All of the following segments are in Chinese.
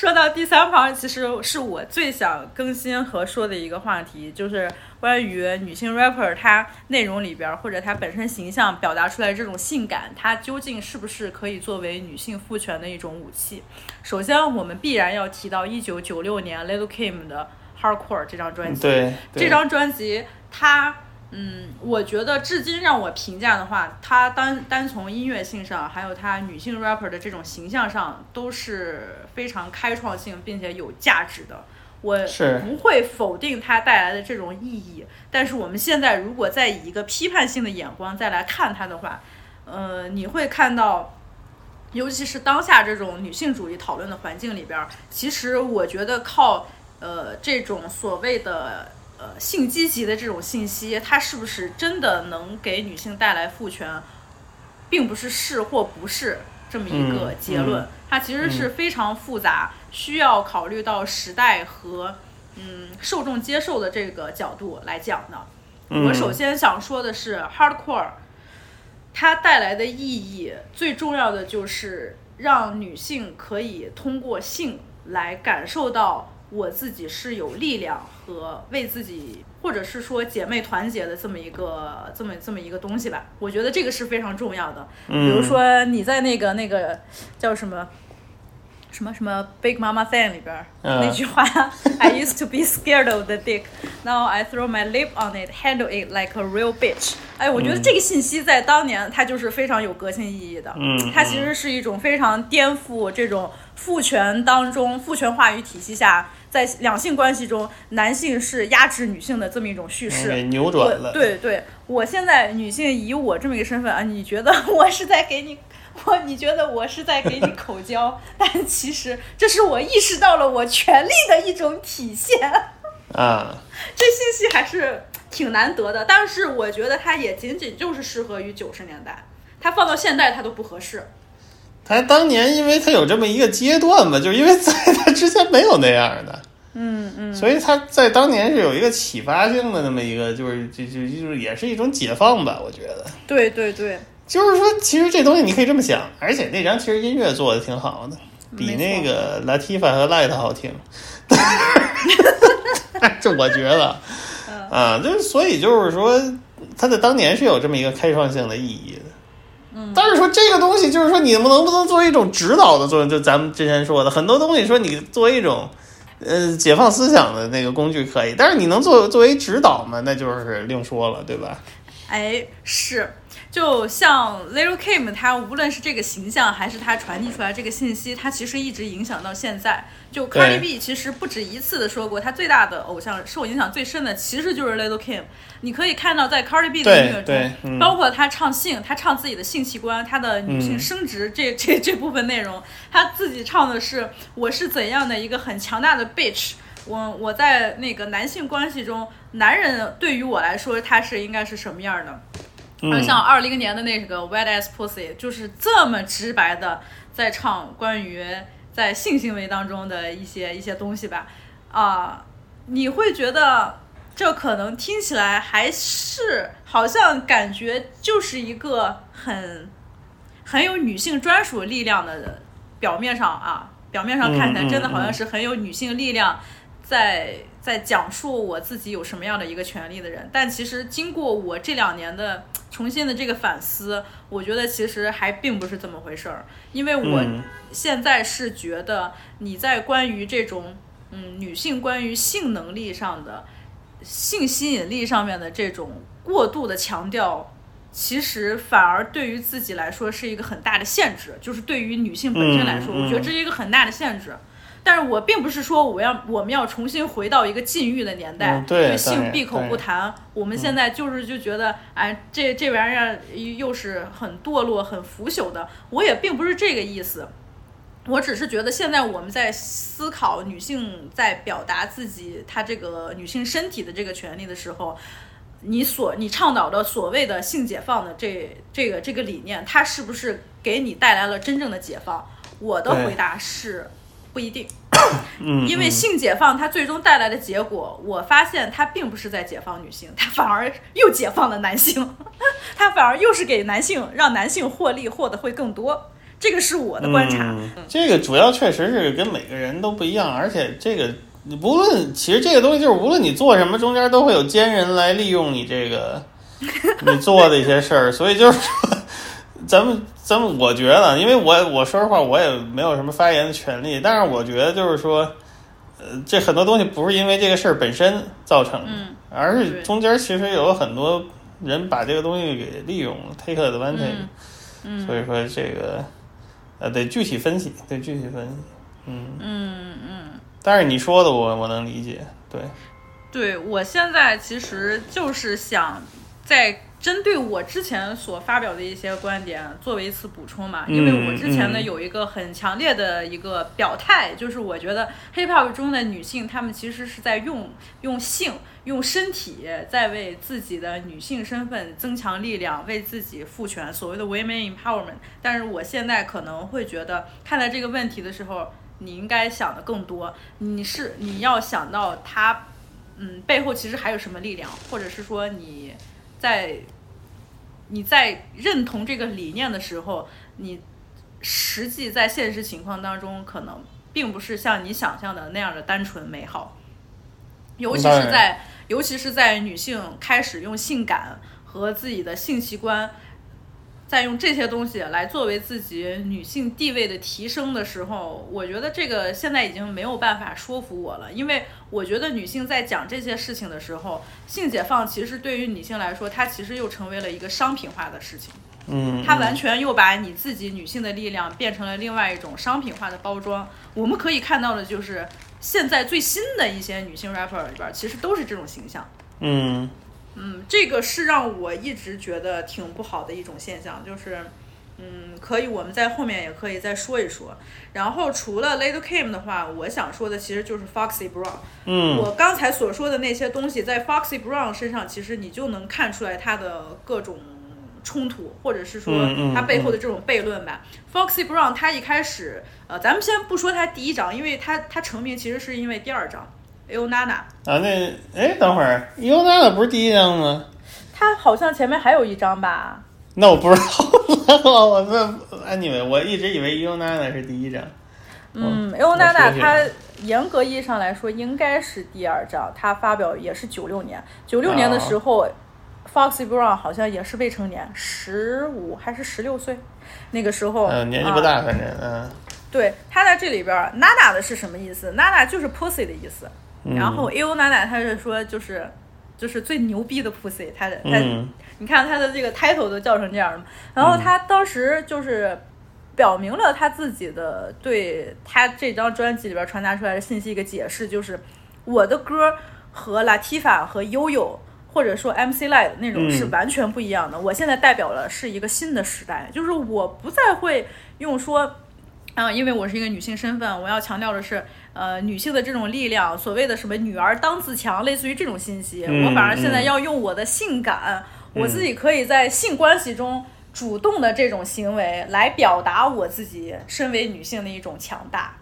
说到第三方，其实是我最想更新和说的一个话题，就是关于女性 rapper 她内容里边或者她本身形象表达出来这种性感，它究竟是不是可以作为女性赋权的一种武器？首先，我们必然要提到一九九六年 Little Kim 的 Hardcore 这张专辑。对，这张专辑它。嗯，我觉得至今让我评价的话，她单单从音乐性上，还有她女性 rapper 的这种形象上，都是非常开创性并且有价值的。我不会否定它带来的这种意义，但是我们现在如果再以一个批判性的眼光再来看它的话，呃，你会看到，尤其是当下这种女性主义讨论的环境里边，其实我觉得靠呃这种所谓的。呃，性积极的这种信息，它是不是真的能给女性带来赋权，并不是是或不是这么一个结论。它其实是非常复杂，需要考虑到时代和嗯受众接受的这个角度来讲的。我首先想说的是，hardcore 它带来的意义，最重要的就是让女性可以通过性来感受到。我自己是有力量和为自己，或者是说姐妹团结的这么一个这么这么一个东西吧。我觉得这个是非常重要的。比如说你在那个那个叫什么什么什么 Big Mama Thing 里边那句话，I used to be scared of the dick, now I throw my lip on it, handle it like a real bitch。哎，我觉得这个信息在当年它就是非常有革新意义的。嗯，它其实是一种非常颠覆这种父权当中父权话语体系下。在两性关系中，男性是压制女性的这么一种叙事，给扭转了。对对，我现在女性以我这么一个身份啊，你觉得我是在给你，我你觉得我是在给你口交，但其实这是我意识到了我权利的一种体现。啊，这信息还是挺难得的，但是我觉得它也仅仅就是适合于九十年代，它放到现代它都不合适。他当年，因为他有这么一个阶段嘛，就是因为在他之前没有那样的，嗯嗯，所以他在当年是有一个启发性的那么一个，就是就就就是也是一种解放吧，我觉得。对对对，就是说，其实这东西你可以这么想，而且那张其实音乐做的挺好的，比那个 Latifah 和 Light 好听，这我觉得，啊，就是所以就是说，他在当年是有这么一个开创性的意义的。但是说这个东西，就是说你们能不能作为一种指导的作用？就咱们之前说的很多东西，说你作为一种呃解放思想的那个工具可以，但是你能作作为指导吗？那就是另说了，对吧？哎，是。就像 Little Kim，他无论是这个形象，还是他传递出来这个信息，他其实一直影响到现在。就 Cardi B 其实不止一次的说过，他最大的偶像受影响最深的其实就是 Little Kim。你可以看到，在 Cardi B 的音乐中，包括他唱性，他唱自己的性器官，他的女性生殖这 这这部分内容，他自己唱的是我是怎样的一个很强大的 bitch。我我在那个男性关系中，男人对于我来说，他是应该是什么样的？就像二零年的那个 Wet Ass Pussy，就是这么直白的在唱关于在性行为当中的一些一些东西吧，啊，你会觉得这可能听起来还是好像感觉就是一个很很有女性专属力量的，表面上啊，表面上看起来真的好像是很有女性力量在在讲述我自己有什么样的一个权利的人，但其实经过我这两年的。重新的这个反思，我觉得其实还并不是这么回事儿，因为我现在是觉得你在关于这种嗯女性关于性能力上的性吸引力上面的这种过度的强调，其实反而对于自己来说是一个很大的限制，就是对于女性本身来说，我觉得这是一个很大的限制。但是我并不是说我要我们要重新回到一个禁欲的年代，对性闭口不谈。我们现在就是就觉得，哎，这这玩意儿又是很堕落、很腐朽的。我也并不是这个意思，我只是觉得现在我们在思考女性在表达自己她这个女性身体的这个权利的时候，你所你倡导的所谓的性解放的这这个这个理念，它是不是给你带来了真正的解放？我的回答是。不一定，因为性解放它最终带来的结果，我发现它并不是在解放女性，它反而又解放了男性，它反而又是给男性让男性获利获得会更多，这个是我的观察。这个主要确实是跟每个人都不一样，而且这个你不论其实这个东西就是无论你做什么，中间都会有奸人来利用你这个你做的一些事儿，所以就是说，咱们咱们我觉得，因为我我说实话我也没有什么发言的权利，但是我觉得就是说，呃，这很多东西不是因为这个事儿本身造成的，而是中间其实有很多人把这个东西给利用了，take advantage。嗯，所以说这个，呃，得具体分析，得具体分析，嗯嗯嗯。但是你说的我我能理解，对。对，我现在其实就是想在针对我之前所发表的一些观点作为一次补充嘛，因为我之前呢有一个很强烈的一个表态，就是我觉得 hip hop 中的女性她们其实是在用用性。用身体在为自己的女性身份增强力量，为自己赋权，所谓的 women empowerment。但是我现在可能会觉得，看待这个问题的时候，你应该想的更多。你是你要想到它，嗯，背后其实还有什么力量，或者是说你在你在认同这个理念的时候，你实际在现实情况当中，可能并不是像你想象的那样的单纯美好。尤其是在，尤其是在女性开始用性感和自己的性器官，在用这些东西来作为自己女性地位的提升的时候，我觉得这个现在已经没有办法说服我了。因为我觉得女性在讲这些事情的时候，性解放其实对于女性来说，它其实又成为了一个商品化的事情。嗯，它完全又把你自己女性的力量变成了另外一种商品化的包装。我们可以看到的就是。现在最新的一些女性 rapper 里边，其实都是这种形象。嗯嗯，这个是让我一直觉得挺不好的一种现象，就是嗯，可以我们在后面也可以再说一说。然后除了 Lady Kim 的话，我想说的其实就是 Foxy Brown。嗯，我刚才所说的那些东西，在 Foxy Brown 身上，其实你就能看出来他的各种。冲突，或者是说他背后的这种悖论吧。Foxy Brown 他一开始，呃，咱们先不说他第一章，因为他他成名其实是因为第二章 e o Nana。啊，那哎，等会儿 e o Nana 不是第一张吗？他好像前面还有一张吧？那我不知道，我那 Anyway，我一直以为 e o Nana 是第一张。嗯 e o Nana 他严格意义上来说应该是第二张，他发表也是九六年，九六年的时候。Foxy Brown 好像也是未成年，十五还是十六岁，那个时候，嗯，年纪不大，反正，嗯，对，他在这里边，Nana 的是什么意思？Nana 就是 Pussy 的意思，然后 A O Nana 他是说就是就是最牛逼的 Pussy，她的他，你看她的这个 title 都叫成这样了，然后她当时就是表明了她自己的对她这张专辑里边传达出来的信息一个解释，就是我的歌和 Latifah 和悠悠。或者说 MC Light 那种是完全不一样的。我现在代表了是一个新的时代，就是我不再会用说，啊，因为我是一个女性身份，我要强调的是，呃，女性的这种力量，所谓的什么女儿当自强，类似于这种信息。我反而现在要用我的性感，我自己可以在性关系中主动的这种行为来表达我自己身为女性的一种强大。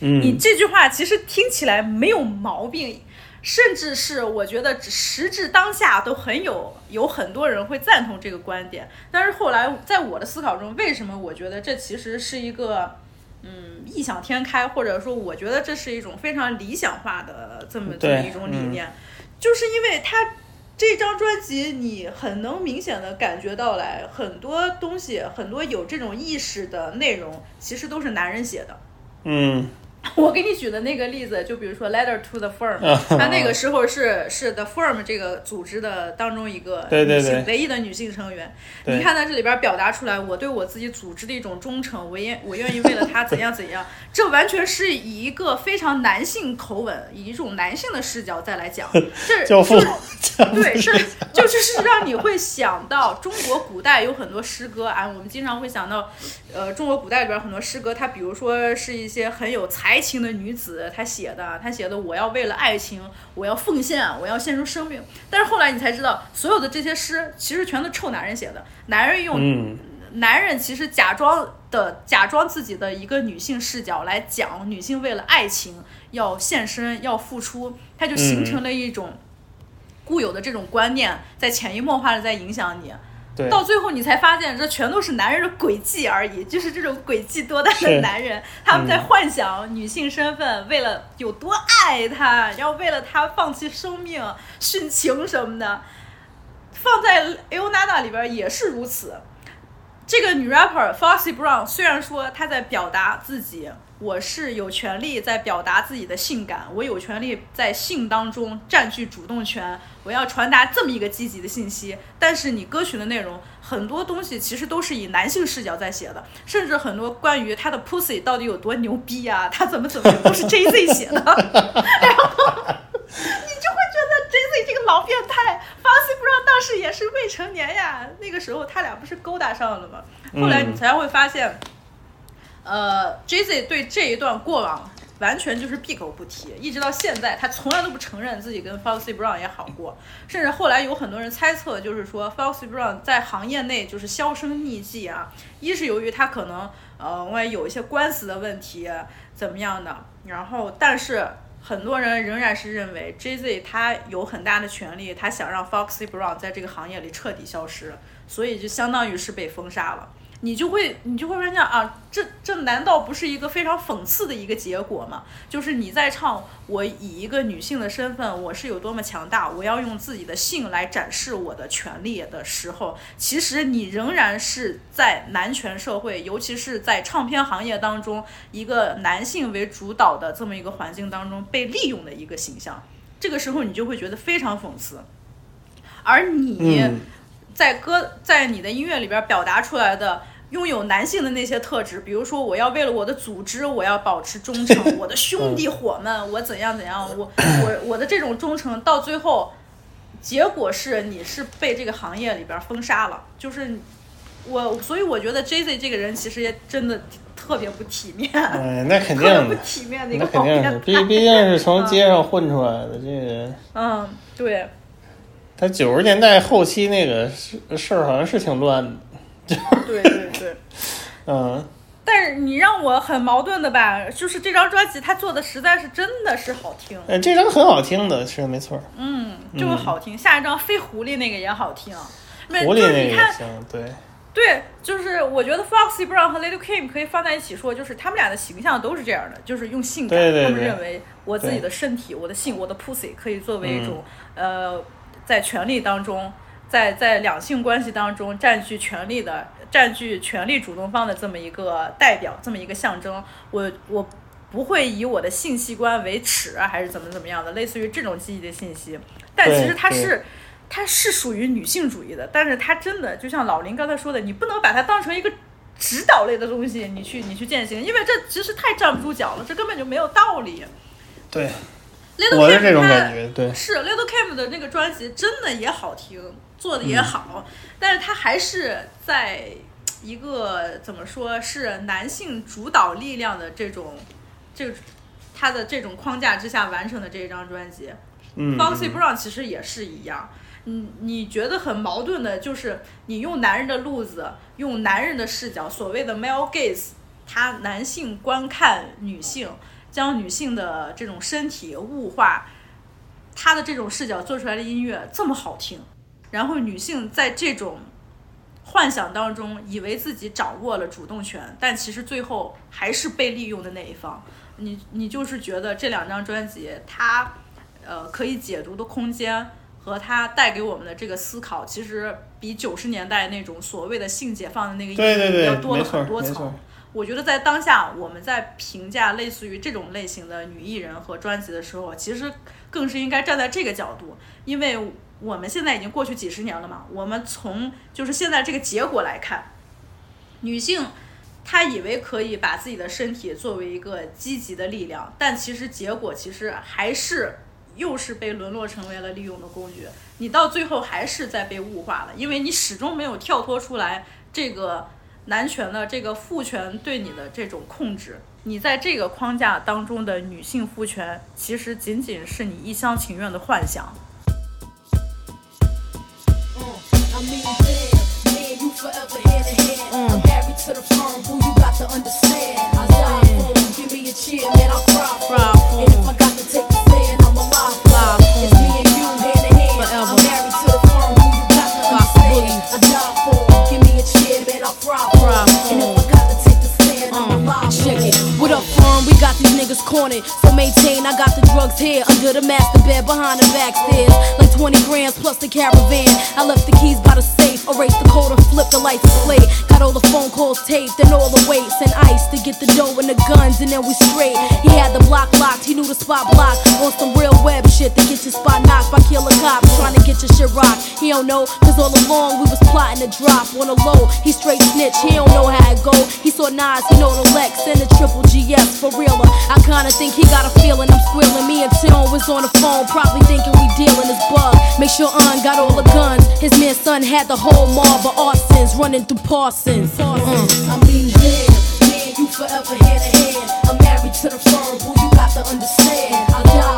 嗯你这句话其实听起来没有毛病。甚至是我觉得时至当下都很有有很多人会赞同这个观点，但是后来在我的思考中，为什么我觉得这其实是一个嗯异想天开，或者说我觉得这是一种非常理想化的这么这么一种理念，就是因为他这张专辑你很能明显的感觉到来很多东西，很多有这种意识的内容，其实都是男人写的，嗯。我给你举的那个例子，就比如说《Letter to the Firm》，他那个时候是是 The Firm 这个组织的当中一个女性唯一的女性成员。你看在这里边表达出来，我对我自己组织的一种忠诚，我愿我愿意为了他怎样怎样，这完全是以一个非常男性口吻，以一种男性的视角再来讲。这 就是对，是就是是让你会想到中国古代有很多诗歌啊，我们经常会想到，呃，中国古代里边很多诗歌，它比如说是一些很有才。爱情的女子，她写的，她写的，我要为了爱情，我要奉献，我要献出生命。但是后来你才知道，所有的这些诗其实全都臭男人写的。男人用，男人其实假装的，假装自己的一个女性视角来讲，女性为了爱情要献身，要付出，他就形成了一种固有的这种观念，在潜移默化的在影响你。对，到最后你才发现，这全都是男人的诡计而已，就是这种诡计多端的男人，他们在幻想女性身份，为了有多爱她，然后为了她放弃生命、殉情什么的。放在 Leonardo 里边也是如此。这个女 rapper Foxy Brown 虽然说她在表达自己，我是有权利在表达自己的性感，我有权利在性当中占据主动权，我要传达这么一个积极的信息。但是你歌曲的内容很多东西其实都是以男性视角在写的，甚至很多关于他的 pussy 到底有多牛逼啊，他怎么怎么都是 Jay Z 写的，然 后你就会觉得 Jay Z 这个老变态。Foxy Brown 当时也是未成年呀，那个时候他俩不是勾搭上了吗？后来你才会发现，呃，Jay Z 对这一段过往完全就是闭口不提，一直到现在，他从来都不承认自己跟 Foxy Brown 也好过，甚至后来有很多人猜测，就是说 Foxy Brown 在行业内就是销声匿迹啊，一是由于他可能呃，外有一些官司的问题怎么样的，然后但是。很多人仍然是认为 Jay Z 他有很大的权利，他想让 Foxy Brown 在这个行业里彻底消失，所以就相当于是被封杀了。你就会，你就会发现啊，这这难道不是一个非常讽刺的一个结果吗？就是你在唱我以一个女性的身份，我是有多么强大，我要用自己的性来展示我的权利的时候，其实你仍然是在男权社会，尤其是在唱片行业当中，一个男性为主导的这么一个环境当中被利用的一个形象。这个时候你就会觉得非常讽刺，而你。在歌在你的音乐里边表达出来的拥有男性的那些特质，比如说我要为了我的组织，我要保持忠诚，我的兄弟伙们，我怎样怎样，我我我的这种忠诚到最后，结果是你是被这个行业里边封杀了，就是我，所以我觉得 Jay Z 这个人其实也真的特别不体面，哎，那 肯定不体面的一个肯定是，毕毕竟是从街上混出来的这个人，嗯，对。他九十年代后期那个事事儿好像是挺乱的，对对对，嗯。但是你让我很矛盾的吧，就是这张专辑他做的实在是真的是好听。嗯，这张很好听的，是没错。嗯，就是好听。下一张飞狐狸那个也好听。狐狸那个行，对。对，就是我觉得 Foxy Brown 和 Little Kim 可以放在一起说，就是他们俩的形象都是这样的，就是用性感，他们认为我自己的身体、我的性、我的 pussy 可以作为一种呃。在权力当中，在在两性关系当中占据权力的、占据权力主动方的这么一个代表，这么一个象征，我我不会以我的性器官为耻，还是怎么怎么样的，类似于这种积极的信息。但其实它是，它是属于女性主义的，但是它真的就像老林刚才说的，你不能把它当成一个指导类的东西，你去你去践行，因为这其实太站不住脚了，这根本就没有道理。对。我是这种感觉，对，是 Little Kim 的那个专辑真的也好听，做的也好，但是他还是在一个怎么说是男性主导力量的这种这他的这种框架之下完成的这一张专辑。嗯，Foxy Brown 其实也是一样，你你觉得很矛盾的就是你用男人的路子，用男人的视角，所谓的 male gaze，他男性观看女性。将女性的这种身体物化，她的这种视角做出来的音乐这么好听，然后女性在这种幻想当中，以为自己掌握了主动权，但其实最后还是被利用的那一方。你你就是觉得这两张专辑，它呃可以解读的空间和它带给我们的这个思考，其实比九十年代那种所谓的性解放的那个意义要多了很多层。我觉得在当下，我们在评价类似于这种类型的女艺人和专辑的时候，其实更是应该站在这个角度，因为我们现在已经过去几十年了嘛。我们从就是现在这个结果来看，女性她以为可以把自己的身体作为一个积极的力量，但其实结果其实还是又是被沦落成为了利用的工具。你到最后还是在被物化了，因为你始终没有跳脱出来这个。男权的这个父权对你的这种控制，你在这个框架当中的女性父权，其实仅仅是你一厢情愿的幻想。Fuck maintain, I got the drugs here under the master bed behind the back stairs. Like 20 grams plus the caravan. I left the keys by the safe, erased the code and flipped the lights display. Got all the phone calls taped and all the weights and ice to get the dough and the guns, and then we straight. He had the block locked, he knew the spot blocked. On some real web shit to get your spot knocked by killer cops trying to get your shit rocked. He don't know, cause all along we was plotting to drop on a low. He straight snitch, he don't know how it go. He saw Nas, he know the Lex and the triple GS for realer. I kinda think he got a feeling I'm squealing. Me and Tim was on the phone, probably thinking we dealing this bug. Make sure Un got all the guns. His man son had the whole mob of arsons running through Parsons. Uh. I mean, yeah, man, you forever hand in hand. I'm married to the firm, boy, you got to understand. I die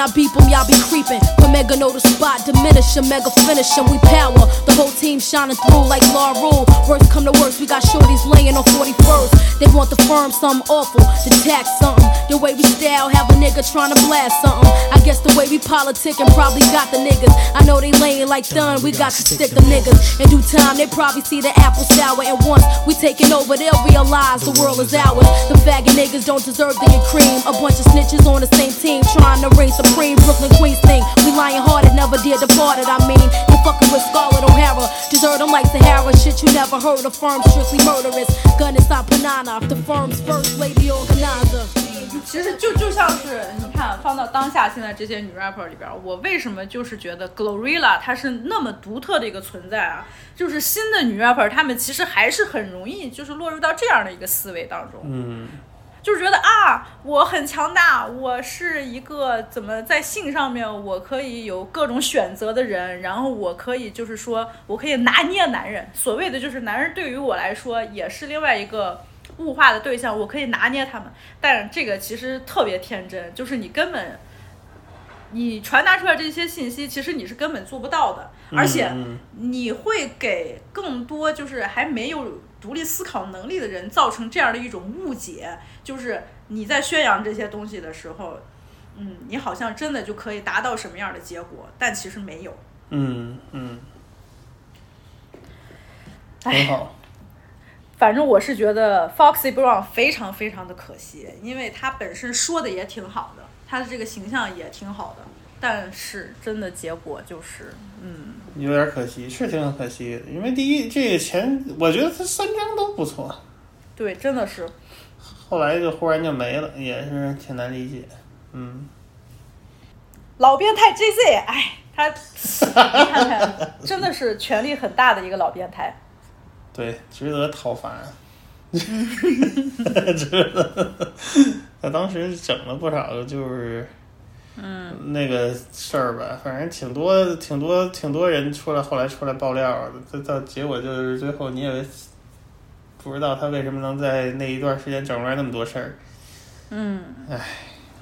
I beep him, y'all be creeping. Mega know the spot, diminish him, Mega finish him, we power. The whole team shining through like La Rule. Worst come to worst, we got shorties laying on 41st. They want the firm something awful, to tax something. The way we style, have a nigga trying to blast something. I guess the way we politic and probably got the niggas. I know they laying like done, we got to stick them niggas. In due time, they probably see the apple sour. And once we taking over, they'll realize the world is ours. The faggot niggas don't deserve to get cream. A bunch of snitches on the same team trying to reign supreme. Brooklyn Queens thing. We lying hearted, never did departed. I mean, you fucking with Scarlett O'Hara. Desert them like Sahara. Shit you never heard of. Firm strictly murderous. Gun inside Panana. The firm's first lady organizer. 其实就就像是你看，放到当下现在这些女 rapper 里边，我为什么就是觉得 Glorilla 她是那么独特的一个存在啊？就是新的女 rapper，她们其实还是很容易就是落入到这样的一个思维当中。嗯，就是觉得啊，我很强大，我是一个怎么在性上面我可以有各种选择的人，然后我可以就是说我可以拿捏男人，所谓的就是男人对于我来说也是另外一个物化的对象，我可以拿捏他们，但这个其实特别天真，就是你根本。你传达出来这些信息，其实你是根本做不到的，而且嗯。你会给更多就是还没有独立思考能力的人造成这样的一种误解，就是你在宣扬这些东西的时候，嗯，你好像真的就可以达到什么样的结果，但其实没有。嗯嗯，哎很好。反正我是觉得 Foxy Brown 非常非常的可惜，因为他本身说的也挺好的，他的这个形象也挺好的，但是真的结果就是，嗯，有点可惜，是挺可惜的。因为第一，这个前我觉得他三张都不错，对，真的是。后来就忽然就没了，也是挺难理解。嗯，老变态 JZ，哎，他你看看，真的是权力很大的一个老变态。对，值得讨伐。值得。他当时整了不少个，就是，嗯，那个事儿吧，反正挺多、挺多、挺多人出来，后来出来爆料的，这到结果就是最后你也不知道他为什么能在那一段时间整出来那么多事儿。嗯，唉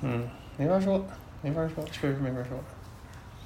嗯，没法说，没法说，确实没法说。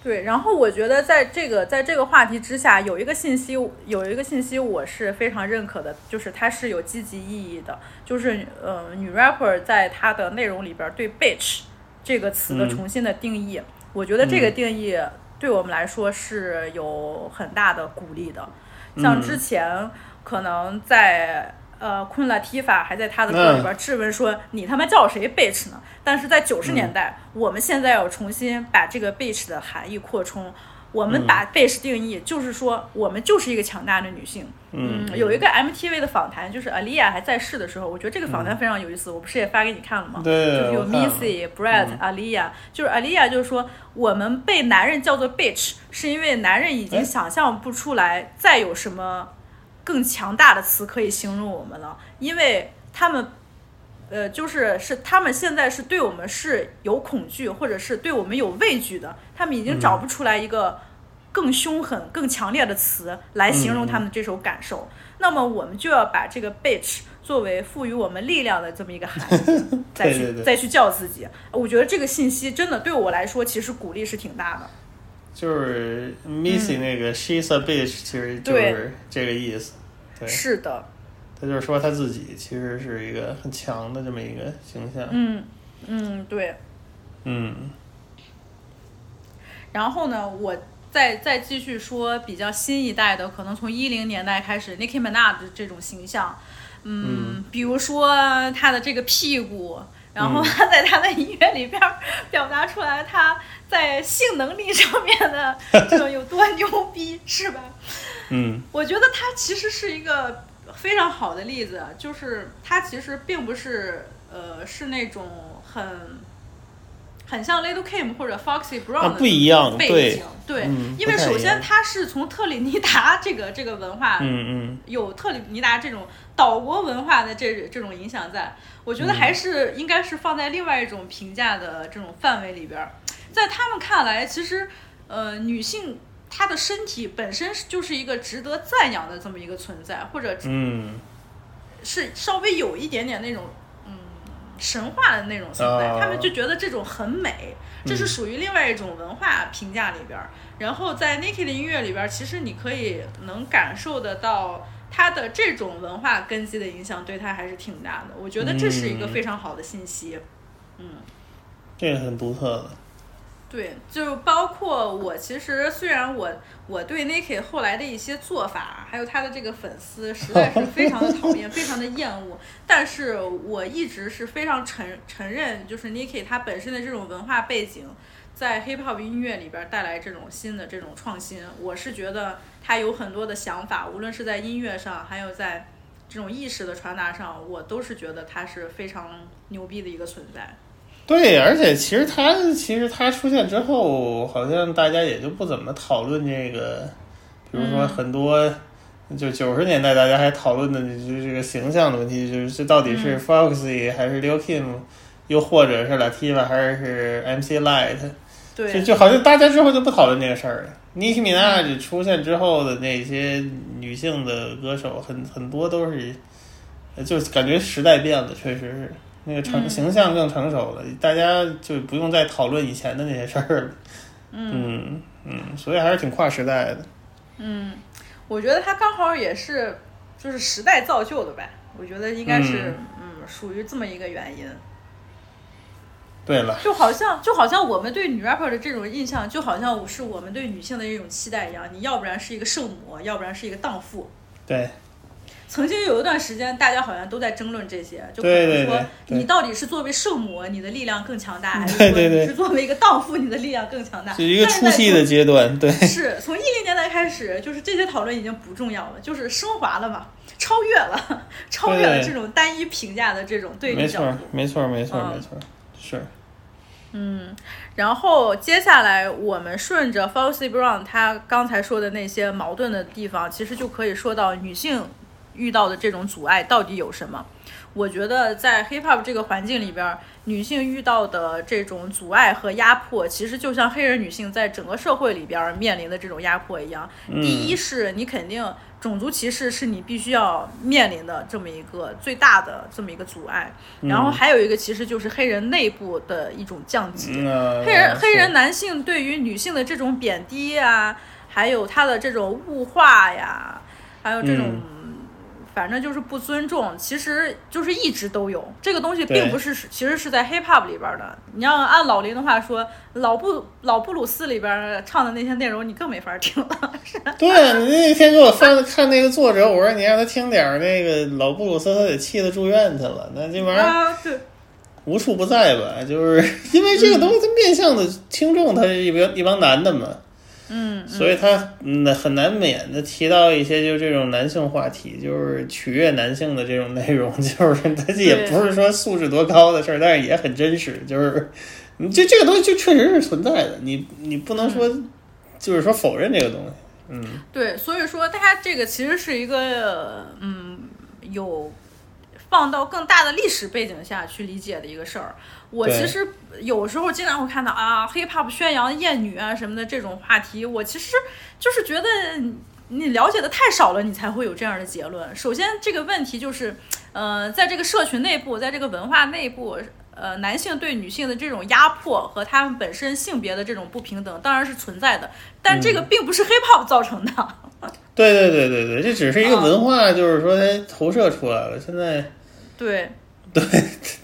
对。然后我觉得在这个在这个话题之下，有一个信息，有一个信息我是非常认可的，就是它是有积极意义的，就是呃，女 rapper 在她的内容里边对 bitch 这个词的嗯重新的定义，我觉得这个嗯定义对我们来说是有很大的鼓励的。像嗯之前可能在呃昆拉提法还在他的歌里边质问说、你他妈叫谁 bitch 呢？但是在九十年代，我们现在要重新把这个 bitch 的含义扩充。我们把 bitch 定义就是说，我们就是一个强大的女性。嗯有一个 MTV 的访谈，就是 Alia 还在世的时候，我觉得这个访谈非常有意思。我不是也发给你看了吗？对就是有 Missy、Brad、Alia，就是 Alia 就是说，我们被男人叫做 bitch，是因为男人已经哎想象不出来再有什么更强大的词可以形容我们了，因为他们。呃，就是是他们现在是对我们是有恐惧，或者是对我们有畏惧的，他们已经找不出来一个更凶狠、更强烈的词来形容他们这种感受。那么我们就要把这个 bitch 作为赋予我们力量的这么一个含义，再去再去叫自己。我觉得这个信息真的对我来说，其实鼓励是挺大的。就是 Missy 那个 She's a bitch，其实就对是这个意思。对是的，他就是说他自己其实是一个很强的这么一个形象。嗯嗯，对。嗯。然后呢，我再再继续说比较新一代的，可能从一零年代开始，Nicki Minaj 这种形象，嗯，比如说他的这个屁股，然后他在他的音乐里边表达出来他在性能力上面的 这种有多牛逼，是吧？嗯，我觉得他其实是一个非常好的例子，就是他其实并不是呃是那种很。很像 Little Kim 或者 Foxy Brown 不一样背景，对，因为首先他是从特立尼达这个这个文化，嗯嗯，有特立尼达这种岛国文化的这这种影响，在我觉得还是应该是放在另外一种评价的这种范围里边，在他们看来，其实呃女性她的身体本身就是一个值得赞扬的这么一个存在，或者嗯，是稍微有一点点那种嗯。神话的那种存在，他们就觉得这种很美，这是属于另外一种文化评价里边。然后在 Nicki 的音乐里边，其实你可以能感受得到他的这种文化根基的影响，对他还是挺大的。我觉得这是一个非常好的信息。嗯，这个很独特的。对，就包括我，其实虽然我我对 Nicki 后来的一些做法，还有他的这个粉丝，实在是非常的讨厌，非常的厌恶，但是我一直是非常承承认，就是 Nicki 他本身的这种文化背景，在 Hip Hop 音乐里边带来这种新的这种创新，我是觉得他有很多的想法，无论是在音乐上，还有在这种意识的传达上，我都是觉得他是非常牛逼的一个存在。对，而且其实他其实他出现之后，好像大家也就不怎么讨论这个，比如说很多，就九十年代大家还讨论的就是这个形象的问题，就是这到底是 Foxy 还是 Lil Kim，又或者是 Lativa 还是 MC Light，对，就就好像大家之后就不讨论这个事儿了。Nicki Minaj 出现之后的那些女性的歌手，很很多都是，就感觉时代变了，确实是。那个成形象更成熟了，大家就不用再讨论以前的那些事儿了。嗯嗯，所以还是挺跨时代的。嗯，我觉得他刚好也是就是时代造就的呗。我觉得应该是嗯，属于这么一个原因。对了，就好像就好像我们对女 rapper 的这种印象，就好像是我们对女性的一种期待一样。你要不然是一个圣母，要不然是一个荡妇。对。曾经有一段时间，大家好像都在争论这些，就可能说你到底是作为圣母，你的力量更强大，还是说你是作为一个荡妇，你的力量更强大？是一个初期的阶段，对。是从一零年代开始，就是这些讨论已经不重要了，就是升华了嘛，超越了，超越了这种单一评价的这种对立角度。没错，没错，没错，没错，是。嗯，然后接下来我们顺着 Foxy Brown 他刚才说的那些矛盾的地方，其实就可以说到女性。遇到的这种阻碍到底有什么？我觉得在 hip hop 这个环境里边，女性遇到的这种阻碍和压迫，其实就像黑人女性在整个社会里边面临的这种压迫一样。第一是你肯定种族歧视是你必须要面临的这么一个最大的这么一个阻碍，然后还有一个其实就是黑人内部的一种降级。黑人黑人男性对于女性的这种贬低啊，还有他的这种物化呀，还有这种。反正就是不尊重，其实就是一直都有这个东西，并不是其实是在 hip hop 里边的。你要按老林的话说，老布老布鲁斯里边唱的那些内容，你更没法听了。对，你那天给我翻看那个作者，我说你让他听点那个老布鲁斯，他得气得住院去了。那这玩意儿无处不在吧？就是 因为这个东西，它面向的听众，他是一帮一帮男的嘛。嗯，所以他嗯很难免的提到一些就这种男性话题，就是取悦男性的这种内容，就是他也不是说素质多高的事儿，但是也很真实，就是你这这个东西就确实是存在的，你你不能说就是说否认这个东西，嗯，对，所以说他这个其实是一个嗯有。放到更大的历史背景下去理解的一个事儿，我其实有时候经常会看到啊，hiphop 宣扬厌女啊什么的这种话题，我其实就是觉得你了解的太少了，你才会有这样的结论。首先，这个问题就是，呃，在这个社群内部，在这个文化内部，呃，男性对女性的这种压迫和他们本身性别的这种不平等，当然是存在的，但这个并不是 hiphop 造成的。对对对对对，这只是一个文化，就是说它投射出来了。现在对 对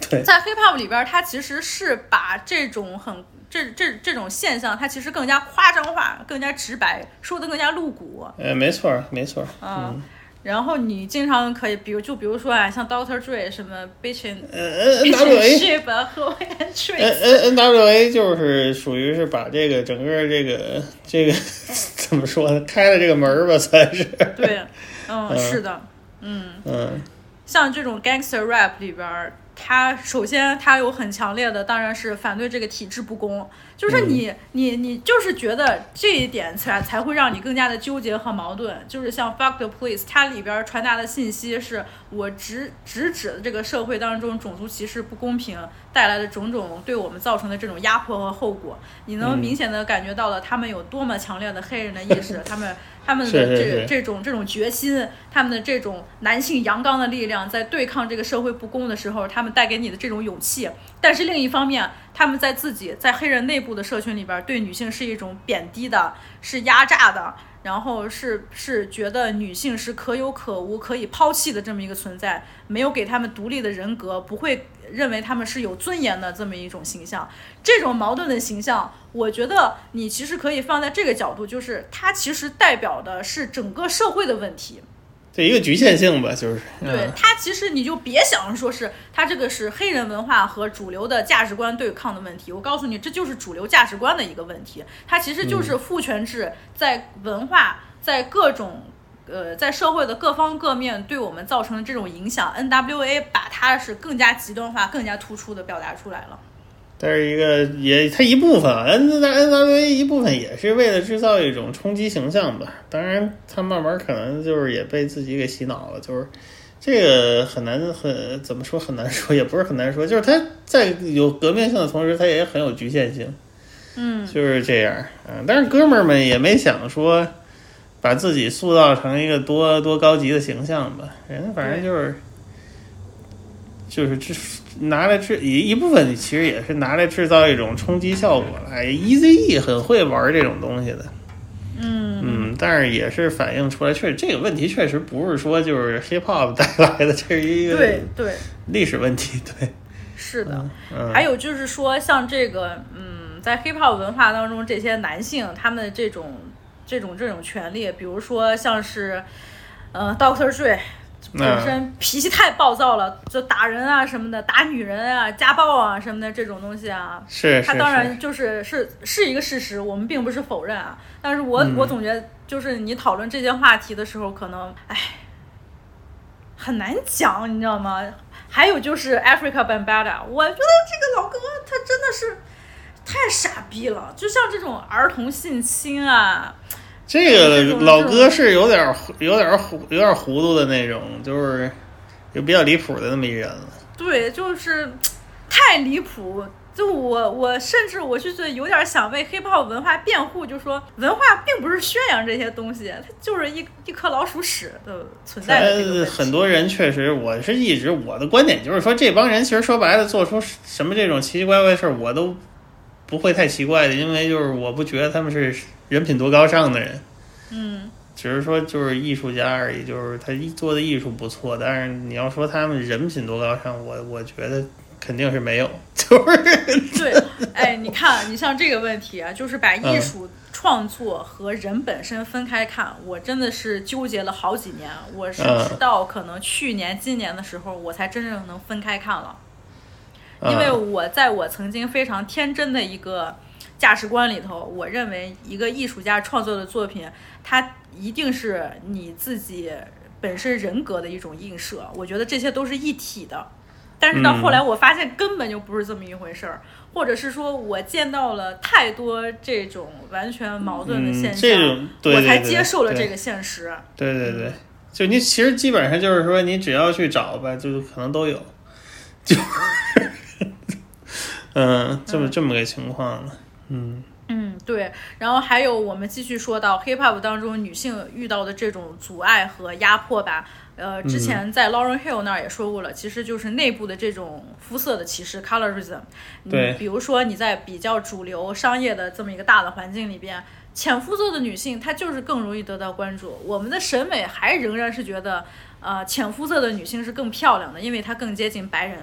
对，在 hip hop 里边，它其实是把这种很这这这种现象，它其实更加夸张化、更加直白，说的更加露骨。呃，没错没错，嗯。然后你经常可以，比如就比如说啊，像 Doctor Dre 什么 Bitchin，呃 N W A，和 N N N W A 就是属于是把这个整个这个这个 怎么说呢，开了这个门儿吧，算是。对，嗯，是的，嗯嗯，像这种 Gangster Rap 里边。他首先，他有很强烈的，当然是反对这个体制不公。就是你，你，你就是觉得这一点才才会让你更加的纠结和矛盾。就是像 Fuck the Police，它里边传达的信息是我直直指的这个社会当中种族歧视不公平带来的种种对我们造成的这种压迫和后果。你能明显的感觉到了他们有多么强烈的黑人的意识，他们。他们的这这种这种决心，他们的这种男性阳刚的力量，在对抗这个社会不公的时候，他们带给你的这种勇气。但是另一方面，他们在自己在黑人内部的社群里边，对女性是一种贬低的，是压榨的。然后是是觉得女性是可有可无、可以抛弃的这么一个存在，没有给他们独立的人格，不会认为他们是有尊严的这么一种形象。这种矛盾的形象，我觉得你其实可以放在这个角度，就是它其实代表的是整个社会的问题。这一个局限性吧，就是对它其实你就别想着说是它这个是黑人文化和主流的价值观对抗的问题。我告诉你，这就是主流价值观的一个问题。它其实就是父权制在文化在各种呃在社会的各方各面对我们造成的这种影响。N.W.A. 把它是更加极端化、更加突出的表达出来了。但是一个也，它一部分 N N W A 一部分也是为了制造一种冲击形象吧。当然，他慢慢可能就是也被自己给洗脑了。就是这个很难很怎么说很难说，也不是很难说。就是他在有革命性的同时，他也很有局限性。嗯，就是这样。嗯，但是哥们儿们也没想说把自己塑造成一个多多高级的形象吧。人反正就是就是这。拿来制一一部分，其实也是拿来制造一种冲击效果来。EZE 很会玩这种东西的，嗯嗯，但是也是反映出来，确实这个问题确实不是说就是 hip hop 带来的，这是一个对对历史问题，对，是的。还有就是说，像这个，嗯，在 hip hop 文化当中，这些男性他们的这种这种这种权利，比如说像是，呃，Doctor Dre。本身脾气太暴躁了，就打人啊什么的，打女人啊、家暴啊什么的这种东西啊，是他当然就是是是一个事实，我们并不是否认啊。但是我我总觉得，就是你讨论这些话题的时候，可能唉很难讲，你知道吗？还有就是 Africa Bambaataa，我觉得这个老哥他真的是太傻逼了，就像这种儿童性侵啊。这个老哥是有点有点糊有点糊涂的那种，就是就比较离谱的那么一人了。对，就是太离谱。就我我甚至我就是有点想为 hiphop 文化辩护，就说文化并不是宣扬这些东西，它就是一一颗老鼠屎的存在。呃，很多人确实，我是一直我的观点就是说，这帮人其实说白了，做出什么这种奇奇怪怪的事儿，我都不会太奇怪的，因为就是我不觉得他们是。人品多高尚的人，嗯，只是说就是艺术家而已，就是他做的艺术不错，但是你要说他们人品多高尚，我我觉得肯定是没有，就是对，哎，你看，你像这个问题啊，就是把艺术创作和人本身分开看，我真的是纠结了好几年，我是直到可能去年、今年的时候，我才真正能分开看了，因为我在我曾经非常天真的一个。价值观里头，我认为一个艺术家创作的作品，它一定是你自己本身人格的一种映射。我觉得这些都是一体的。但是到后来，我发现根本就不是这么一回事儿，或者是说我见到了太多这种完全矛盾的现象，我才接受了这个现实。对对对，就你其实基本上就是说，你只要去找吧，就可能都有。就，嗯，这么这么个情况了。嗯嗯，对，然后还有我们继续说到 hip hop 当中女性遇到的这种阻碍和压迫吧。呃，之前在 Lauren Hill 那儿也说过了，其实就是内部的这种肤色的歧视 （colorism）。对，比如说你在比较主流商业的这么一个大的环境里边，浅肤色的女性她就是更容易得到关注。我们的审美还仍然是觉得，呃，浅肤色的女性是更漂亮的，因为她更接近白人。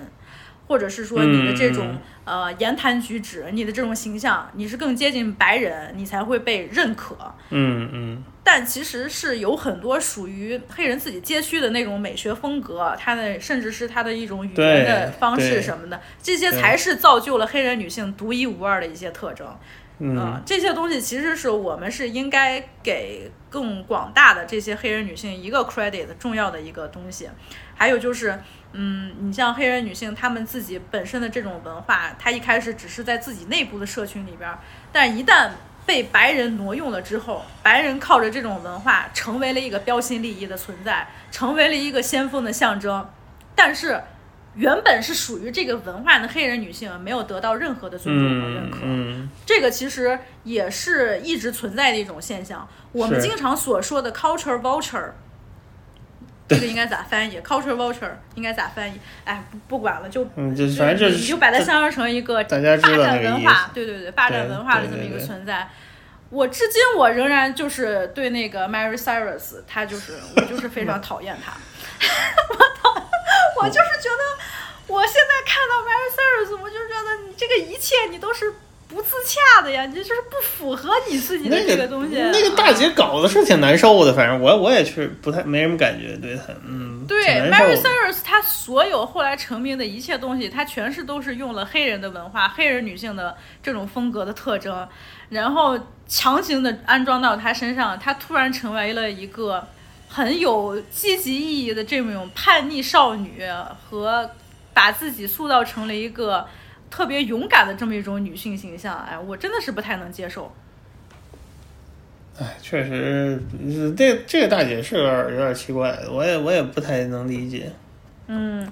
或者是说你的这种呃言谈举止，你的这种形象，你是更接近白人，你才会被认可。嗯嗯。但其实是有很多属于黑人自己街区的那种美学风格，他的甚至是他的一种语言的方式什么的，这些才是造就了黑人女性独一无二的一些特征。嗯，这些东西其实是我们是应该给更广大的这些黑人女性一个 credit 重要的一个东西。还有就是。嗯，你像黑人女性，她们自己本身的这种文化，她一开始只是在自己内部的社群里边，但一旦被白人挪用了之后，白人靠着这种文化成为了一个标新立异的存在，成为了一个先锋的象征。但是，原本是属于这个文化的黑人女性没有得到任何的尊重和认可，这个其实也是一直存在的一种现象。我们经常所说的 culture vulture。这个应该咋翻译？culture vulture 应该咋翻译？哎，不不管了，就嗯，就反正就你就把它想象成一个霸占文化，对对对，霸占文化的这么一个存在。我至今我仍然就是对那个 Mary Cyrus，他就是我就是非常讨厌他。我讨，我就是觉得，我现在看到 Mary Cyrus，我就觉得你这个一切你都是。不自洽的呀，你这就是不符合你自己的这个东西。那个大姐搞的是挺难受的，反正我我也是不太没什么感觉对她，嗯，对，Mary Cyrus 她所有后来成名的一切东西，她全是都是用了黑人的文化、黑人女性的这种风格的特征，然后强行的安装到她身上，她突然成为了一个很有积极意义的这种叛逆少女，和把自己塑造成了一个。特别勇敢的这么一种女性形象，哎，我真的是不太能接受。哎，确实，这这个大姐是有点有点奇怪，我也我也不太能理解。嗯。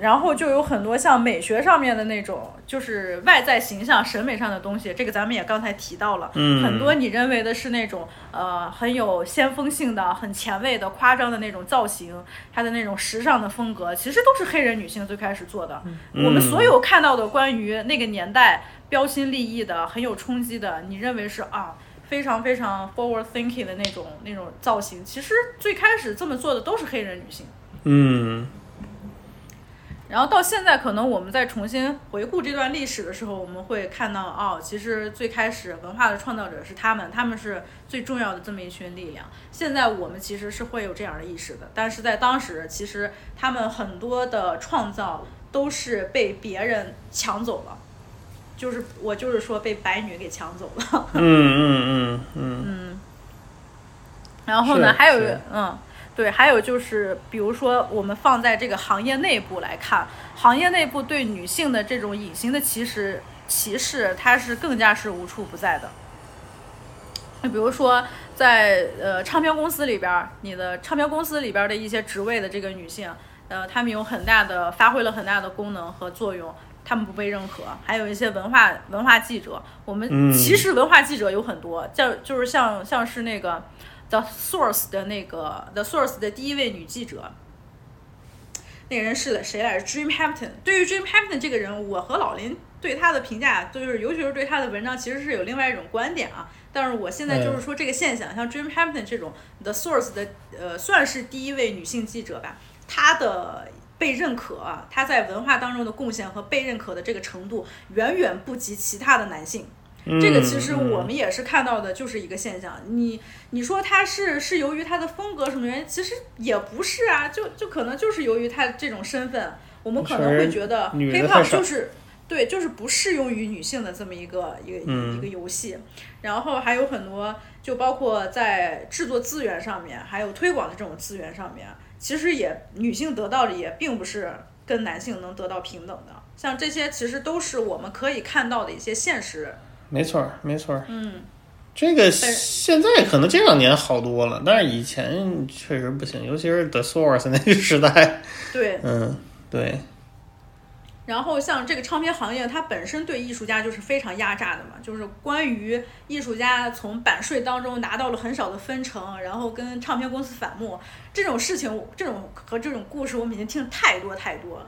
然后就有很多像美学上面的那种，就是外在形象、审美上的东西，这个咱们也刚才提到了。嗯，很多你认为的是那种呃很有先锋性的、很前卫的、夸张的那种造型，它的那种时尚的风格，其实都是黑人女性最开始做的。我们所有看到的关于那个年代标新立异的、很有冲击的，你认为是啊非常非常 forward thinking 的那种那种造型，其实最开始这么做的都是黑人女性。嗯。然后到现在，可能我们在重新回顾这段历史的时候，我们会看到，哦，其实最开始文化的创造者是他们，他们是最重要的这么一群力量。现在我们其实是会有这样的意识的，但是在当时，其实他们很多的创造都是被别人抢走了，就是我就是说被白女给抢走了。嗯嗯嗯嗯。嗯。然后呢，还有嗯。对，还有就是，比如说我们放在这个行业内部来看，行业内部对女性的这种隐形的歧视歧视，它是更加是无处不在的。那比如说，在呃唱片公司里边，你的唱片公司里边的一些职位的这个女性，呃，她们有很大的发挥了很大的功能和作用，她们不被认可。还有一些文化文化记者，我们其实文化记者有很多，叫就是像像是那个。The Source 的那个 The Source 的第一位女记者，那个人是谁来着？Dream Hampton。对于 Dream Hampton 这个人，我和老林对他的评价，就是尤其是对他的文章，其实是有另外一种观点啊。但是我现在就是说这个现象，像 Dream Hampton 这种 The Source 的呃，算是第一位女性记者吧，她的被认可，她在文化当中的贡献和被认可的这个程度，远远不及其他的男性。这个其实我们也是看到的，就是一个现象。你你说他是是由于他的风格什么原因？其实也不是啊，就就可能就是由于他这种身份，我们可能会觉得 hiphop 就是对，就是不适用于女性的这么一个一个一个游戏。然后还有很多，就包括在制作资源上面，还有推广的这种资源上面，其实也女性得到的也并不是跟男性能得到平等的。像这些其实都是我们可以看到的一些现实。没错，没错。嗯，这个现在可能这两年好多了，但是以前确实不行，尤其是 The Source 那个时代。对，嗯，对。然后像这个唱片行业，它本身对艺术家就是非常压榨的嘛，就是关于艺术家从版税当中拿到了很少的分成，然后跟唱片公司反目这种事情，这种和这种故事我们已经听太多太多了。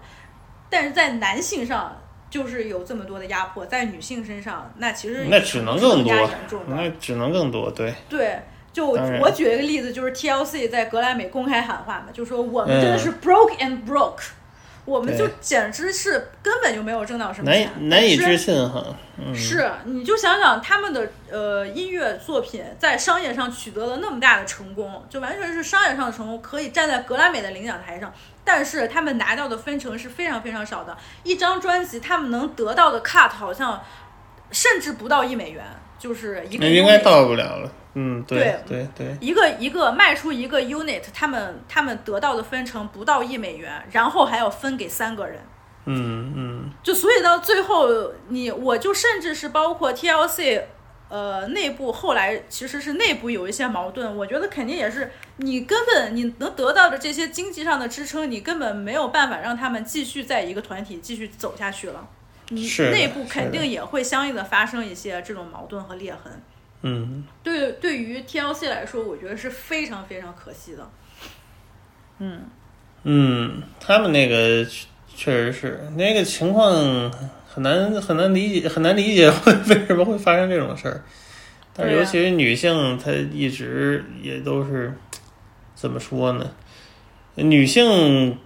但是在男性上。就是有这么多的压迫在女性身上，那其实那只能更多加严重，那只能更多，对。对，就我举一个例子，就是 TLC 在格莱美公开喊话嘛，就说我们真的嗯是 broke and broke，、我们就简直是根本就没有挣到什么难难以置信哈，嗯，是，你就想想他们的呃音乐作品在商业上取得了那么大的成功，就完全是商业上的成功，可以站在格莱美的领奖台上。但是他们拿到的分成是非常非常少的，一张专辑他们能得到的 cut 好像甚至不到一美元，就是一个应该到不了了，嗯，对对对，一个一个卖出一个 unit，他们他们得到的分成不到一美元，然后还要分给三个人。嗯嗯，就所以到最后，你我就甚至是包括 TLC，呃，内部后来其实是内部有一些矛盾，我觉得肯定也是你根本你能得到的这些经济上的支撑，你根本没有办法让他们继续在一个团体继续走下去了。你是内部肯定也会相应的发生一些这种矛盾和裂痕。嗯，对，对于 TLC 来说，我觉得是非常非常可惜的。嗯，嗯，他们那个确确实是那个情况很难很难理解，很难理解会为什么会发生这种事儿。但是尤其是女性，她一直也都是怎么说呢？女性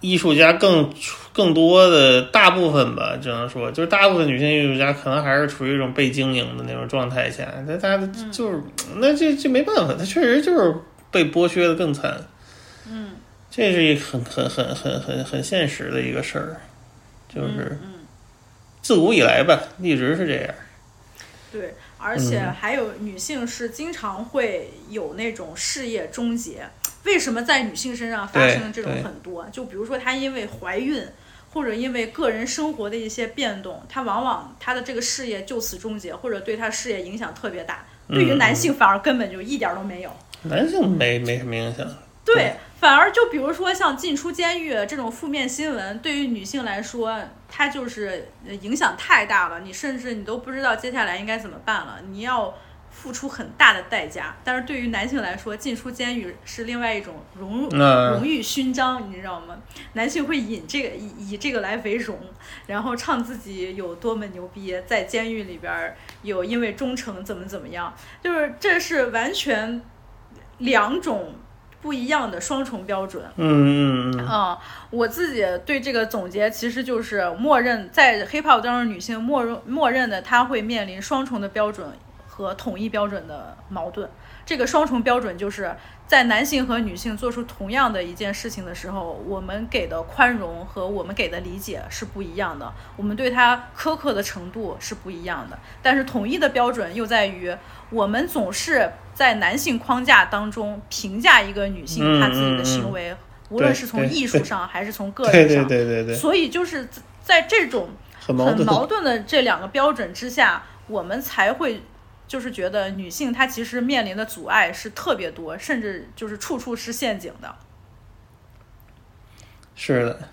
艺术家更更多的大部分吧，只能说就是大部分女性艺术家可能还是处于一种被经营的那种状态下，那她就是、那这这没办法，她确实就是被剥削的更惨。嗯，这是一很很很很很很现实的一个事儿，就是嗯自古以来吧，一直是这样。对，而且嗯还有女性是经常会有那种事业终结。为什么在女性身上发对生这种很多？就比如说她因为怀孕，或者因为个人生活的一些变动，她往往她的这个事业就此终结，或者对她事业影响特别大。对于嗯男性反而根本就一点儿都没有。男性没没什么影响，对，反而就比如说像进出监狱这种负面新闻，对于女性来说，它就是呃影响太大了，你甚至你都不知道接下来应该怎么办了，你要付出很大的代价。但是对于男性来说，进出监狱是另外一种荣那荣誉勋章，你知道吗？男性会引这个以以这个来为荣，然后唱自己有多么牛逼，在监狱里边儿有因为忠诚怎么怎么样，就是这是完全两种不一样的双重标准。嗯嗯嗯，啊、我自己对这个总结其实就是默认在 hiphop 当中，女性默认默认的她会面临双重的标准和统一标准的矛盾。这个双重标准就是在男性和女性做出同样的一件事情的时候，我们给的宽容和我们给的理解是不一样的，我们对他苛刻的程度是不一样的。但是统一的标准又在于，我们总是在男性框架当中评价一个女性嗯她自己的行为，无论是从艺术上 还是从个对对人上，对对对，所以就是在在这种很很矛盾。矛盾的这两个标准之下，我们才会就是觉得女性她其实面临的阻碍是特别多，甚至就是处处是陷阱的。是的，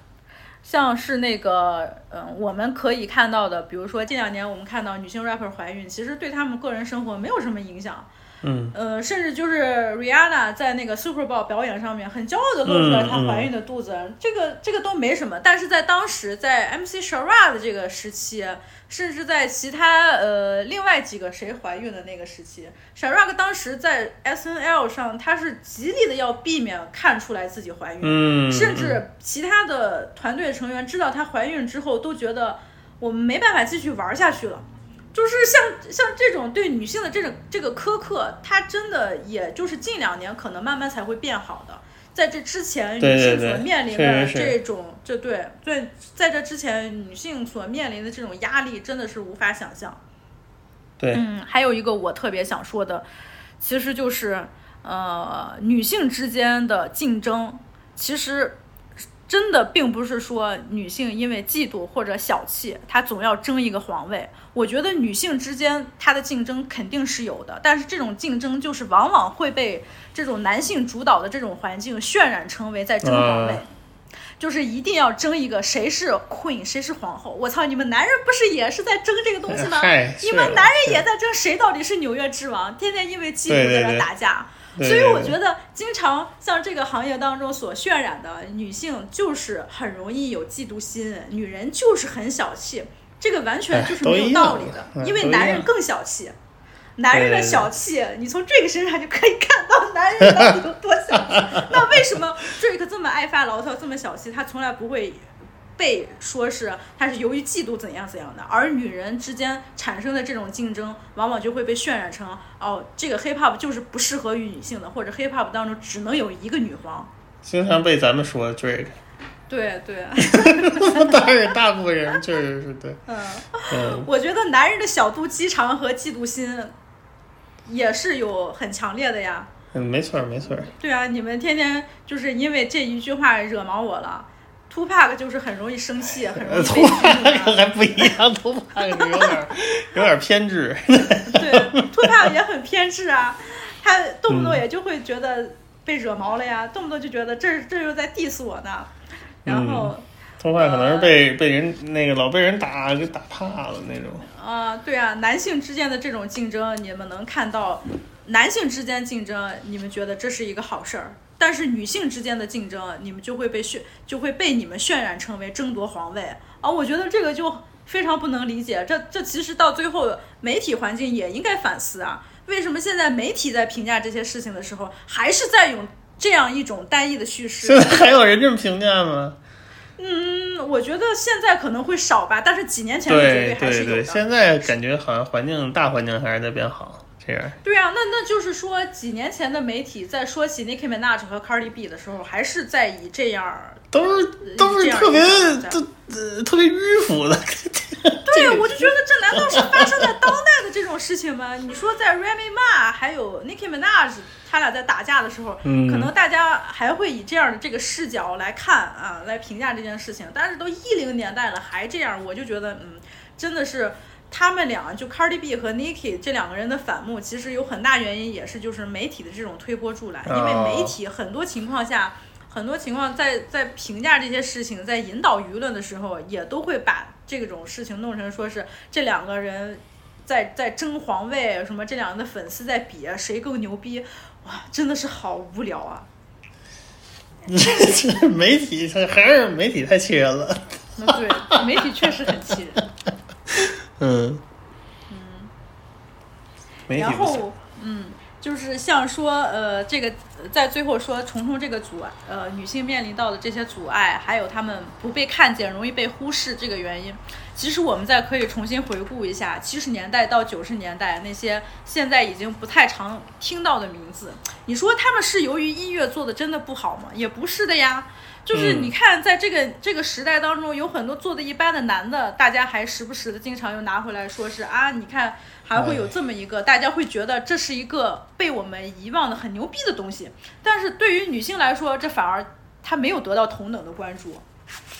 像是那个，嗯，我们可以看到的，比如说近两年我们看到女性 rapper 怀孕，其实对她们个人生活没有什么影响。嗯呃，甚至就是 Rihanna 在那个 Super Bowl 表演上面很骄傲的露出了她怀孕的肚子，这个这个都没什么。但是在当时，在 MC Shara 的这个时期，甚至在其他呃另外几个谁怀孕的那个时期，Shara 当时在 SNL 上，他是极力的要避免看出来自己怀孕，嗯，甚至其他的团队成员知道她怀孕之后，都觉得我们没办法继续玩下去了。就是像像这种对女性的这种这个苛刻，它真的也就是近两年可能慢慢才会变好的。在这之前，女性所面临的这种，这对对，在这之前，女性所面临的这种压力真的是无法想象。对，嗯，还有一个我特别想说的，其实就是呃，女性之间的竞争，其实真的并不是说女性因为嫉妒或者小气，她总要争一个皇位。我觉得女性之间她的竞争肯定是有的，但是这种竞争就是往往会被这种男性主导的这种环境渲染成为在争皇位。啊就是一定要争一个谁是 queen，谁是皇后。我操，你们男人不是也是在争这个东西吗？你们男人也在争谁到底是纽约之王，天天因为嫉妒在这对对对打架。对所以我觉得，经常像这个行业当中所渲染的女性，就是很容易有嫉妒心，女人就是很小气。这个完全就是没有道理的，嗯因为男人更小气。男人的小气，你从这个身上就可以看到男人到底有多小气。那为什么 Drake 这么爱发牢骚，这么小气？他从来不会被说是他是由于嫉妒怎样怎样的，而女人之间产生的这种竞争，往往就会被渲染成哦，这个 hip hop 就是不适合于女性的，或者 hip hop 当中只能有一个女皇。经常被咱们说 Drake，对对，当然大部分人确实是对，嗯，嗯，我觉得男人的小肚鸡肠和嫉妒心也是有很强烈的呀。嗯，没错儿没错儿，对啊，你们天天就是因为这一句话惹毛我了。Tupac 就是很容易生气，很容易被头激怒发的。还不一样，头发是有点儿 有点儿偏执，对，Tupac 也很偏执啊，他动不动嗯也就会觉得被惹毛了呀，动不动就觉得这这又在 diss 我呢。然后头发可能是被被人那个老被人打给打怕了那种。啊、对啊，男性之间的这种竞争，你们能看到，男性之间竞争，你们觉得这是一个好事儿，但是女性之间的竞争，你们就会被渲就会被你们渲染成为争夺皇位啊！我觉得这个就非常不能理解，这这其实到最后，媒体环境也应该反思啊，为什么现在媒体在评价这些事情的时候，还是在用这样一种单一的叙事？现在还有人这么评价吗？嗯，我觉得现在可能会少吧，但是几年前我绝对对对，还是有的。现在感觉好像环境大环境还是在变好，对啊，那那就是说，几年前的媒体在说起 Nicki Minaj 和 Cardi B 的时候，还是在以这样儿。都是都是特别都呃特别迂腐的。对，我就觉得这难道是发生在当代的这种事情吗？你说在 Remy Ma 还有 Nicki Minaj 他俩在打架的时候，嗯可能大家还会以这样的这个视角来看啊，来评价这件事情。但是都一零年代了还这样，我就觉得嗯，真的是。他们俩就 Cardi B 和 Nicki 这两个人的反目，其实有很大原因也是就是媒体的这种推波助澜，因为媒体很多情况下，很多情况在在评价这些事情，在引导舆论的时候，也都会把这种事情弄成说是这两个人在在争皇位，什么这两个人的粉丝在比谁更牛逼，哇，真的是好无聊啊！媒体还是媒体太气人了。嗯，对，媒体确实很气人。嗯嗯，然后，嗯，就是像说，呃，这个在最后说重重这个阻碍，呃，女性面临到的这些阻碍，还有她们不被看见、容易被忽视这个原因，其实我们再可以重新回顾一下七十年代到九十年代那些现在已经不太常听到的名字。你说他们是由于音乐做的真的不好吗？也不是的呀。就是嗯你看，在这个这个时代当中，有很多做的一般的男的，大家还时不时的经常又拿回来说是啊，你看还会有这么一个，大家会觉得这是一个被我们遗忘的很牛逼的东西。但是对于女性来说，这反而她没有得到同等的关注。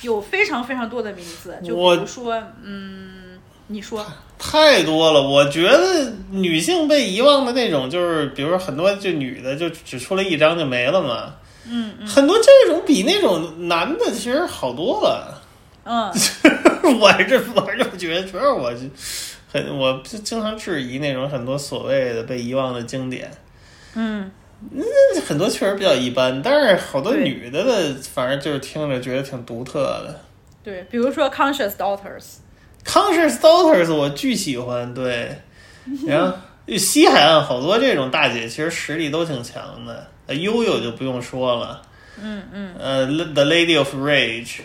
有非常非常多的名字，就比如说，嗯，你说，太多了。我觉得女性被遗忘的那种，就是比如说很多就女的就只出了一张就没了嘛。嗯嗯。很多这种比那种男的其实好多了。嗯，我是这我是这么觉得，主要我就很我经常质疑那种很多所谓的被遗忘的经典。嗯，那很多确实比较一般，但是好多女的的，反正就是听着觉得挺独特的。对，比如说 Conscious Daughters，Conscious Daughters 我巨喜欢，对，然后西海岸好多这种大姐其实实力都挺强的，呃悠悠就不用说了，嗯嗯，呃，The Lady of Rage。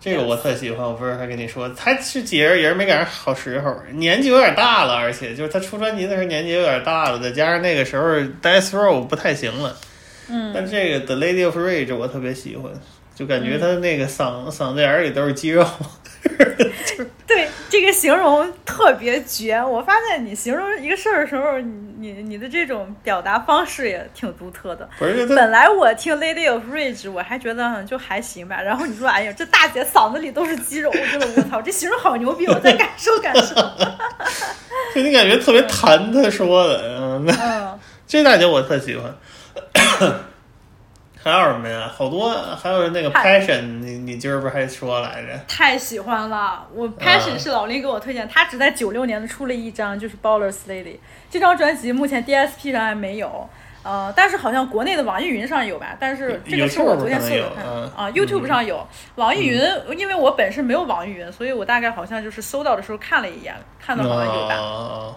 这个我特喜欢，我不是还跟你说，他是几人也是没赶上好时候，年纪有点大了，而且就是他出专辑的时候年纪有点大了，再加上那个时候 Death Row 不太行了，嗯，但这个 The Lady of Rage 我特别喜欢，就感觉他那个嗓、嗓子眼儿里都是肌肉。对这个形容特别绝。我发现你形容一个事儿的时候，你你你的这种表达方式也挺独特的。本来我听 Lady of Rage 我还觉得嗯就还行吧，然后你说哎呀这大姐嗓子里都是肌肉，我觉得我操这形容好牛逼，我再感受感受。就你感觉特别弹她说的，嗯，这大姐我特喜欢。还有什么呀？好多，还有那个 Passion，你你今儿不是还说来着？太喜欢了！我 Passion 嗯是老林给我推荐，他只在九六年的出了一张，就是 Ballers Lady 这张专辑，目前 DSP 上还没有。呃，但是好像国内的网易云上有吧？但是这个是我昨天搜的看啊，YouTube 上有。网易云，因为我本身没有网易云，所以我大概好像就是搜到的时候看了一眼，看到好像有吧。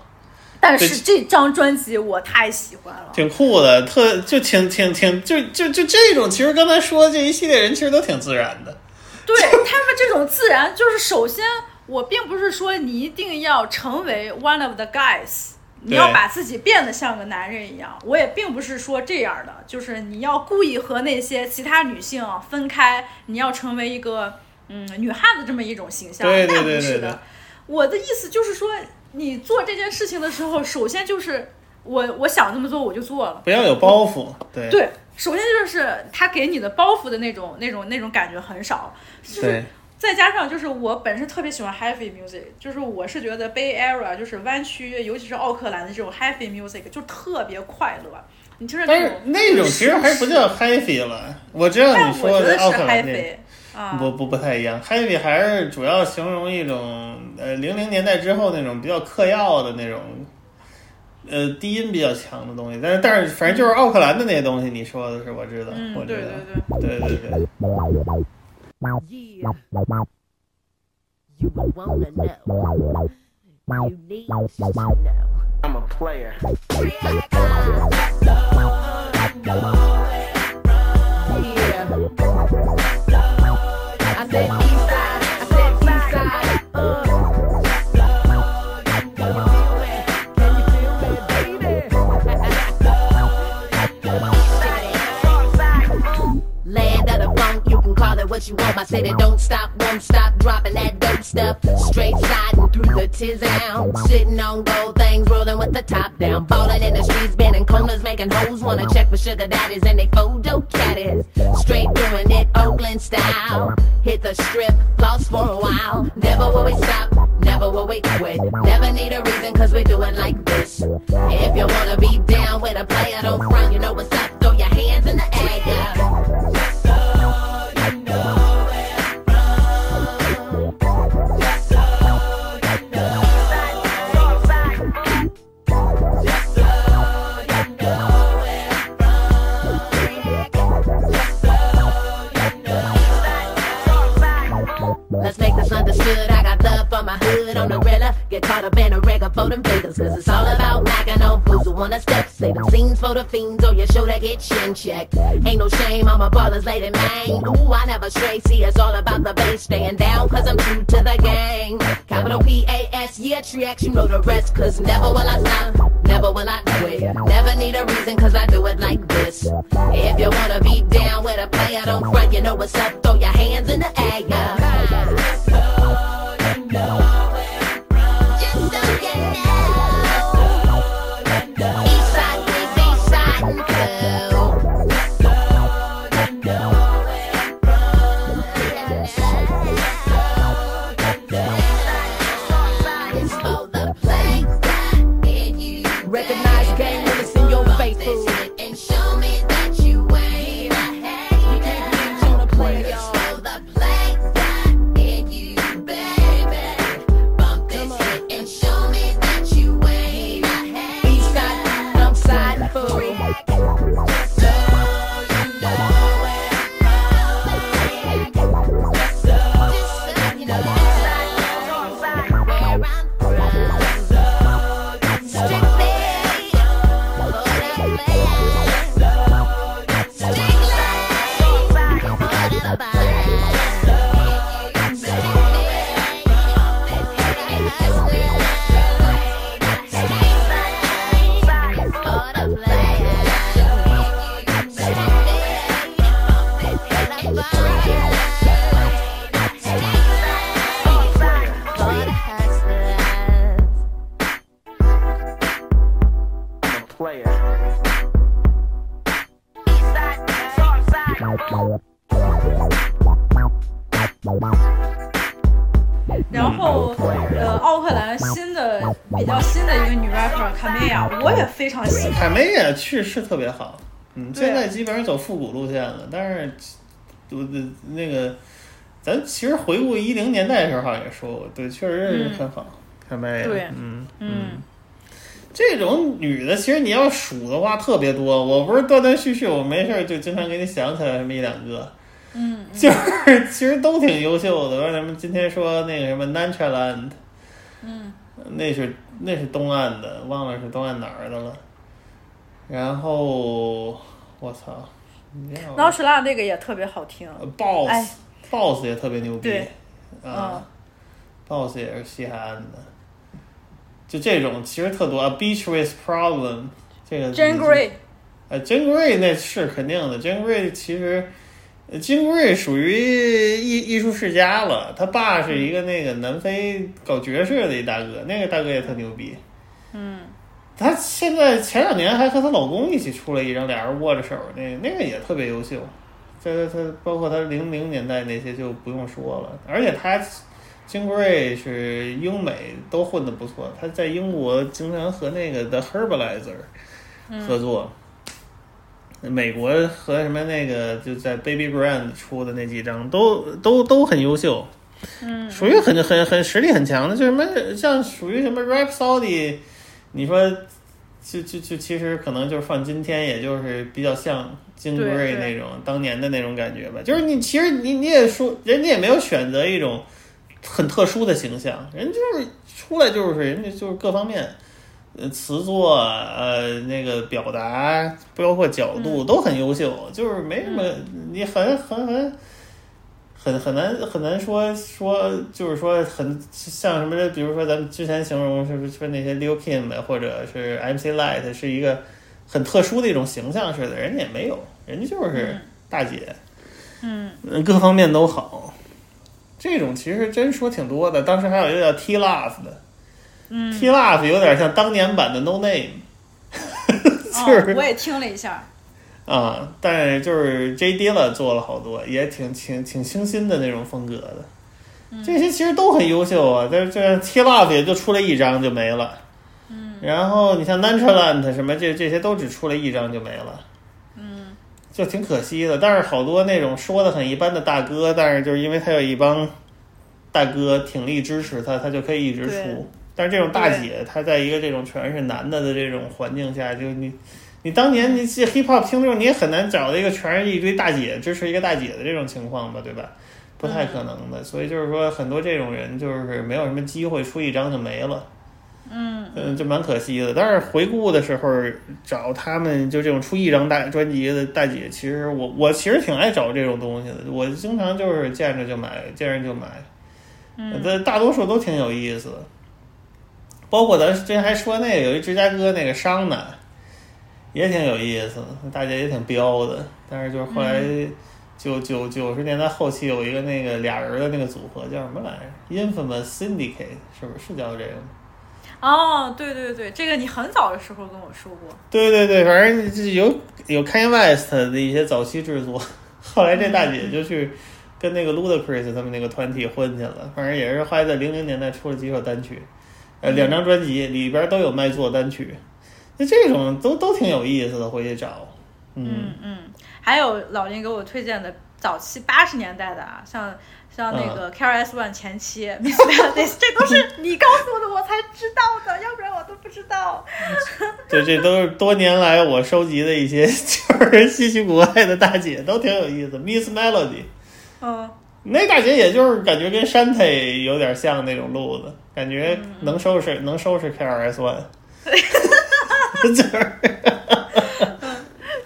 但是这张专辑我太喜欢了，挺酷的，特就挺挺挺就就就这种，其实刚才说的这一系列人其实都挺自然的。对他们这种自然，就是首先我并不是说你一定要成为 one of the guys，你要把自己变得像个男人一样。我也并不是说这样的，就是你要故意和那些其他女性分开，你要成为一个嗯女汉子这么一种形象，那不是的。我的意思就是说。你做这件事情的时候，首先就是我我想这么做，我就做了。不要有包袱，对对。首先就是他给你的包袱的那种、那种、那种感觉很少。就是。再加上就是我本身特别喜欢 heavy music，就是我是觉得 Bay Area 就是湾区，尤其是奥克兰的这种 heavy music 就特别快乐。你听着但是那种其实还不叫 happy 了，我知道你说的奥克兰那。不不不太一样，heavy 还是主要形容一种呃零零年代之后那种比较嗑药的那种，呃低音比较强的东西。但是但是反正就是奥克兰的那些东西，你说的是我知道，我知道，对对对。What you want. My city don't stop, won't stop dropping that dope stuff. Straight sliding through the tizown. Sitting on gold things, rolling with the top down. Balling in the streets, bending corners, making hoes wanna check for sugar daddies and they photo caddies. Straight doing it, Oakland style. Hit the strip, lost for a while. Never will we stop, never will we quit. Never need a reason, cause we do it like this. If you wanna be down with a player, don't front, you know what's up. Throw your hands in the air, Get caught up in a regular for them figures. Cause it's all about knocking on fools who wanna step. Say the scenes for the fiends or your show that get chin checked. Ain't no shame, I'm a baller's lady, man. Ooh, I never stray. See, it's all about the base. Staying down cause I'm true to the gang. Capital P A S, yeah, tracks, you know the rest. Cause never will I stop, never will I quit. Never need a reason cause I do it like this. If you wanna be down with a player, don't front, you know what's up. Throw your hands in the air, yeah. 是特别好，嗯，现在基本上走复古路线了。但是，我的那个，咱其实回顾一零年代的时候好像也说过，对，确实是很好。看麦，对，嗯嗯。这种女的，其实你要数的话特别多。我不是断断续续，我没事儿就经常给你想起来那么一两个。嗯，就是其实都挺优秀的。为什么今天说那个什么 Natureland？嗯，那是那是东岸的，忘了是东岸哪儿的了。然后我操，劳什拉那个也特别好听。哎 Boss，Boss 也特别牛逼。对，啊，Boss 也是西海岸的。就这种其实特多啊，Beach with Problem 这个。Jane Grey。呃，Jane Grey 那是肯定的，Jane Grey 其实。金贵属于艺艺术世家了，他爸是一个那个南非搞爵士的一大哥，那个大哥也特牛逼。嗯，他现在前两年还和她老公一起出了一张俩人握着手，那那个也特别优秀。这她包括她零零年代那些就不用说了，而且她金贵是英美都混得不错，她在英国经常和那个 The Herbalizer 合作。美国和什么那个就在 Baby Brand 出的那几张都都都很优秀，嗯，属于很很很实力很强的，就什么像属于什么 Rhapsody，你说就就就其实可能就是放今天，也就是比较像金贵那种当年的那种感觉吧。就是你其实你你也说，人家也没有选择一种很特殊的形象，人就是出来就是人家就是各方面。呃，词作呃，那个表达，包括角度都很优秀，就是没什么，你很很很很很难很难说说，就是说很像什么，比如说咱们之前形容是说那些 Lil Kim 或者是 MC Light 是一个很特殊的一种形象似的，人家也没有，人家就是大姐，嗯，各方面都好，这种其实真说挺多的，当时还有一个叫 T Love 的。嗯。T Love 有点像当年版的 No Name，就是我也听了一下啊，但是就是 J Dilla 做了好多，也挺挺挺清新的那种风格的，这些其实都很优秀啊。但是这 T Love 也就出了一张就没了，嗯，然后你像 Natureland 什么这这些都只出了一张就没了，嗯，就挺可惜的。但是好多那种说的很一般的大哥，但是就是因为他有一帮大哥挺力支持他，他就可以一直出。但是这种大姐，她在一个这种全是男的的这种环境下，就你，你当年你 hip hop 听众，你也很难找到一个全是一堆大姐支持一个大姐的这种情况吧，对吧？不太可能的。所以就是说，很多这种人就是没有什么机会出一张就没了，嗯嗯，就蛮可惜的。但是回顾的时候找他们就这种出一张大专辑的大姐，其实我我其实挺爱找这种东西的，我经常就是见着就买，见着就买，嗯，这大多数都挺有意思的。包括咱之前还说那个有一芝加哥那个商男，也挺有意思的，大姐也挺彪的。但是就是后来九九九十年代后期有一个那个俩人的那个组合叫什么来着？Infamous Syndicate 是不是是叫这个吗？哦，对对对，这个你很早的时候跟我说过。对对对，反正有有 Kanye West 的一些早期制作，后来这大姐就去跟那个 Ludacris 他们那个团体混去了，反正也是后来在零零年代出了几首单曲。呃，两张专辑里边都有卖座单曲，那这种都都挺有意思的，回去找。嗯嗯，还有老林给我推荐的早期八十年代的啊，像像那个 K R S One 前期，Miss Melody，这都是你告诉我的，我才知道的，要不然我都不知道。对，这都是多年来我收集的一些 就是稀奇古怪的大姐，都挺有意思。Miss Melody，嗯。那大姐也就是感觉跟山腿有点像那种路子，感觉能收拾能收拾 K R 就是，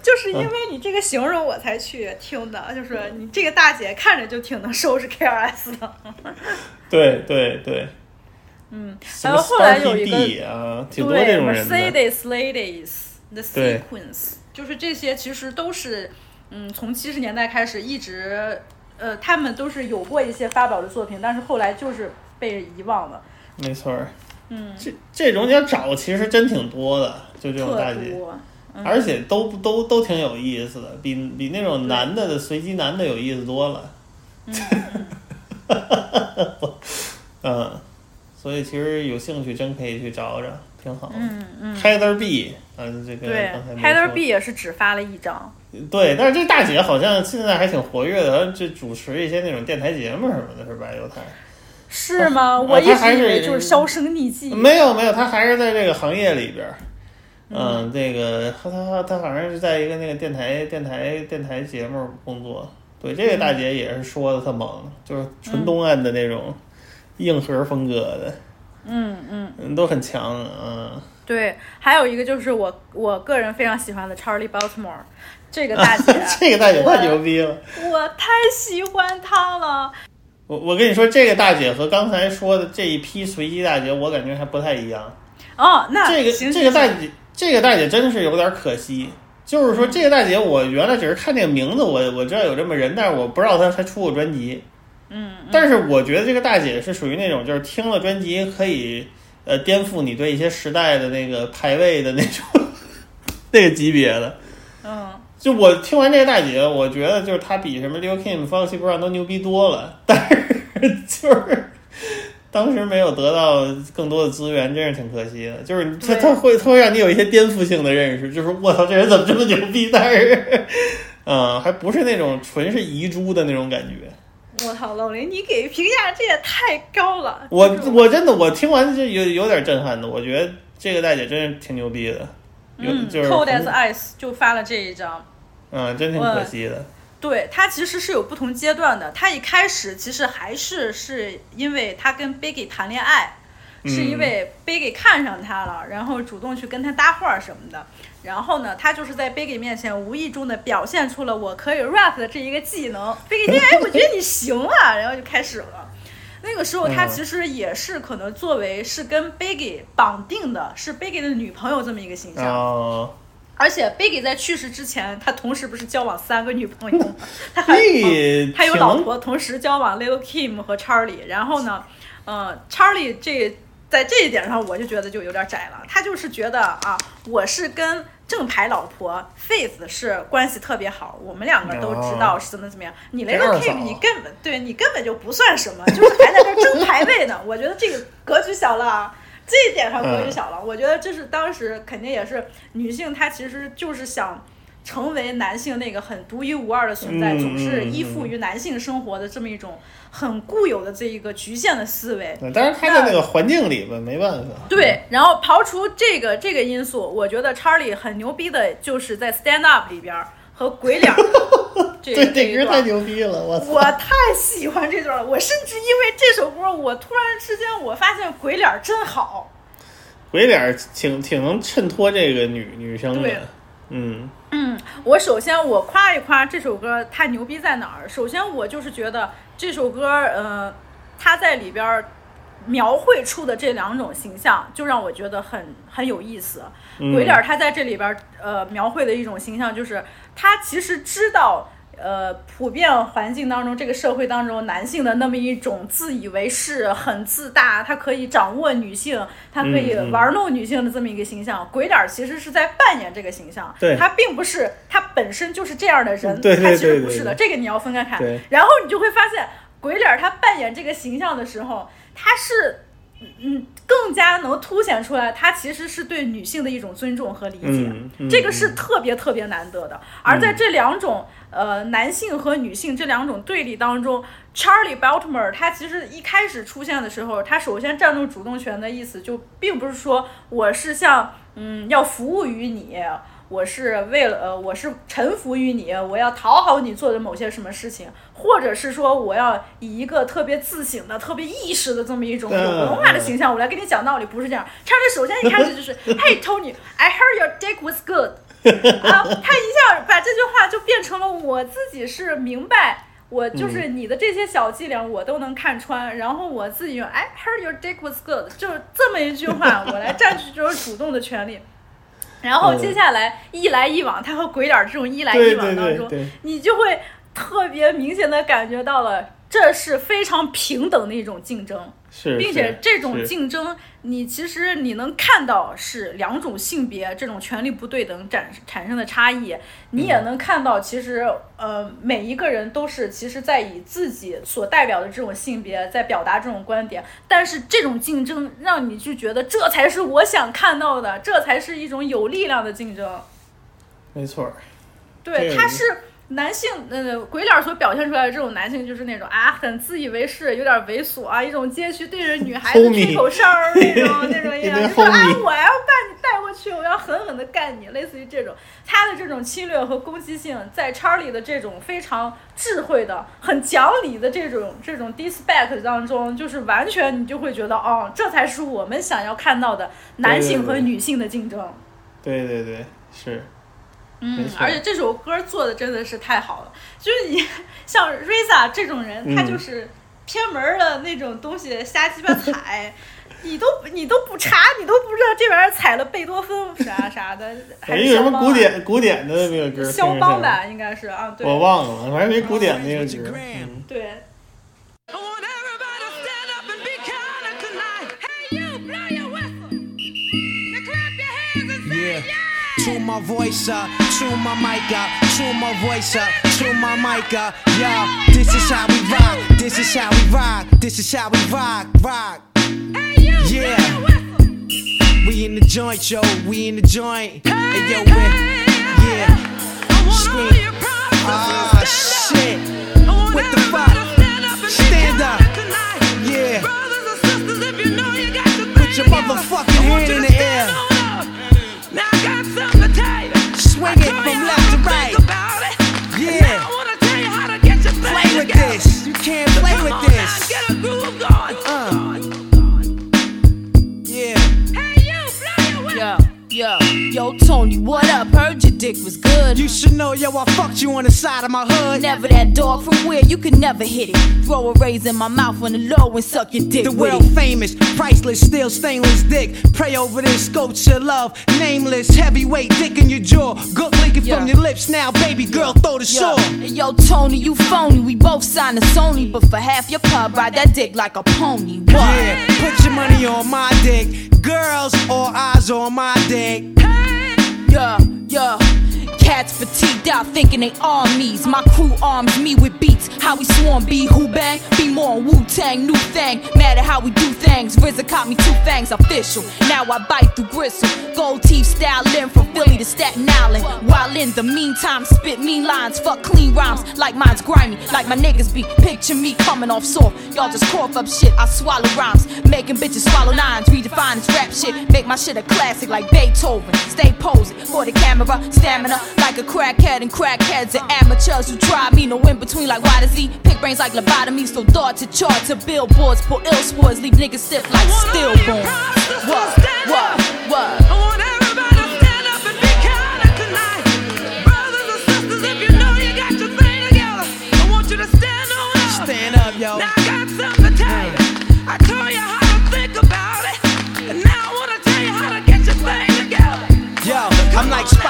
就是因为你这个形容我才去听的，就是你这个大姐看着就挺能收拾 K R S 的。对对对，嗯，还有后来有一个啊，挺多这种人的。Mercedes Ladies The Sequence，就是这些其实都是嗯，从七十年代开始一直。呃，他们都是有过一些发表的作品，但是后来就是被遗忘了。没错儿，嗯，这这种你要找，其实真挺多的，就这种大姐，而且都都都挺有意思的，比比那种男的的随机男的有意思多了。嗯，所以其实有兴趣真可以去找找，挺好。嗯嗯，Heather B，嗯，这个对，Heather B 也是只发了一张。对，但是这大姐好像现在还挺活跃的，就主持一些那种电台节目什么的，是吧？有台。是吗？我一直以为就是销声匿迹。没有没有，他还是在这个行业里边儿。嗯，那个他他他好像是在一个那个电台电台电台节目工作。对，这个大姐也是说的特猛，就是纯东岸的那种硬核风格的。嗯嗯，都很强。嗯，对，还有一个就是我我个人非常喜欢的 Charlie Baltimore，这个大姐，这个大姐太牛逼了，我太喜欢她了。我我跟你说，这个大姐和刚才说的这一批随机大姐，我感觉还不太一样。哦，那这个这个大姐，这个大姐真是有点可惜。就是说，这个大姐，我原来只是看这个名字，我我知道有这么人，但是我不知道她她出过专辑。嗯。但是我觉得这个大姐是属于那种，就是听了专辑可以呃颠覆你对一些时代的那个排位的那种 那个级别的。嗯。就我听完这个大姐，我觉得就是她比什么 Lil Kim、Foxy Brown 都牛逼多了，但是 就是当时没有得到更多的资源，真是挺可惜的。就是她她会他会让你有一些颠覆性的认识，就是我操，这人怎么这么牛逼？但是，嗯，还不是那种纯是遗珠的那种感觉。我操，老林，你给评价这也太高了。我我真的我听完就有有点震撼的，我觉得这个大姐真是挺牛逼的。嗯，Cold as Ice 就发了这一张。嗯，真挺可惜的。对他其实是有不同阶段的。他一开始其实还是是因为他跟 Biggie 谈恋爱，是因为 Biggie 看上他了，然后主动去跟他搭话什么的。然后呢，他就是在 Biggie 面前无意中的表现出了我可以 rap 的这一个技能。Biggie 哎，我觉得你行啊，然后就开始了。那个时候他其实也是可能作为是跟 Biggie 绑定的，是 Biggie 的女朋友这么一个形象。而且 Biggie 在去世之前，他同时不是交往三个女朋友，他还他有老婆，同时交往 Little Kim 和 Charlie。然后呢，呃，Charlie 这在这一点上，我就觉得就有点窄了。他就是觉得啊，我是跟正牌老婆 Faith 是关系特别好，我们两个都知道是怎么怎么样。你 Lil Kim 你根本对你根本就不算什么，就是还在这争排位呢。我觉得这个格局小了。这一点上格局小了，我觉得这是当时肯定也是女性，她其实就是想成为男性那个很独一无二的存在，总是依附于男性生活的这么一种很固有的这一个局限的思维。当然，他在那个环境里吧，没办法。对，然后刨除这个这个因素，我觉得查理很牛逼的，就是在 Stand Up 里边。和鬼脸，这这这歌太牛逼了！我我太喜欢这段了。我甚至因为这首歌，我突然之间我发现鬼脸真好。鬼脸挺挺能衬托这个女女生的，嗯嗯。我首先我夸一夸这首歌，它牛逼在哪儿？首先我就是觉得这首歌，呃，它在里边描绘出的这两种形象，就让我觉得很很有意思。鬼脸他在这里边呃描绘的一种形象就是。他其实知道，呃，普遍环境当中，这个社会当中，男性的那么一种自以为是、很自大，他可以掌握女性，他可以玩弄女性的这么一个形象。鬼脸其实是在扮演这个形象，他并不是他本身就是这样的人，他其实不是的。这个你要分开看。然后你就会发现，鬼脸他扮演这个形象的时候，他是。嗯，更加能凸显出来，他其实是对女性的一种尊重和理解，这个是特别特别难得的。而在这两种呃男性和女性这两种对立当中，Charlie Baltimore 他其实一开始出现的时候，他首先占住主动权的意思，就并不是说我是像嗯要服务于你。我是为了呃，我是臣服于你，我要讨好你做的某些什么事情，或者是说我要以一个特别自省的、特别意识的这么一种有文化的形象，我来跟你讲道理，不是这样。查理首先一开始就是，Hey Tony，I heard your dick was good，啊，他一下把这句话就变成了我自己是明白，我就是你的这些小伎俩我都能看穿，然后我自己用 I heard your dick was good，就是这么一句话，我来占据这种主动的权利。然后接下来一来一往，他和鬼脸这种一来一往当中，你就会特别明显的感觉到了，这是非常平等的一种竞争。并且这种竞争，你其实你能看到是两种性别这种权利不对等产产生的差异，你也能看到其实呃每一个人都是其实在以自己所代表的这种性别在表达这种观点，但是这种竞争让你就觉得这才是我想看到的，这才是一种有力量的竞争。没错，对，它是男性呃鬼脸所表现出来的这种男性，就是那种啊很自以为是，有点猥琐啊，一种街区对着女孩子 吹口哨儿那种 那种一样，就说啊我要把你带过去，我要狠狠的干你，类似于这种。他的这种侵略和攻击性，在查理的这种非常智慧的、很讲理的这种这种 disrespect 当中，就是完全你就会觉得哦，这才是我们想要看到的男性和女性的竞争。对对对，是。嗯，而且这首歌做的真的是太好了，就是你像 Risa 这种人，他就是偏门的那种东西瞎鸡巴踩，你都你都不查，你都不知道这玩意儿踩了贝多芬啥啥的，还是什么古典古典的那个歌，肖邦吧，应该是啊，对，我忘了，反正没古典那个歌，对。Tune my voice up, tune my mic up, tune my voice up, tune my mic up. Yo, this is how we rock, this is how we rock, this is how we rock, rock. Yeah. We in the joint, yo, we in the joint. Hey, yo, we yeah. Scream. Ah, shit. What the fuck? Stand up. Yeah. Put your motherfucking hand in the air. Swing it from left to right. Yeah. Play with this. You can't play with this. get a groove god Uh. Yeah. Yo, yo, yo, Tony, what up? Heard your dick was good. You should know, yo, I fucked you on the side of my hood. Never that dog from where you could never hit it. Throw a razor in my mouth on the low and suck your dick. The world famous, priceless, still stainless dick. Pray over this, sculpture love. Nameless, heavyweight dick in your jaw. Good leaking yeah. from your lips now, baby girl, throw the yeah. Hey, yo, Tony, you phony. We both signed to Sony, but for half your pub, ride that dick like a pony. What? Yeah, put your money on my dick. Girls, all eyes on my dick. Yeah, yeah. Cats fatigued out thinking they armies. My crew arms me with beats. How we swarm, be who bang, be more Wu Tang, new thing. At how we do things. RZA caught me two fangs, official. Now I bite through gristle. Gold teeth styling from Philly to Staten Island. While in the meantime, spit mean lines, fuck clean rhymes. Like mine's grimy, like my niggas be. Picture me coming off soft. Y'all just cough up shit, I swallow rhymes. Making bitches swallow nines, redefine this rap shit. Make my shit a classic like Beethoven. Stay posing for the camera, stamina like a crackhead and crackheads and amateurs who try me. No in between like Y to Z. Pick brains like lobotomies. So thought to chart to billboards. Pull ill sports. Leave niggas stiff like stillborn. What? What? What? I want everybody to stand up, and be counted tonight, brothers and sisters. If you know you got your thing together, I want you to stand on up. Stand up, yo. Now I got something to tell you.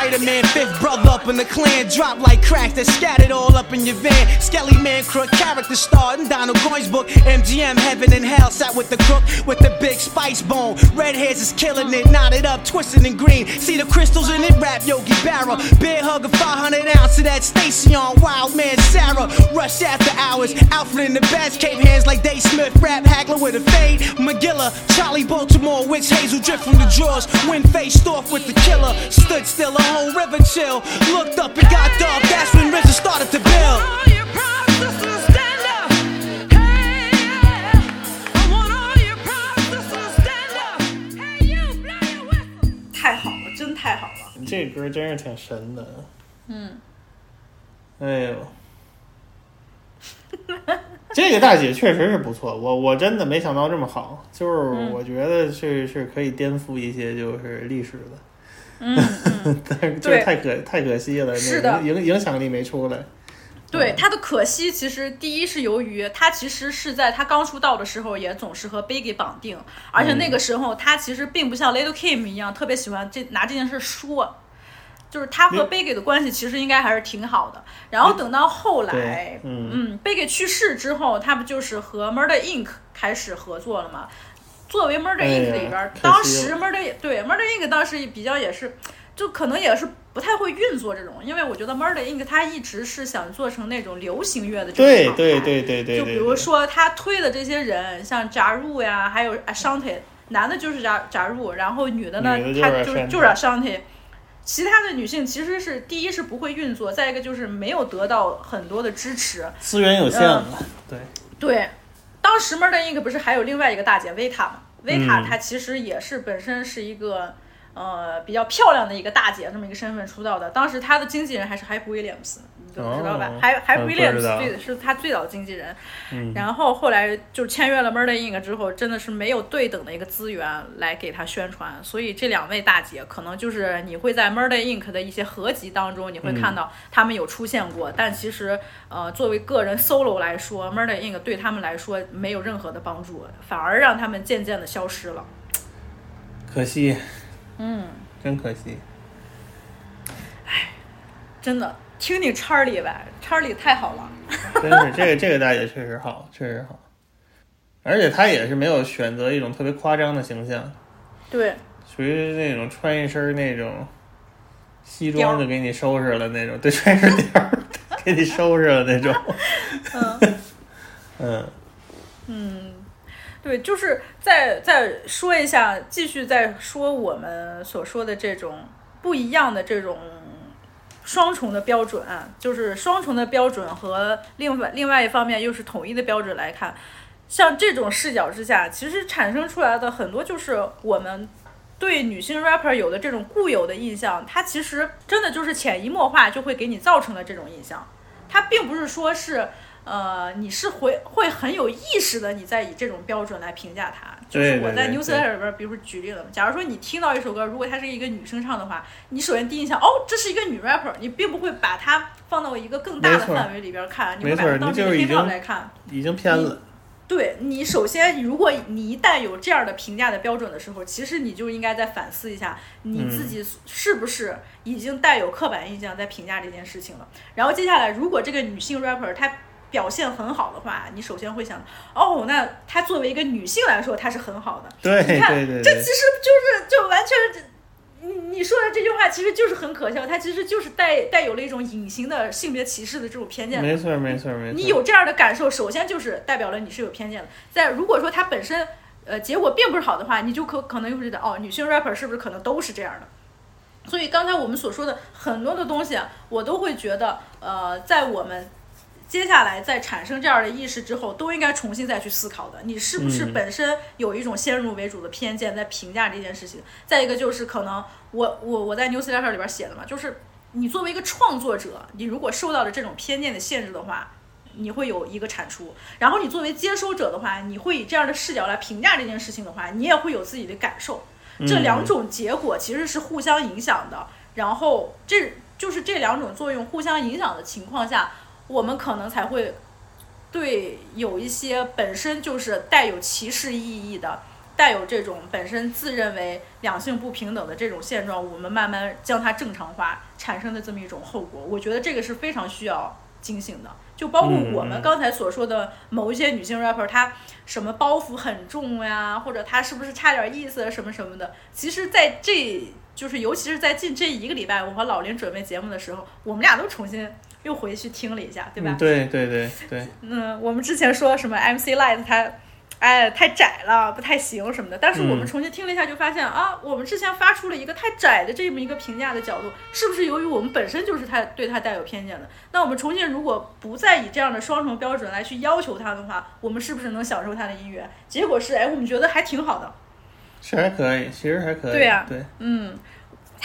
I'm Spider-Man, fifth brother up in the clan. Drop like cracks that scattered all up in your van. Skelly man, crook character star in Donald Goins book. MGM, heaven and hell, sat with the crook with the big spice bone. Red hairs is killing it, knotted up, twisted and green. See the crystals in it, rap Yogi Barra. Bear hug a 500 ounce of that Stacy on Wild Man Sarah. Rush after hours, Alfred in the best, cape hands like Dave Smith, rap haggler with a fade. McGilla, Charlie Baltimore, witch Hazel drip from the drawers. Wind faced off with the killer. Stood still, a whole river chill. Looked up and got dark, that's when RZA started to build. Hey, 真太好了！这歌真是挺神的。嗯。哎呦，这个大姐确实是不错，我我真的没想到这么好，就是我觉得是是可以颠覆一些就是历史的。嗯，但是这太可太可惜了，是的，影影响力没出来。对他的可惜，其实第一是由于他其实是在他刚出道的时候，也总是和 Biggie 绑定，而且那个时候他其实并不像 Little Kim 一样特别喜欢这拿这件事说，就是他和 Biggie 的关系其实应该还是挺好的。然后等到后来，嗯。嗯，Biggie 去世之后，他不就是和 Murder Inc 开始合作了吗？作为 Murder Inc 里边，当时 Murder 对 Murder Inc 当时比较也是，就可能也是不太会运作这种，因为我觉得 Murder Inc 它一直是想做成那种流行乐的这种厂牌，对对对对就比如说他推的这些人，像扎入呀，还有 Ashanti，男的就是扎扎入，然后女的呢，他就是就是 Ashanti，其他的女性其实是第一是不会运作，再一个就是没有得到很多的支持，资源有限对。当时 Murder Inc 不是还有另外一个大姐维塔吗？维塔她其实也是本身是一个呃比较漂亮的一个大姐这么一个身份出道的，当时她的经纪人还是 Hype Williams。知道吧？还还 Williams 最是他最早的经纪人，然后后来就签约了 Murder Inc 之后，真的是没有对等的一个资源来给他宣传，所以这两位大姐可能就是你会在 Murder Inc 的一些合集当中，你会看到他们有出现过，但其实呃作为个人 solo 来说，Murder Inc 对他们来说没有任何的帮助，反而让他们渐渐的消失了。可惜，嗯，真可惜。唉，真的。听听查理呗，查理太好了。真是这个这个大姐确实好，确实好，而且她也是没有选择一种特别夸张的形象。对。属于那种穿一身那种西装就给你收拾了那种，对，穿一身貂儿给你收拾了那种。嗯。嗯。嗯，对，就是再再说一下，继续再说我们所说的这种不一样的这种。双重的标准，就是双重的标准和另外另外一方面又是统一的标准来看，像这种视角之下，其实产生出来的很多就是我们对女性 rapper 有的这种固有的印象，它其实真的就是潜移默化就会给你造成了这种印象，它并不是说是。呃，你是会会很有意识的，你在以这种标准来评价他。就是我在 newsletter 里边，比如说举例了，假如说你听到一首歌，如果它是一个女生唱的话，你首先第一印象，哦，这是一个女 rapper，你并不会把它放到一个更大的范围里边看，你会把它当成一个 hip hop 来看。已经偏了。对你首先，如果你一旦有这样的评价的标准的时候，其实你就应该在反思一下，你自己是不是已经带有刻板印象在评价这件事情了。然后接下来，如果这个女性 rapper 她表现很好的话，你首先会想，哦，那她作为一个女性来说，她是很好的。对，你看，这其实就是就完全，你你说的这句话其实就是很可笑，它其实就是带带有了一种隐形的性别歧视的这种偏见。没错，没错，没错。你有这样的感受，首先就是代表了你是有偏见的。在如果说它本身呃结果并不是好的话，你就可可能又觉得，哦，女性 rapper 是不是可能都是这样的？所以刚才我们所说的很多的东西，我都会觉得，呃，在我们。接下来在产生这样的意识之后，都应该重新再去思考的。你是不是本身有一种先入为主的偏见在评价这件事情？再一个就是可能我我我在 newsletter 里边写的嘛，就是你作为一个创作者，你如果受到了这种偏见的限制的话，你会有一个产出；然后你作为接收者的话，你会以这样的视角来评价这件事情的话，你也会有自己的感受。这两种结果其实是互相影响的。然后这就是这两种作用互相影响的情况下。我们可能才会对有一些本身就是带有歧视意义的、带有这种本身自认为两性不平等的这种现状，我们慢慢将它正常化产生的这么一种后果，我觉得这个是非常需要警醒的。就包括我们刚才所说的某一些女性 rapper，她什么包袱很重呀，或者她是不是差点意思什么什么的，其实在这就是尤其是在近这一个礼拜，我和老林准备节目的时候，我们俩都重新。又回去听了一下，对吧？对对对对。嗯，我们之前说什么 MC Light 它，哎，太窄了，不太行什么的。但是我们重新听了一下，就发现啊，我们之前发出了一个太窄的这么一个评价的角度，是不是由于我们本身就是它对它带有偏见的？那我们重新如果不再以这样的双重标准来去要求它的话，我们是不是能享受它的音乐？结果是，哎，我们觉得还挺好的。是还可以，其实还可以。对呀，对，嗯。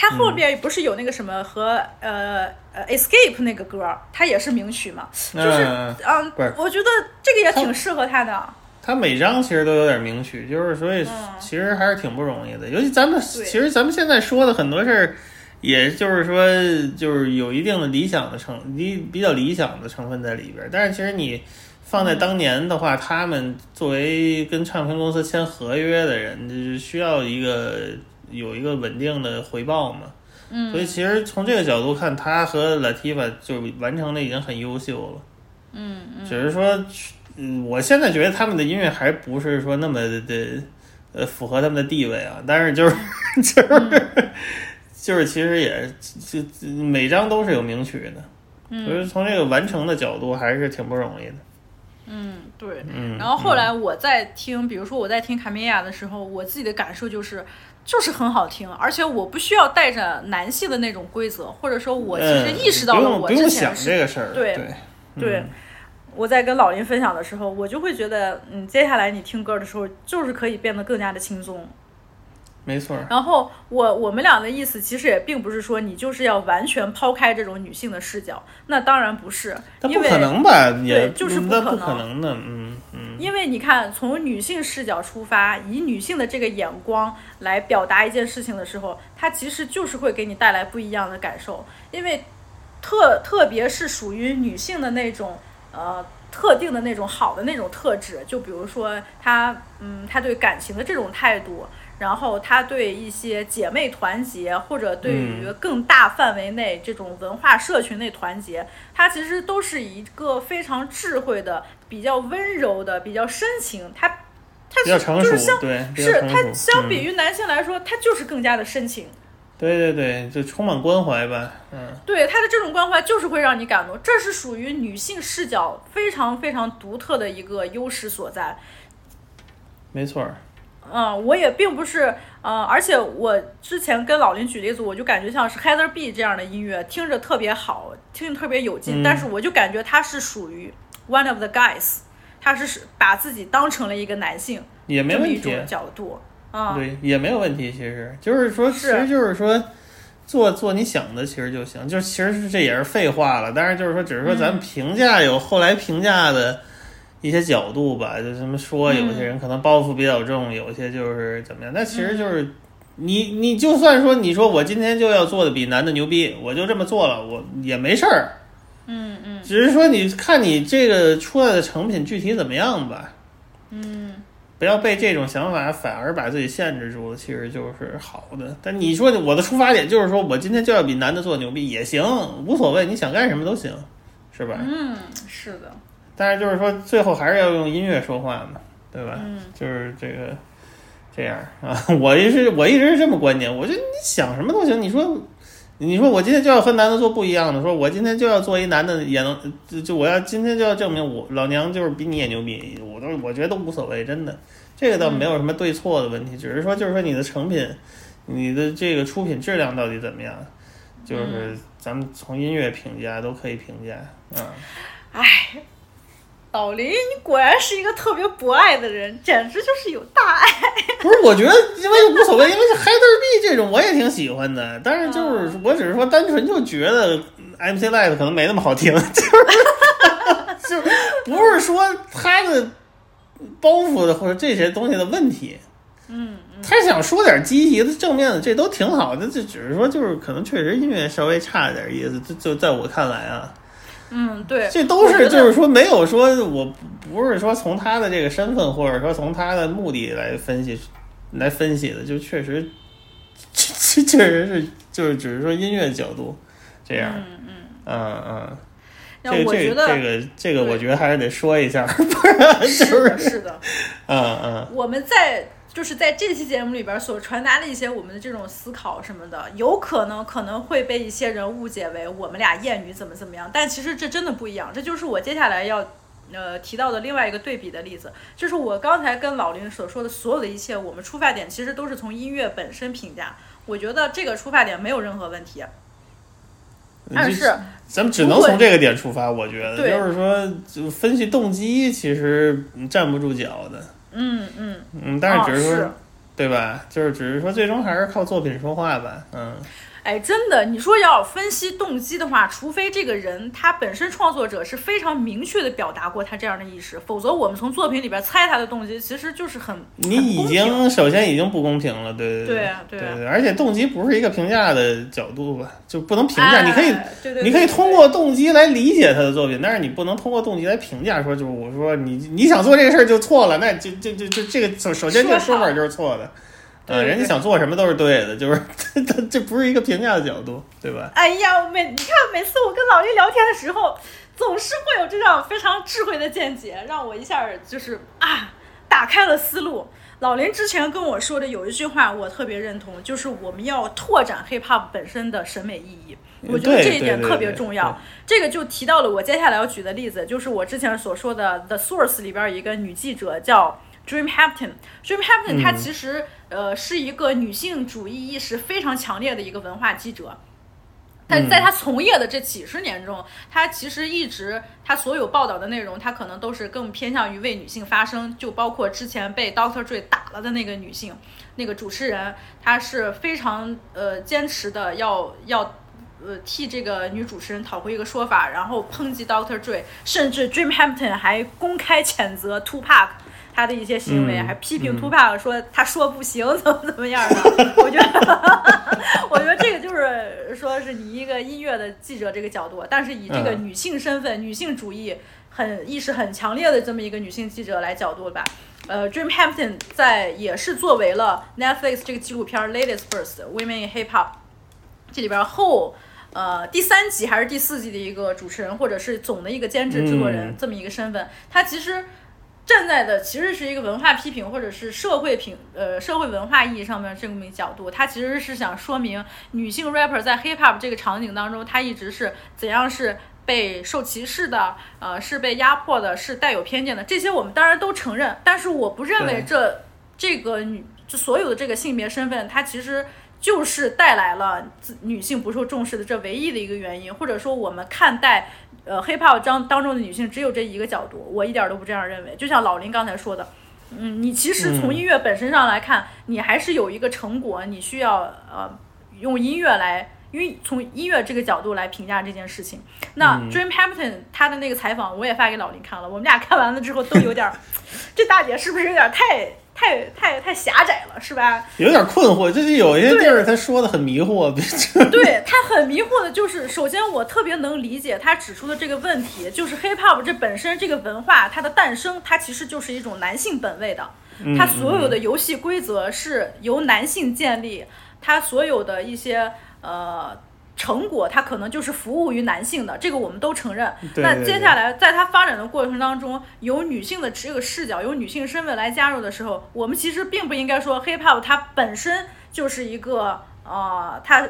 他后边不是有那个什么和呃呃 Escape 那个歌，他也是名曲嘛，就是嗯，我觉得这个也挺适合他的。他每张其实都有点名曲，就是所以其实还是挺不容易的。尤其咱们其实咱们现在说的很多事儿，也就是说就是有一定的理想的成理比较理想的成分在里边。但是其实你放在当年的话，他们作为跟唱片公司签合约的人，就是需要一个。有一个稳定的回报嘛，嗯，所以其实从这个角度看，他和 Latifah 就完成的已经很优秀了，嗯嗯，只是说，嗯，我现在觉得他们的音乐还不是说那么的呃符合他们的地位啊，但是就是 就是就是其实也就每张都是有名曲的，所以从这个完成的角度还是挺不容易的，嗯，对。嗯，然后后来我在听，比如说我在听卡米亚的时候，我自己的感受就是，就是很好听，而且我不需要带着男性的那种规则，或者说我其实嗯意识到了我之前是这个事儿，对对对，我在跟老林分享的时候，我就会觉得，嗯，接下来你听歌的时候，就是可以变得更加的轻松。没错，然后我我们俩的意思其实也并不是说你就是要完全抛开这种女性的视角，那当然不是，因为不可能吧？也对就是不可能的，嗯嗯，因为你看，从女性视角出发，以女性的这个眼光来表达一件事情的时候，它其实就是会给你带来不一样的感受。因为特特别是属于女性的那种呃特定的那种好的那种特质，就比如说她嗯她对感情的这种态度，然后他对一些姐妹团结或者对于嗯更大范围内这种文化社群内团结，他其实都是一个非常智慧的、比较温柔的、比较深情。它它比较成熟是就是相，对，是成熟它相比嗯于男性来说，他就是更加的深情。对对对，就充满关怀吧，嗯，对他的这种关怀，就是会让你感动，这是属于女性视角非常非常独特的一个优势所在。没错儿，嗯，我也并不是，呃，而且我之前跟老林举例子，我就感觉像是 Heather B 这样的音乐，听着特别好，听着特别有劲，嗯但是我就感觉他是属于 one of the guys，他是把自己当成了一个男性也没问题种，角度，啊、对，也没有问题。其实就是说，其实就是说，做做你想的，其实就行。就其实是这也是废话了。但是就是说，只是说嗯咱们评价有后来评价的一些角度吧，就这么说，有些人可能包袱比较重，有些就是怎么样。那其实就是。你你就算说你说我今天就要做的比男的牛逼，我就这么做了，我也没事儿。嗯嗯只是说你看你这个出来的成品具体怎么样吧。嗯，不要被这种想法反而把自己限制住了，其实就是好的。但你说我的出发点就是说我今天就要比男的做牛逼也行，无所谓，你想干什么都行，是吧？嗯，是的，但是就是说最后还是要用音乐说话嘛，对吧？嗯就是这个这样啊，我一是我一直是这么观点，我觉得你想什么都行，你说。你说我今天就要和男的做不一样的，说我今天就要做一男的也能，就就我要今天就要证明我老娘就是比你也牛逼，我都我觉得都无所谓，真的，这个倒没有什么对错的问题，只是说就是说你的成品，你的这个出品质量到底怎么样，就是咱们从音乐评价都可以评价啊。哎，老林，你果然是一个特别博爱的人，简直就是有大爱。不是，我觉得因为无所谓，因为是 Heather B 这种我也挺喜欢的，但是就是我只是说单纯就觉得 MC Light 可能没那么好听，就是就是不是说他的包袱的或者这些东西的问题，嗯，他想说点积极的、正面的，这都挺好的，这只是说就是可能确实音乐稍微差点意思，就就在我看来啊。嗯，对，这都是就是说没有说我不是说从他的这个身份或者说从他的目的来分析来分析的，就确实确确实是就是只是说音乐角度这样，嗯嗯。嗯嗯，让这这我觉得这个这个我觉得还是得说一下，不然就是的，是是的。嗯嗯。我们在就是在这期节目里边所传达的一些我们的这种思考什么的，有可能可能会被一些人误解为我们俩艳女怎么怎么样，但其实这真的不一样。这就是我接下来要呃提到的另外一个对比的例子，就是我刚才跟老林所说的所有的一切，我们出发点其实都是从音乐本身评价。我觉得这个出发点没有任何问题，但是咱们只能从这个点出发，我觉得就是说就分析动机其实站不住脚的，嗯嗯，嗯，但是只是说。哦是对吧？就是只是说，最终还是靠作品说话吧。嗯，哎，真的，你说要分析动机的话，除非这个人他本身创作者是非常明确的表达过他这样的意识，否则我们从作品里边猜他的动机，其实就是很你已经首先已经不公平了，对对对啊对啊对对，而且动机不是一个评价的角度吧，就不能评价。哎你可以对对对你可以通过动机来理解他的作品，但是你不能通过动机来评价说，就是我说你你想做这个事儿就错了，那就就就就这个首首先这个说法就是错的。啊，对对人家想做什么都是对的，就是 这这不是一个评价的角度，对吧？哎呀，每你看每次我跟老林聊天的时候，总是会有这样非常智慧的见解，让我一下儿就是啊打开了思路。老林之前跟我说的有一句话，我特别认同，就是我们要拓展 hip hop 本身的审美意义。我觉得这一点特别重要。这个就提到了我接下来要举的例子，就是我之前所说的《The Source》里边一个女记者叫 Dream Hampton。Dream Hampton 她其实呃是一个女性主义意识非常强烈的一个文化记者。但在她从业的这几十年中，她其实一直她所有报道的内容，她可能都是更偏向于为女性发声，就包括之前被 Doctor Dre 打了的那个女性，那个主持人，她是非常呃坚持的要要。呃，替这个女主持人讨回一个说法，然后抨击 Doctor Dre，甚至 Dream Hampton 还公开谴责 Tupac 他的一些行为，还批评 Tupac 说他说不行，怎么怎么样的。我觉得，我觉得这个就是说是你一个音乐的记者这个角度，但是以这个女性身份、女性主义很意识很强烈的这么一个女性记者来角度吧。呃，Dream Hampton 在也是作为了 Netflix 这个纪录片 Ladies First Women in Hip Hop 这里边后。呃，第三集还是第四集的一个主持人，或者是总的一个监制制作人这么一个身份，他其实站在的其实是一个文化批评或者是社会评呃社会文化意义上面这么一个角度，它其实是想说明女性 rapper 在 hip hop 这个场景当中，她一直是怎样是被受歧视的，呃，是被压迫的，是带有偏见的，这些我们当然都承认，但是我不认为这这个女就所有的这个性别身份，它其实。就是带来了女性不受重视的这唯一的一个原因，或者说我们看待呃 hiphop 当当中的女性只有这一个角度，我一点都不这样认为。就像老林刚才说的，嗯，你其实从音乐本身上来看，你还是有一个成果，你需要呃用音乐来，因为从音乐这个角度来评价这件事情。那 Dream Hampton 他的那个采访我也发给老林看了，我们俩看完了之后都有点，这大姐是不是有点太？太太太狭窄了，是吧？有点困惑，就是有一些地儿他说的很迷惑。对他 很迷惑的，就是首先我特别能理解他指出的这个问题，就是 hip hop 这本身这个文化它的诞生，它其实就是一种男性本位的，它所有的游戏规则是由男性建立，它所有的一些呃。成果它可能就是服务于男性的，这个我们都承认。那接下来在它发展的过程当中，由女性的这个视角，由女性身份来加入的时候，我们其实并不应该说 hip hop 它本身就是一个呃，它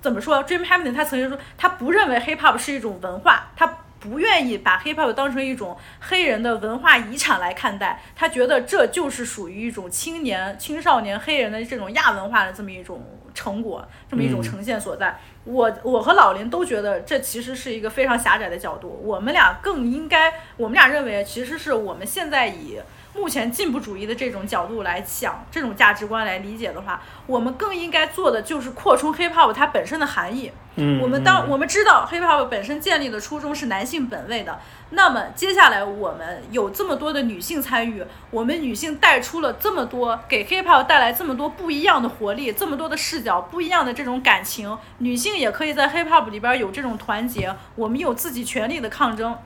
怎么说？Dream Hampton 他曾经说，他不认为 hip hop 是一种文化，他不愿意把 hip hop 当成一种黑人的文化遗产来看待，他觉得这就是属于一种青年、青少年黑人的这种亚文化的这么一种成果，这么一种呈现所在。我我和老林都觉得这其实是一个非常狭窄的角度，我们俩更应该，我们俩认为其实是我们现在以目前进步主义的这种角度来想，这种价值观来理解的话，我们更应该做的就是扩充 hip hop 它本身的含义。嗯，我们当我们知道 hip hop 本身建立的初衷是男性本位的。那么接下来我们有这么多的女性参与，我们女性带出了这么多，给 hiphop 带来这么多不一样的活力，这么多的视角，不一样的这种感情，女性也可以在 hiphop 里边有这种团结，我们有自己权利的抗争。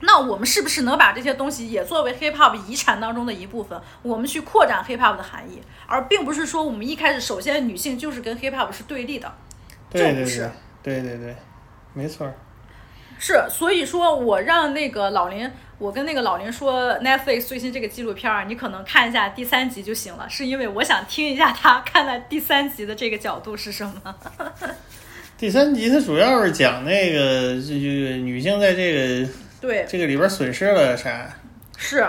那我们是不是能把这些东西也作为 hiphop 遗产当中的一部分，我们去扩展 hiphop 的含义，而并不是说我们一开始首先女性就是跟 hiphop 是对立的，就不是，对对对，没错。是，所以说我让那个老林，我跟那个老林说，Netflix 最新这个纪录片儿，你可能看一下第三集就行了，是因为我想听一下他看待第三集的这个角度是什么。第三集它主要是讲那个这个女性在这个对这个里边损失了啥？是，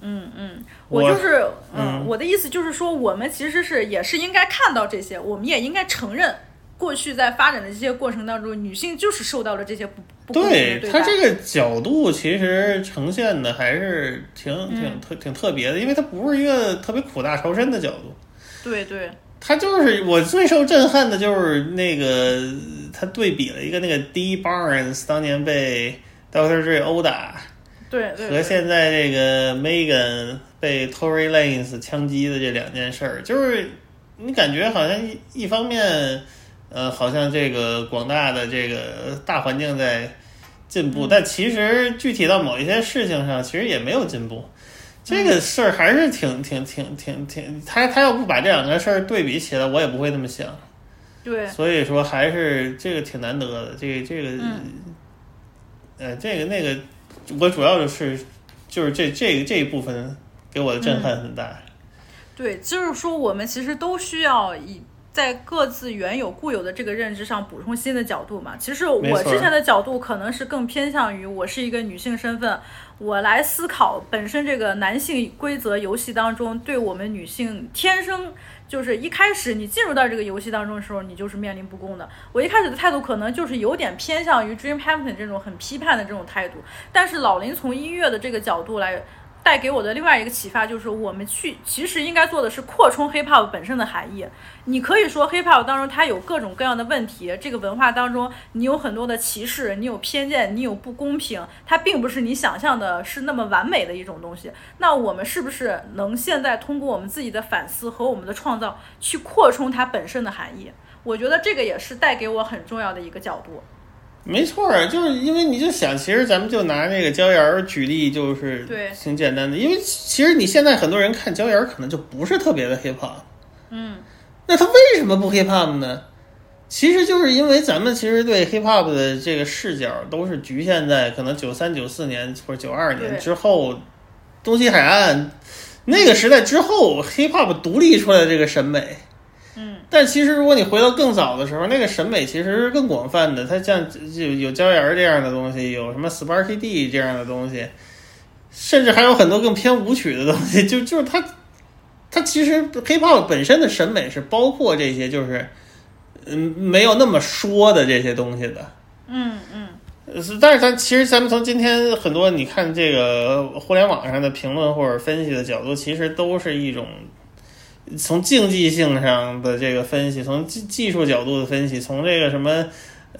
嗯嗯，我就是嗯，我的意思就是说，我们其实是也是应该看到这些，我们也应该承认。过去在发展的这些过程当中，女性就是受到了这些不不公对他这个角度其实呈现的还是挺挺特挺特别的，因为它不是一个特别苦大仇深的角度。对对，他就是我最受震撼的就是那个他对比了一个那个 D Barnes 当年被 Doctor Dre 殴打，对和现在这个 Megan 被 Tory Lanez 枪击的这两件事儿，就是你感觉好像一一方面。呃，好像这个广大的这个大环境在进步，但其实具体到某一些事情上，其实也没有进步。这个事儿还是挺挺挺挺挺，他他要不把这两个事儿对比起来，我也不会那么想。对，所以说还是这个挺难得的。这个这个，呃，这个那个，我主要就是就是这这这一部分给我的震撼很大。对，就是说我们其实都需要以在各自原有固有的这个认知上补充新的角度嘛。其实我之前的角度可能是更偏向于我是一个女性身份，我来思考本身这个男性规则游戏当中对我们女性天生。就是一开始你进入到这个游戏当中的时候，你就是面临不公的。我一开始的态度可能就是有点偏向于 Dream Hampton 这种很批判的这种态度，但是老林从音乐的这个角度来。带给我的另外一个启发就是，我们去其实应该做的是扩充 hip hop 本身的含义。你可以说 hip hop 当中它有各种各样的问题，这个文化当中你有很多的歧视，你有偏见，你有不公平，它并不是你想象的是那么完美的一种东西。那我们是不是能现在通过我们自己的反思和我们的创造去扩充它本身的含义？我觉得这个也是带给我很重要的一个角度。没错儿，就是因为你就想，其实咱们就拿那个椒盐儿举例，就是对挺简单的。因为其实你现在很多人看椒盐儿，可能就不是特别的 hip hop。嗯，那他为什么不 hip hop 呢？其实就是因为咱们其实对 hip hop 的这个视角都是局限在可能九三九四年或者九二年之后，东西海岸那个时代之后，hip hop 独立出来的这个审美。但其实，如果你回到更早的时候，那个审美其实是更广泛的。它像就有椒盐这样的东西，有什么 Sparky D 这样的东西，甚至还有很多更偏舞曲的东西。就就是它，它其实 Hip Hop 本身的审美是包括这些，就是嗯没有那么说的这些东西的。嗯嗯。但是咱其实咱们从今天很多你看这个互联网上的评论或者分析的角度，其实都是一种。从竞技性上的这个分析，从技技术角度的分析，从这个什么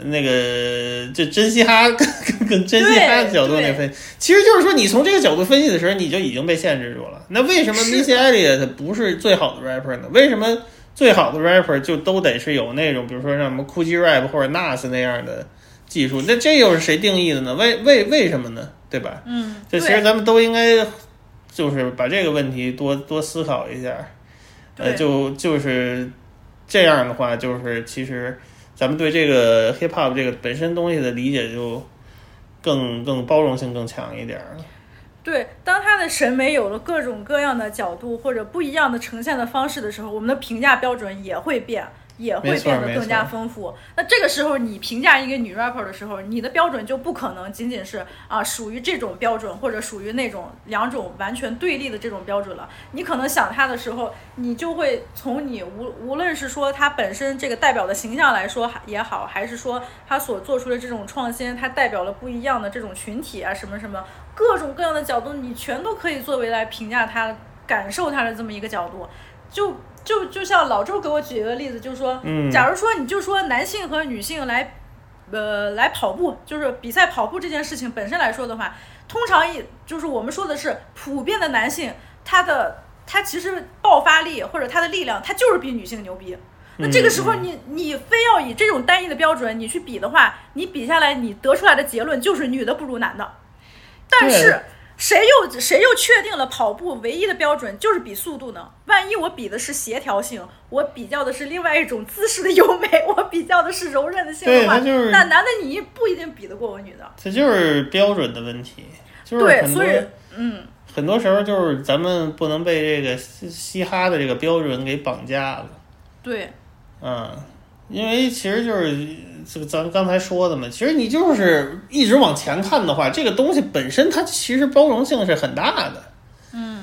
那个就真嘻哈跟跟真嘻哈的角度那分析，其实就是说你从这个角度分析的时候，你就已经被限制住了。那为什么 Missy Elliott 不是最好的 rapper 呢？为什么最好的 rapper 就都得是有那种，比如说像什么 Gucci rap 或者 Nas 那样的技术？那这又是谁定义的呢？为为为什么呢？对吧？嗯，就其实咱们都应该就是把这个问题多多思考一下。呃，就就是这样的话，就是其实咱们对这个 hip hop 这个本身东西的理解就更更包容性更强一点儿。对，当他的审美有了各种各样的角度或者不一样的呈现的方式的时候，我们的评价标准也会变。也会变得更加丰富。那这个时候，你评价一个女 rapper 的时候，你的标准就不可能仅仅是啊属于这种标准，或者属于那种两种完全对立的这种标准了。你可能想她的时候，你就会从你无无论是说她本身这个代表的形象来说也好，还是说她所做出的这种创新，它代表了不一样的这种群体啊，什么什么各种各样的角度，你全都可以作为来评价她、感受她的这么一个角度，就。就就像老周给我举一个例子，就是说，假如说你就说男性和女性来，呃，来跑步，就是比赛跑步这件事情本身来说的话，通常也就是我们说的是普遍的男性，他的他其实爆发力或者他的力量，他就是比女性牛逼。那这个时候你你非要以这种单一的标准你去比的话，你比下来你得出来的结论就是女的不如男的。但是。谁又谁又确定了跑步唯一的标准就是比速度呢？万一我比的是协调性，我比较的是另外一种姿势的优美，我比较的是柔韧的性的话，那男的你不一定比得过我女的。这就是标准的问题，就是很多，嗯，很多时候就是咱们不能被这个嘻哈的这个标准给绑架了。对，嗯。因为其实就是这个咱刚才说的嘛，其实你就是一直往前看的话，这个东西本身它其实包容性是很大的，嗯，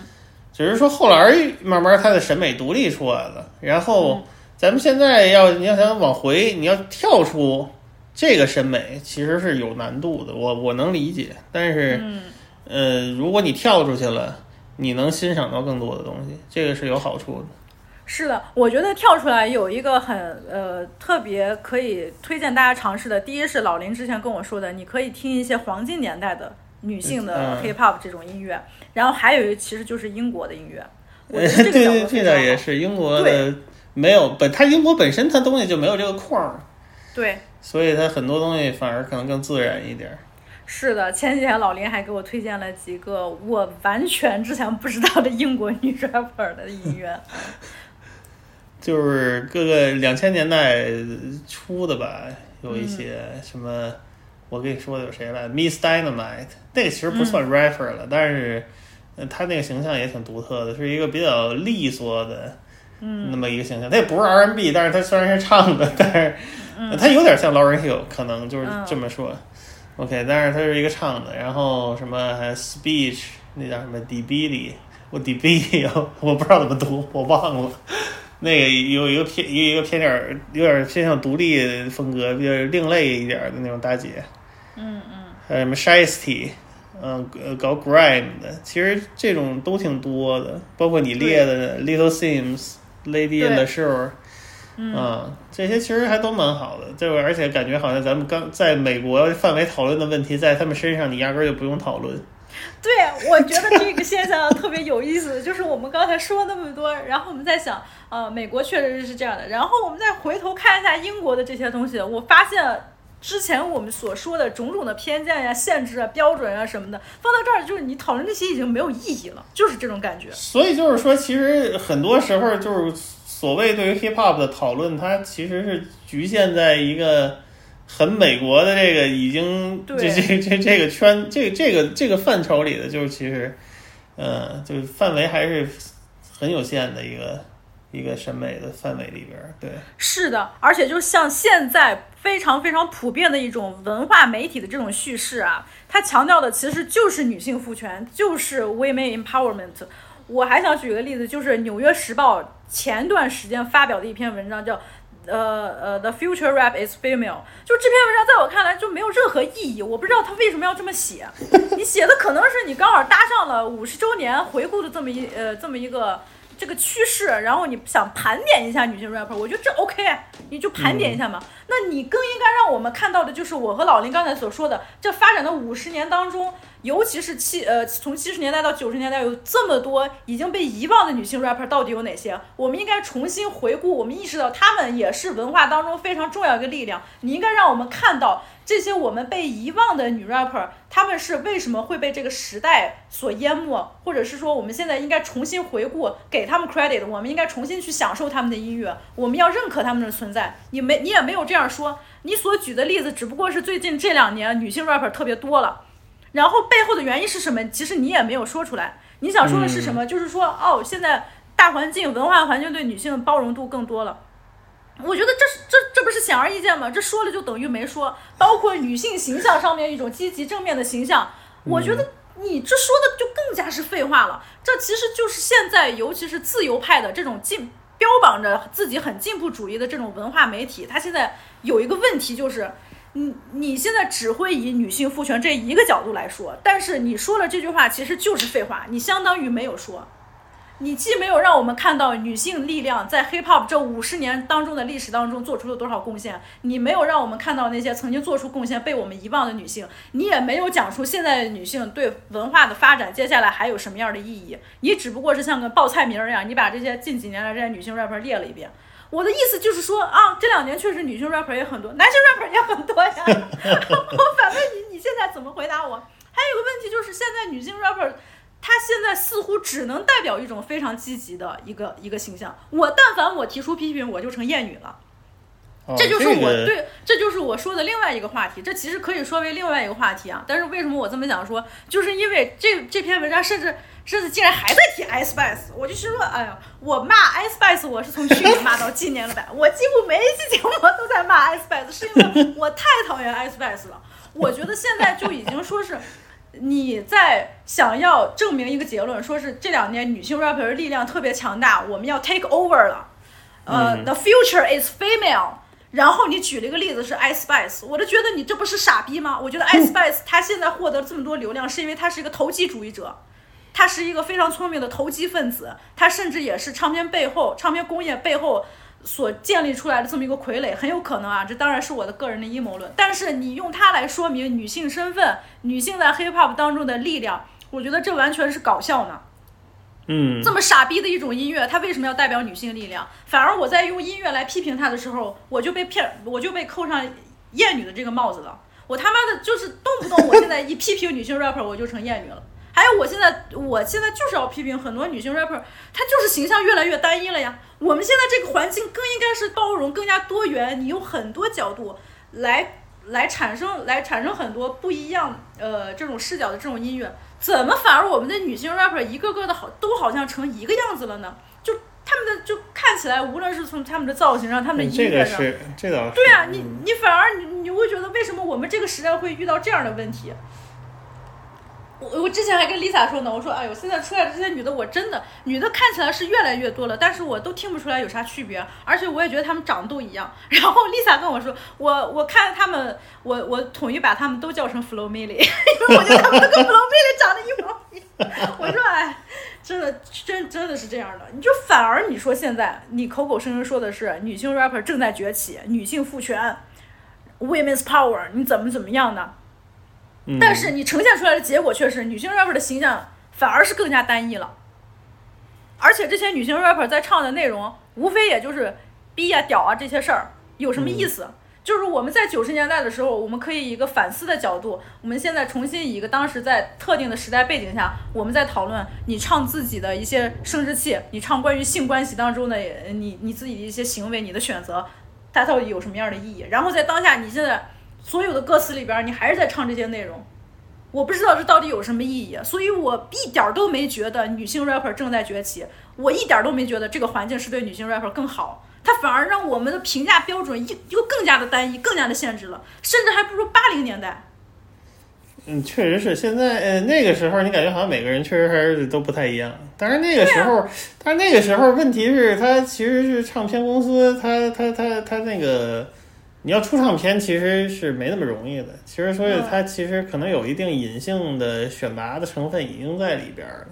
只是说后来慢慢它的审美独立出来了，然后咱们现在要你要想往回，你要跳出这个审美，其实是有难度的，我我能理解，但是，呃，如果你跳出去了，你能欣赏到更多的东西，这个是有好处的。是的，我觉得跳出来有一个很呃特别可以推荐大家尝试的。第一是老林之前跟我说的，你可以听一些黄金年代的女性的 hip hop 这种音乐。然后还有一个其实就是英国的音乐。对对对，这倒也是英国的，没有本它英国本身它东西就没有这个框儿。对。所以它很多东西反而可能更自然一点。是的，前几天老林还给我推荐了几个我完全之前不知道的英国女 rapper 的音乐。就是各个两千年代初的吧，有一些什么，我跟你说的有谁来？Miss Dynamite，那个其实不算 rapper 了，但是呃他那个形象也挺独特的，是一个比较利索的，嗯，那么一个形象。他也不是 R&B，但是他虽然是唱的，但是他有点像 Lauren Hill，可能就是这么说。OK，但是他是一个唱的，然后什么还 Speech，那叫什么 d b l y 我 d b l y 我不知道怎么读，我忘了。那个有一个偏有一个偏点儿，有点偏向独立风格，比较另类一点的那种大姐。嗯嗯。还有什么 Shiesty，嗯，搞 grime 的，其实这种都挺多的，包括你列的 Little Sims、Lady in the Show，嗯，这些其实还都蛮好的。就而且感觉好像咱们刚在美国范围讨论的问题，在他们身上你压根儿就不用讨论。对，我觉得这个现象特别有意思，就是我们刚才说那么多，然后我们在想，呃，美国确实是这样的，然后我们再回头看一下英国的这些东西，我发现之前我们所说的种种的偏见呀、限制啊、标准啊什么的，放到这儿就是你讨论这些已经没有意义了，就是这种感觉。所以就是说，其实很多时候就是所谓对于 hip hop 的讨论，它其实是局限在一个。很美国的这个已经这这这这个圈这这个这个范畴里的，就是其实，呃，就是范围还是很有限的一个一个审美的范围里边儿。对，是的，而且就像现在非常非常普遍的一种文化媒体的这种叙事啊，它强调的其实就是女性赋权，就是 women empowerment。我还想举个例子，就是《纽约时报》前段时间发表的一篇文章，叫。呃呃，The future rap is female，就这篇文章在我看来就没有任何意义，我不知道他为什么要这么写。你写的可能是你刚好搭上了五十周年回顾的这么一呃这么一个这个趋势，然后你想盘点一下女性 rapper，我觉得这 OK，你就盘点一下嘛。那你更应该让我们看到的就是我和老林刚才所说的，这发展的五十年当中。尤其是七呃，从七十年代到九十年代，有这么多已经被遗忘的女性 rapper，到底有哪些？我们应该重新回顾，我们意识到她们也是文化当中非常重要一个力量。你应该让我们看到这些我们被遗忘的女 rapper，她们是为什么会被这个时代所淹没，或者是说我们现在应该重新回顾，给他们 credit，我们应该重新去享受他们的音乐，我们要认可他们的存在。你没，你也没有这样说，你所举的例子只不过是最近这两年女性 rapper 特别多了。然后背后的原因是什么？其实你也没有说出来。你想说的是什么？就是说，哦，现在大环境、文化环境对女性的包容度更多了。我觉得这是这这不是显而易见吗？这说了就等于没说。包括女性形象上面一种积极正面的形象，我觉得你这说的就更加是废话了。这其实就是现在，尤其是自由派的这种进标榜着自己很进步主义的这种文化媒体，它现在有一个问题就是。你你现在只会以女性赋权这一个角度来说，但是你说了这句话其实就是废话，你相当于没有说，你既没有让我们看到女性力量在 hip hop 这五十年当中的历史当中做出了多少贡献，你没有让我们看到那些曾经做出贡献被我们遗忘的女性，你也没有讲出现在的女性对文化的发展接下来还有什么样的意义，你只不过是像个报菜名一样，你把这些近几年来这些女性 rapper 列了一遍。我的意思就是说啊，这两年确实女性 rapper 也很多，男性 rapper 也很多呀。我反问你，你现在怎么回答我？还有一个问题就是，现在女性 rapper，她现在似乎只能代表一种非常积极的一个一个形象。我但凡我提出批评，我就成厌女了。这就是我对，这就是我说的另外一个话题。这其实可以说为另外一个话题啊。但是为什么我这么想说？就是因为这这篇文章甚至。甚至竟然还在提 Ice Spice，我就是说，哎呀，我骂 Ice Spice，我是从去年骂到今年了呗。我几乎每一期节目都在骂 Ice Spice，是因为我太讨厌 Ice Spice 了。我觉得现在就已经说是你在想要证明一个结论，说是这两年女性 rapper 力量特别强大，我们要 take over 了。呃，the future is female。然后你举了一个例子是 Ice Spice，我就觉得你这不是傻逼吗？我觉得 Ice Spice 他现在获得这么多流量，是因为他是一个投机主义者。他是一个非常聪明的投机分子，他甚至也是唱片背后、唱片工业背后所建立出来的这么一个傀儡，很有可能啊，这当然是我的个人的阴谋论。但是你用它来说明女性身份、女性在 hip hop 当中的力量，我觉得这完全是搞笑呢。嗯，这么傻逼的一种音乐，它为什么要代表女性力量？反而我在用音乐来批评它的时候，我就被骗，我就被扣上厌女的这个帽子了。我他妈的就是动不动，我现在一批评女性 rapper，我就成厌女了。还有，我现在，我现在就是要批评很多女性 rapper，她就是形象越来越单一了呀。我们现在这个环境更应该是包容、更加多元，你用很多角度来来产生、来产生很多不一样，呃，这种视角的这种音乐。怎么反而我们的女性 rapper 一个个的好都好像成一个样子了呢？就他们的就看起来，无论是从他们的造型上，他们的音乐上，个是这倒是对啊，你嗯你反而你你会觉得为什么我们这个时代会遇到这样的问题？我我之前还跟 Lisa 说呢，我说哎呦，现在出来的这些女的，我真的女的看起来是越来越多了，但是我都听不出来有啥区别，而且我也觉得她们长得都一样。然后 Lisa 跟我说，我我看她们，我我统一把她们都叫成 Flo Milli，因为我觉得她们都跟 Flo Milli 长得一模一样。我说哎，真的真真的是这样的，你就反而你说现在你口口声声说的是女性 rapper 正在崛起，女性赋权，women's power，你怎么怎么样呢？嗯但是你呈现出来的结果却是女性 rapper 的形象反而是更加单一了，而且这些女性 rapper 在唱的内容，无非也就是逼呀、屌啊这些事儿，有什么意思？就是我们在九十年代的时候，我们可以以一个反思的角度，我们现在重新以一个当时在特定的时代背景下，我们在讨论你唱自己的一些生殖器，你唱关于性关系当中的呃你你自己的一些行为，你的选择，它到底有什么样的意义？然后在当下，你现在所有的歌词里边，你还是在唱这些内容，我不知道这到底有什么意义，所以我一点儿都没觉得女性 rapper 正在崛起，我一点儿都没觉得这个环境是对女性 rapper 更好，它反而让我们的评价标准一又更加的单一，更加的限制了，甚至还不如八零年代。嗯，确实是。现在呃，那个时候你感觉好像每个人确实还是都不太一样。但是那个时候，但是那个时候问题是，他其实是唱片公司，他他他他那个你要出唱片其实是没那么容易的。其实所以它其实可能有一定隐性的选拔的成分已经在里边了。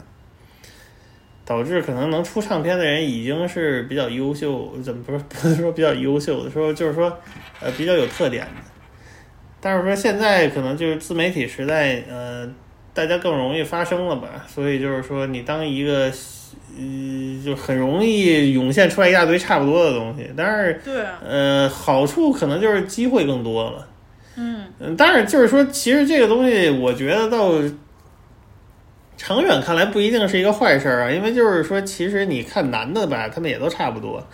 导致可能能出唱片的人已经是比较优秀，怎么不是不是说比较优秀的，说就是说，呃，比较有特点的。但是说现在可能就是自媒体时代，呃，大家更容易发声了吧？所以就是说，你当一个，呃，就很容易涌现出来一大堆差不多的东西。但是，对，呃，好处可能就是机会更多了。嗯，嗯，当然就是说，其实这个东西，我觉得到长远看来不一定是一个坏事儿啊，因为就是说，其实你看男的吧，他们也都差不多。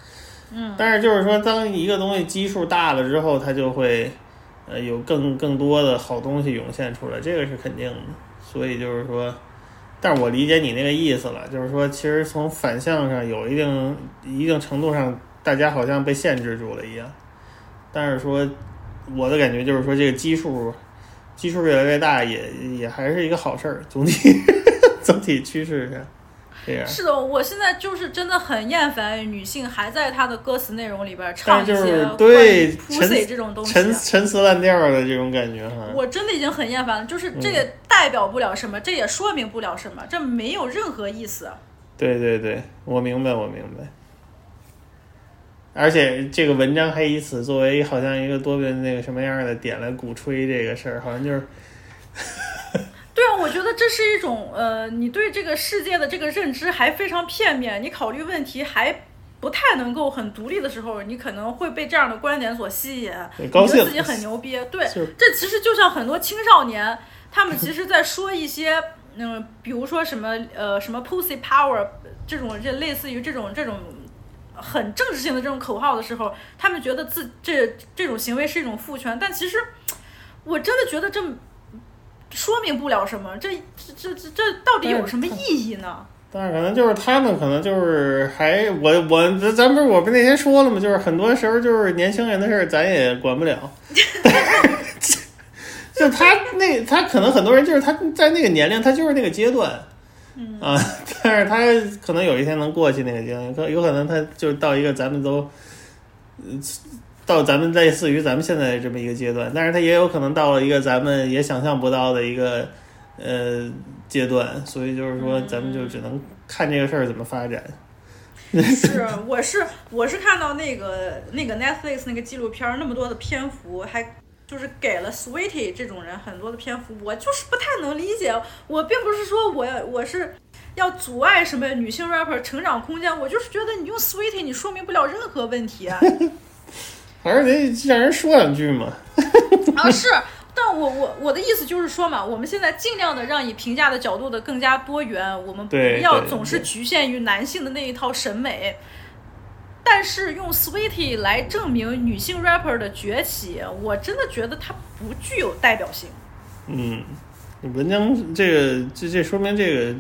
嗯，但是就是说，当一个东西基数大了之后，它就会呃有更更多的好东西涌现出来，这个是肯定的。所以就是说，但是我理解你那个意思了，就是说，其实从反向上有一定一定程度上，大家好像被限制住了一样。但是说，我的感觉就是说，这个基数基数越来越大也，也还是一个好事儿，总体 总体趋势上这样。是的，我现在就是真的很厌烦女性还在她的歌词内容里边唱一是就是些关对于 pussy 这种东西。陈陈词滥调的这种感觉哈。我真的已经很厌烦了，就是这嗯也代表不了什么，这也说明不了什么，这没有任何意思。对对对，我明白，我明白。而且这个文章还以此作为好像一个多个那个什么样的点来鼓吹这个事儿，好像就是对啊，我觉得这是一种呃，你对这个世界的这个认知还非常片面，你考虑问题还不太能够很独立的时候，你可能会被这样的观点所吸引，高兴你觉得自己很牛逼。对，这其实就像很多青少年，他们其实在说一些嗯，比如说什么呃什么 pussy power 这种这类似于这种这种。很政治性的这种口号的时候，他们觉得自这这种行为是一种父权，但其实我真的觉得这说明不了什么，这这这这这到底有什么意义呢？但是可能就是他们可能就是还我我咱咱不是我不那天说了吗？就是很多时候就是年轻人的事儿咱也管不了，就他那他可能很多人就是他在那个年龄他就是那个阶段，啊，但是他可能有一天能过去那个阶段，可有可能他就到一个咱们都，呃到咱们类似于咱们现在这么一个阶段，但是它也有可能到了一个咱们也想象不到的一个呃阶段，所以就是说咱们就只能看这个事儿怎么发展。是，我是我是看到那个那个 Netflix 那个纪录片儿那么多的篇幅，还就是给了 Sweetie 这种人很多的篇幅，我就是不太能理解。我并不是说我要我是要阻碍什么女性 rapper 成长空间，我就是觉得你用 Sweetie 你说明不了任何问题啊。还是得让人说两句嘛。啊是，但我我我的意思就是说嘛，我们现在尽量的让以评价的角度的更加多元，我们不要总是局限于男性的那一套审美。但是用 Sweetie 来证明女性 rapper 的崛起，我真的觉得它不具有代表性。嗯，文章这个这这说明这个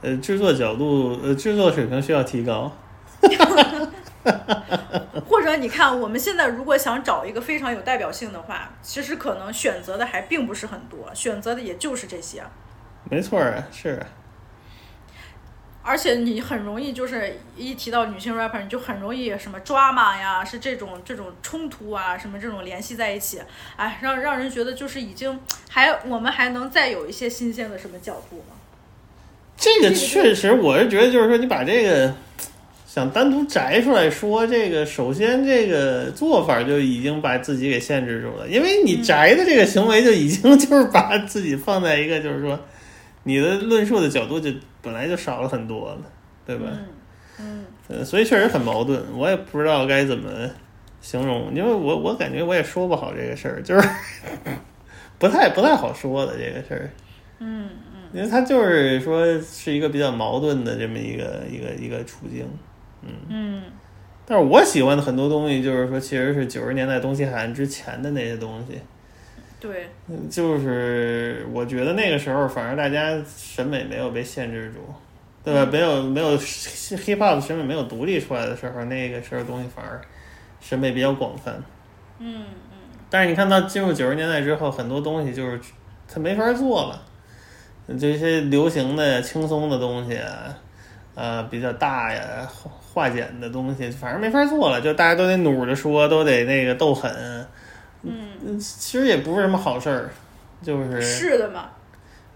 呃制作角度呃制作水平需要提高。或者你看，我们现在如果想找一个非常有代表性的话，其实可能选择的还并不是很多，选择的也就是这些。没错啊，是啊。而且你很容易就是一提到女性 rapper，你就很容易什么 drama 呀，是这种这种冲突啊，什么这种联系在一起，哎，让让人觉得就是已经还我们还能再有一些新鲜的什么角度吗？这个确实，我是觉得就是说你把这个想单独摘出来说，这个首先这个做法就已经把自己给限制住了，因为你摘的这个行为就已经 就是把自己放在一个就是说你的论述的角度就。本来就少了很多了，对吧？嗯，呃，所以确实很矛盾，我也不知道该怎么形容，因为我我感觉我也说不好这个事儿，就是 不太不太好说的这个事儿。嗯嗯，因为他就是说是一个比较矛盾的这么一个一个一个处境。嗯嗯，但是我喜欢的很多东西，就是说其实是九十年代东西海岸之前的那些东西。对，就是我觉得那个时候，反而大家审美没有被限制住，对吧？没有没有 hip hop 审美没有独立出来的时候，那个时候东西反而审美比较广泛。嗯嗯。但是你看到进入九十年代之后，很多东西就是它没法做了，这些流行的轻松的东西啊，呃，比较大呀、化简的东西，反正没法做了，就大家都得努着说，都得那个斗狠。嗯，其实也不是什么好事儿，就是是的嘛。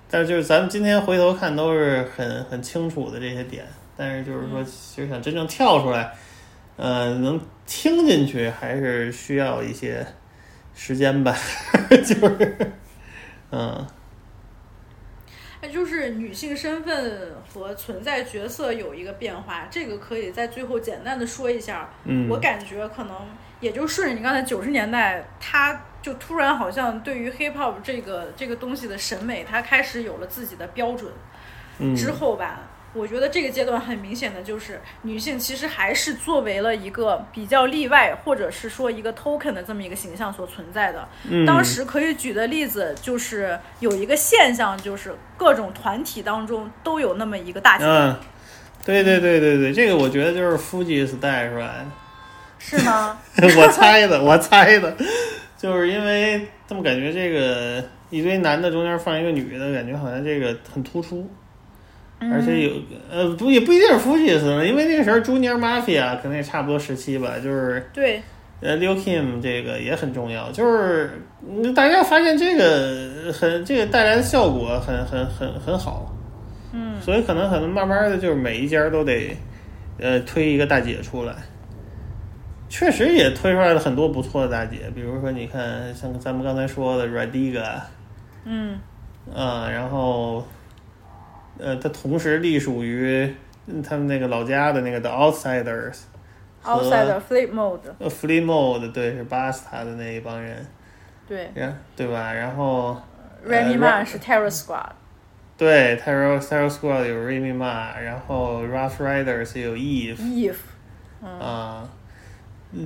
但是就是咱们今天回头看都是很很清楚的这些点，但是就是说，其实想真正跳出来，呃，能听进去还是需要一些时间吧，就是，嗯。那就是女性身份和存在角色有一个变化，这个可以在最后简单的说一下。嗯，我感觉可能。也就顺着你刚才九十年代，她就突然好像对于 hip hop 这个这个东西的审美，她开始有了自己的标准。之后吧，我觉得这个阶段很明显的就是女性其实还是作为了一个比较例外，或者是说一个 token 的这么一个形象所存在的。当时可以举的例子就是有一个现象，就是各种团体当中都有那么一个大姐。嗯，对对对对对，这个我觉得就是 Fuji 时代出来的。是吗？我猜的，我猜的，就是因为这么感觉这个一堆男的中间放一个女的，感觉好像这个很突出，而且有呃不也不一定是夫妻斯，因为那个时候 Junior Mafia 可能也差不多时期吧，就是对，呃 Lil Kim 这个也很重要，就是大家发现这个很这个带来的效果很很很很好，嗯，所以可能可能慢慢的就是每一家都得呃推一个大姐出来。确实也推出来了很多不错的大姐，比如说你看，像咱们刚才说的 Radiga，嗯，啊，然后，呃，他同时隶属于他们那个老家的那个 The Outsiders，Outsider Flip Mode，呃，Flip Mode，对，是巴斯塔的那一帮人，对，对吧？然后 Remy Ma 是 Terror Squad，对，Terror Terror Squad 有 Remy Ma，然后 Rough Riders 有 Eve，Eve，啊。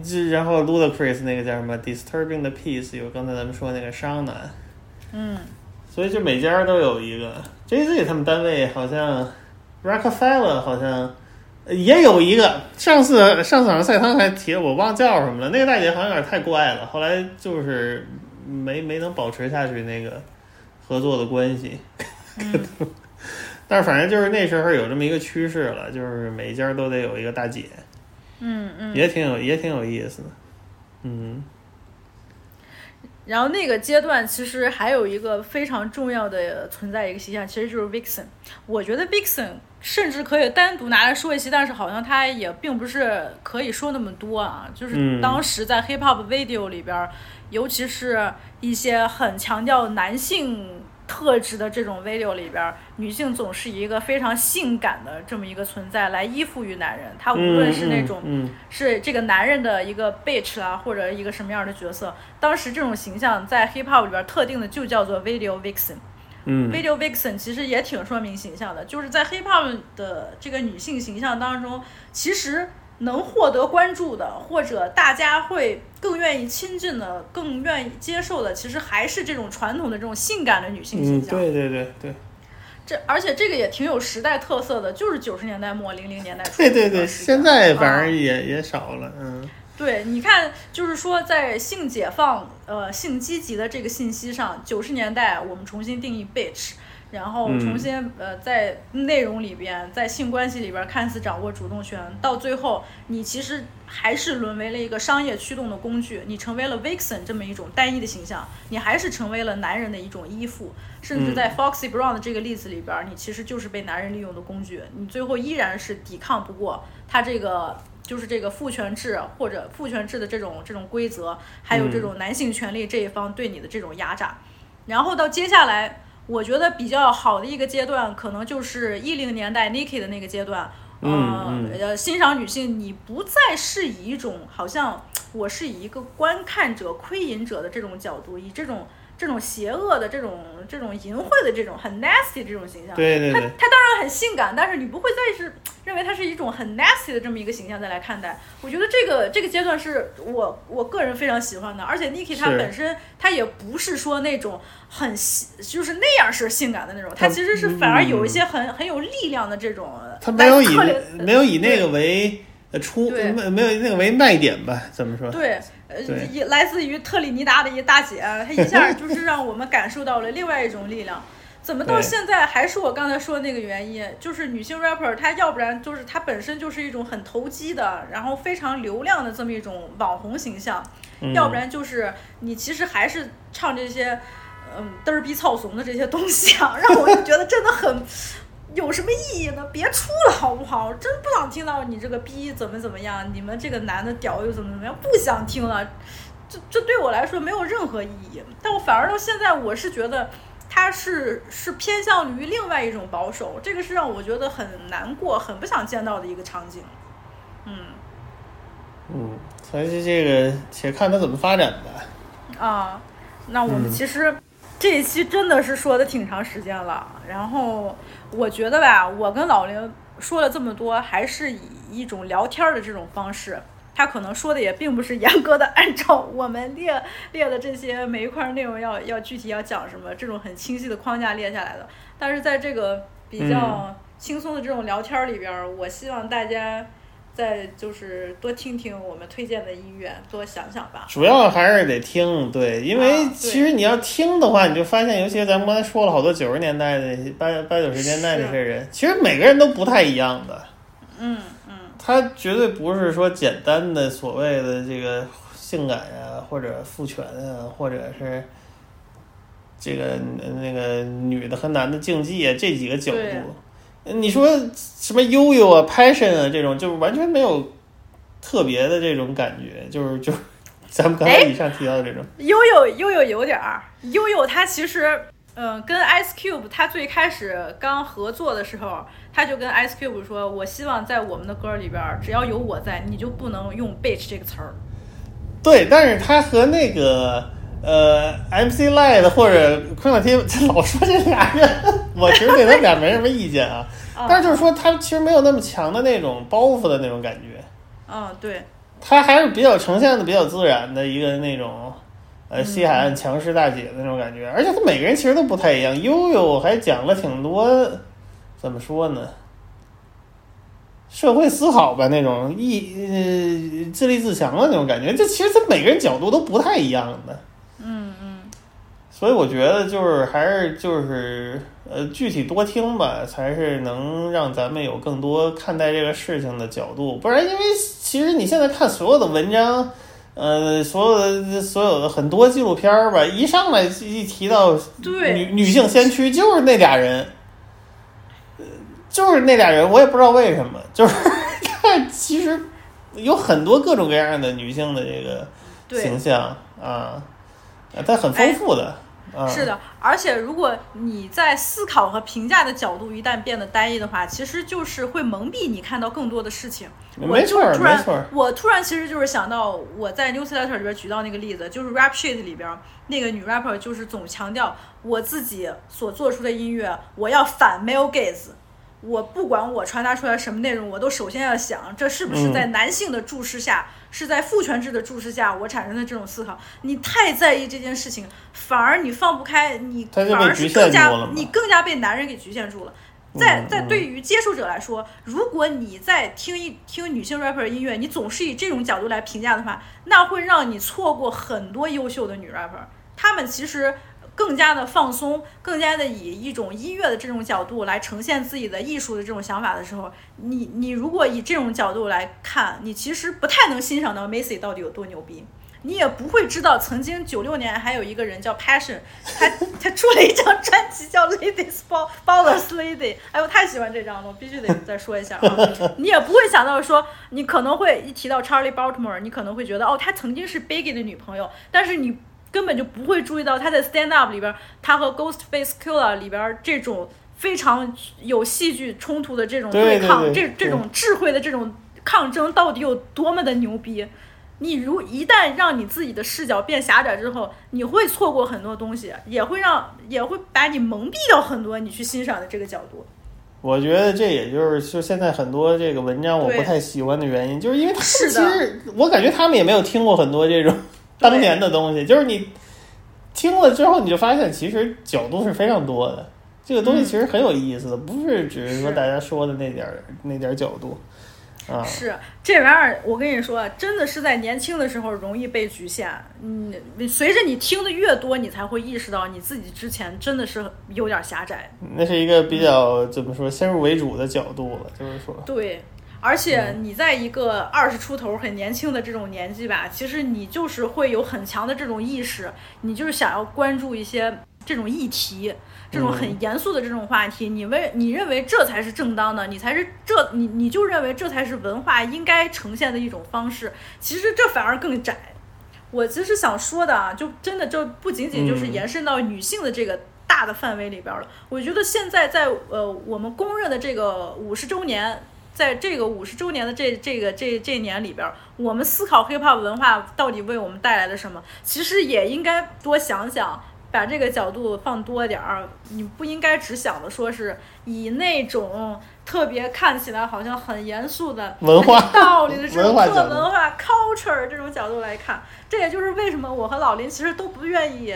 这然后 Ludacris 那个叫什么 Disturbing the Peace 有刚才咱们说那个商男，嗯，所以就每家都有一个 Jay Z 他们单位好像 Rockefeller 好像也有一个，上次上次好像赛汤还提了，我忘叫什么了，那个大姐好像有点太怪了，后来就是没没能保持下去那个合作的关系，但是反正就是那时候有这么一个趋势了，就是每一家都得有一个大姐。嗯嗯，也挺有也挺有意思的，嗯。然后那个阶段其实还有一个非常重要的存在一个形象，其实就是 Vixen。我觉得 Vixen 甚至可以单独拿来说一些，但是好像他也并不是可以说那么多啊。就是当时在 Hip Hop Video 里边，尤其是一些很强调男性。特质的这种 video 里边，女性总是一个非常性感的这么一个存在，来依附于男人。她无论是那种是这个男人的一个 bitch 啊，或者一个什么样的角色，当时这种形象在 hip hop 里边特定的就叫做 video vixen。嗯，video vixen 其实也挺说明形象的，就是在 hip hop 的这个女性形象当中，其实能获得关注的，或者大家会更愿意亲近的、更愿意接受的，其实还是这种传统的这种性感的女性形象。对对对对。这而且这个也挺有时代特色的，就是九十年代末零零年代初。对对对，现在反而也也少了，嗯。对，你看，就是说在性解放、呃性积极的这个信息上，九十年代我们重新定义 bitch。然后重新呃，在内容里边，在性关系里边看似掌握主动权，到最后你其实还是沦为了一个商业驱动的工具，你成为了 vixen 这么一种单一的形象，你还是成为了男人的一种依附，甚至在 Foxy Brown 的这个例子里边，你其实就是被男人利用的工具，你最后依然是抵抗不过他这个就是这个父权制或者父权制的这种这种规则，还有这种男性权利这一方对你的这种压榨，然后到接下来。我觉得比较好的一个阶段，可能就是一零年代 Niki 的那个阶段，呃，欣赏女性，你不再是以一种好像我是以一个观看者、窥淫者的这种角度，以这种。这种邪恶的、这种这种淫秽的、这种很 nasty 这种形象，对对对，他他当然很性感，但是你不会再是认为他是一种很 nasty 的这么一个形象再来看待。我觉得这个这个阶段是我我个人非常喜欢的，而且 Niki 他本身他也不是说那种很就是那样是性感的那种，他其实是反而有一些很很有力量的这种。他没有以没有以那个为出没没有那个为卖点吧？怎么说？对。呃，一来自于特立尼达的一大姐，她一下就是让我们感受到了另外一种力量。怎么到现在还是我刚才说的那个原因？就是女性 rapper，她要不然就是她本身就是一种很投机的，然后非常流量的这么一种网红形象，要不然就是你其实还是唱这些，嗯，嘚儿逼操怂的这些东西啊，让我就觉得真的很。有什么意义呢？别出了好不好？真不想听到你这个逼怎么怎么样，你们这个男的屌又怎么怎么样？不想听了，这这对我来说没有任何意义。但我反而到现在，我是觉得他是是偏向于另外一种保守，这个是让我觉得很难过、很不想见到的一个场景。嗯嗯，所以这个且看他怎么发展吧。啊，那我们其实这一期真的是说的挺长时间了，然后。我觉得吧，我跟老林说了这么多，还是以一种聊天的这种方式。他可能说的也并不是严格的按照我们列列的这些每一块内容要要具体要讲什么这种很清晰的框架列下来的。但是在这个比较轻松的这种聊天里边，我希望大家。再就是多听听我们推荐的音乐，多想想吧。主要还是得听，对，因为其实你要听的话，你就发现，尤其咱们刚才说了好多九十年代的、八八九十年代那些人，其实每个人都不太一样的。嗯嗯。他绝对不是说简单的所谓的这个性感呀，或者父权啊，或者是这个那个女的和男的竞技啊这几个角度。你说什么悠悠啊，passion 啊，这种就是完全没有特别的这种感觉，就是就 咱们刚才以上提到的这种悠悠悠悠有点儿悠悠，他其实嗯，跟 Ice Cube 他最开始刚合作的时候，他就跟 Ice Cube 说：“我希望在我们的歌里边，只要有我在，你就不能用 bitch 这个词儿。”对，但是他和那个。呃，MC Light 或者昆汀，他老说这俩人，我其实对他俩没什么意见啊。但是就是说，他其实没有那么强的那种包袱的那种感觉。嗯，对。他还是比较呈现的比较自然的一个那种，呃，西海岸强势大姐的那种感觉。而且他每个人其实都不太一样。悠悠还讲了挺多，怎么说呢？社会思考吧，那种意呃自立自强的那种感觉。这其实他每个人角度都不太一样的。嗯嗯所以我觉得就是还是就是呃具体多听吧，才是能让咱们有更多看待这个事情的角度。不然，因为其实你现在看所有的文章，呃，所有的所有的很多纪录片儿吧，一上来一提到女女性先驱，就是那俩人，就是那俩人，我也不知道为什么，就是 其实有很多各种各样的女性的这个形象啊，它很丰富的。是的，而且如果你在思考和评价的角度一旦变得单一的话，其实就是会蒙蔽你看到更多的事情。没错，没错。我突然其实就是想到我在 Newsletter 里边举到那个例子，就是 Rap Sheet 里边那个女 rapper 就是总强调我自己所做出的音乐，我要反 male gaze，我不管我传达出来什么内容，我都首先要想，这是不是在男性的注视下，是在父权制的注视下，我产生的这种思考。你太在意这件事情，反而你放不开，你反而是更加你更加被男人给局限住了。在在对于接受者来说，如果你在听一听女性 rapper 的音乐，你总是以这种角度来评价的话，那会让你错过很多优秀的女 rapper。她们其实。更加的放松，更加的以一种音乐的这种角度来呈现自己的艺术的这种想法的时候，你你如果以这种角度来看，你其实不太能欣赏到 Macy 到底有多牛逼，你也不会知道曾经九六年还有一个人叫 Passion，他他出了一张专辑叫 Ladies Ball Ballers Lady，哎我太喜欢这张了，我必须得再说一下啊，你也不会想到说你可能会一提到 Charlie Baltimore，你可能会觉得哦他曾经是 Biggie 的女朋友，但是你。根本就不会注意到他在 Stand Up 里边，他和 Ghostface Killer 里边这种非常有戏剧冲突的这种对抗，这这种智慧的这种抗争到底有多么的牛逼。你如一旦让你自己的视角变狭窄之后，你会错过很多东西，也会让也会把你蒙蔽掉很多你去欣赏的这个角度。我觉得这也就是就现在很多这个文章我不太喜欢的原因，就是因为他们其实我感觉他们也没有听过很多这种。当年的东西，就是你听了之后，你就发现其实角度是非常多的。这个东西其实很有意思的，不是只是说大家说的那点儿那点儿角度啊。是这玩意儿，我跟你说，真的是在年轻的时候容易被局限。嗯，随着你听的越多，你才会意识到你自己之前真的是有点狭窄。那是一个比较怎么说先入为主的角度了，就是说对。而且你在一个二十出头很年轻的这种年纪吧，其实你就是会有很强的这种意识，你就是想要关注一些这种议题，这种很严肃的这种话题。你为你认为这才是正当的，你才是这你你就认为这才是文化应该呈现的一种方式。其实这反而更窄。我其实想说的啊，就真的就不仅仅就是延伸到女性的这个大的范围里边了。我觉得现在在呃我们公认的这个五十周年。在这个五十周年的这这个这这年里边，我们思考 hiphop 文化到底为我们带来了什么？其实也应该多想想，把这个角度放多点儿。你不应该只想着说是以那种特别看起来好像很严肃的文化道理的这种文化 culture 这种角度来看。这也就是为什么我和老林其实都不愿意。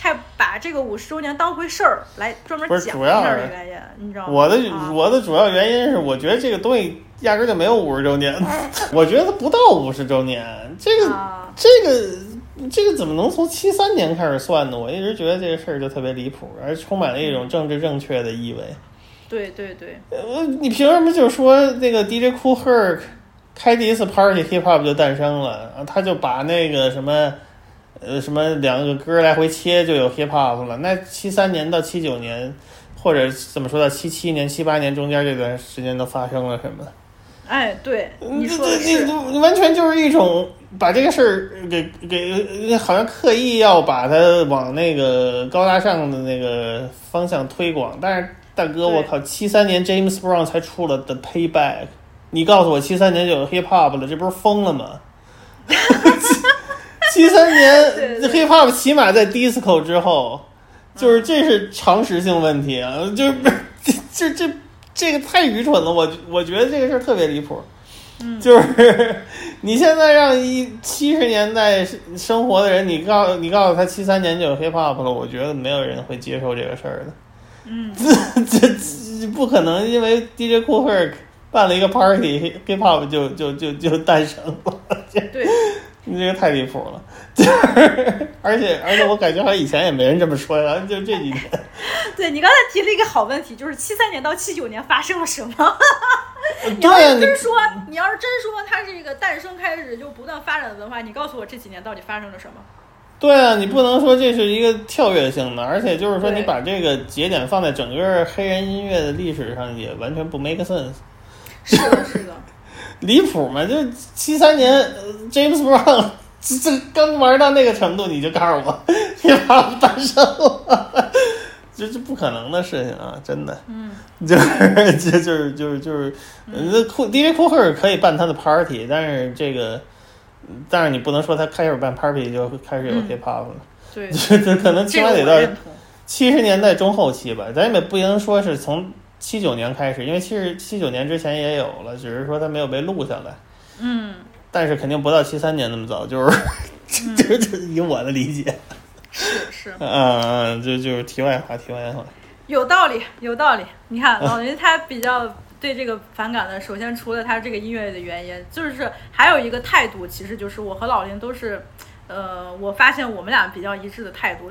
太把这个五十周年当回事儿来专门讲一下的原因，你知道吗？我的我的主要原因是，我觉得这个东西压根就没有五十周年，我觉得不到五十周年。这个这个这个怎么能从七三年开始算呢？我一直觉得这个事儿就特别离谱，而充满了一种政治正确的意味。对对对，呃，你凭什么就说那个 DJ Cool Herc 开第一次 Party Hip Hop 就诞生了？他就把那个什么。呃，什么两个歌来回切就有 hip hop 了？那七三年到七九年，或者怎么说到七七年、七八年中间这段时间都发生了什么？哎，对，你说你你完全就是一种把这个事儿给给，好像刻意要把它往那个高大上的那个方向推广。但是大哥，我靠，七三年 James Brown 才出了 The Payback，你告诉我七三年就有 hip hop 了，这不是疯了吗？七三年，hiphop 起码在 disco 之后，就是这是常识性问题啊，就是 这这这这个太愚蠢了，我我觉得这个事儿特别离谱。嗯，就是 你现在让一七十年代生活的人，你告你告诉他七三年就有 hiphop 了，我觉得没有人会接受这个事儿的。嗯，这这不可能，因为 DJ Cool Herc 办了一个 party，hiphop 就就就就诞生了。对。你这个太离谱了，就是而且而且我感觉好像以前也没人这么说呀，就这几年。对你刚才提了一个好问题，就是七三年到七九年发生了什么？你要是真说，你要是真说它是一个诞生开始就不断发展的文化，你告诉我这几年到底发生了什么？对啊，你不能说这是一个跳跃性的，而且就是说你把这个节点放在整个黑人音乐的历史上，也完全不 make sense。是的，是的。离谱嘛？就七三年，James Brown 这这刚玩到那个程度，你就告诉我 你把我诞生了，这这不可能的事情啊！真的，嗯，就是这就是就是就是那库 DJ 库赫尔可以办他的 party，但是这个，但是你不能说他开始办 party 就开始有 hip hop 了，对，可能起码得到七十年代中后期吧，咱也不能说是从七九年开始，因为其实七九年之前也有了，只是说它没有被录下来。嗯，但是肯定不到七三年那么早，就是，就就以我的理解，是是，嗯嗯，就就是题外话，题外话。有道理，有道理。你看老林他比较对这个反感的，首先除了他这个音乐的原因，就是还有一个态度，其实就是我和老林都是，呃，我发现我们俩比较一致的态度。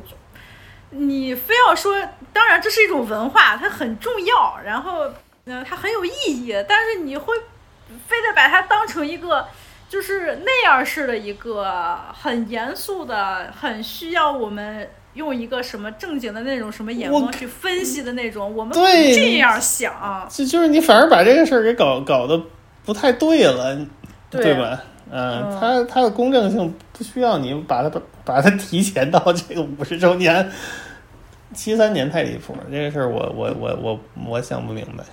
就你非要说，当然这是一种文化，它很重要，然后，嗯、它很有意义，但是你会非得把它当成一个。就是那样式的一个很严肃的、很需要我们用一个什么正经的那种什么眼光去分析的那种，我们不对这样想。就就是你反而把这个事儿给搞搞得不太对了，对吧？嗯，嗯它它的公正性不需要你把它把把它提前到这个五十周年，七三年太离谱了，这个事儿我我我我我想不明白。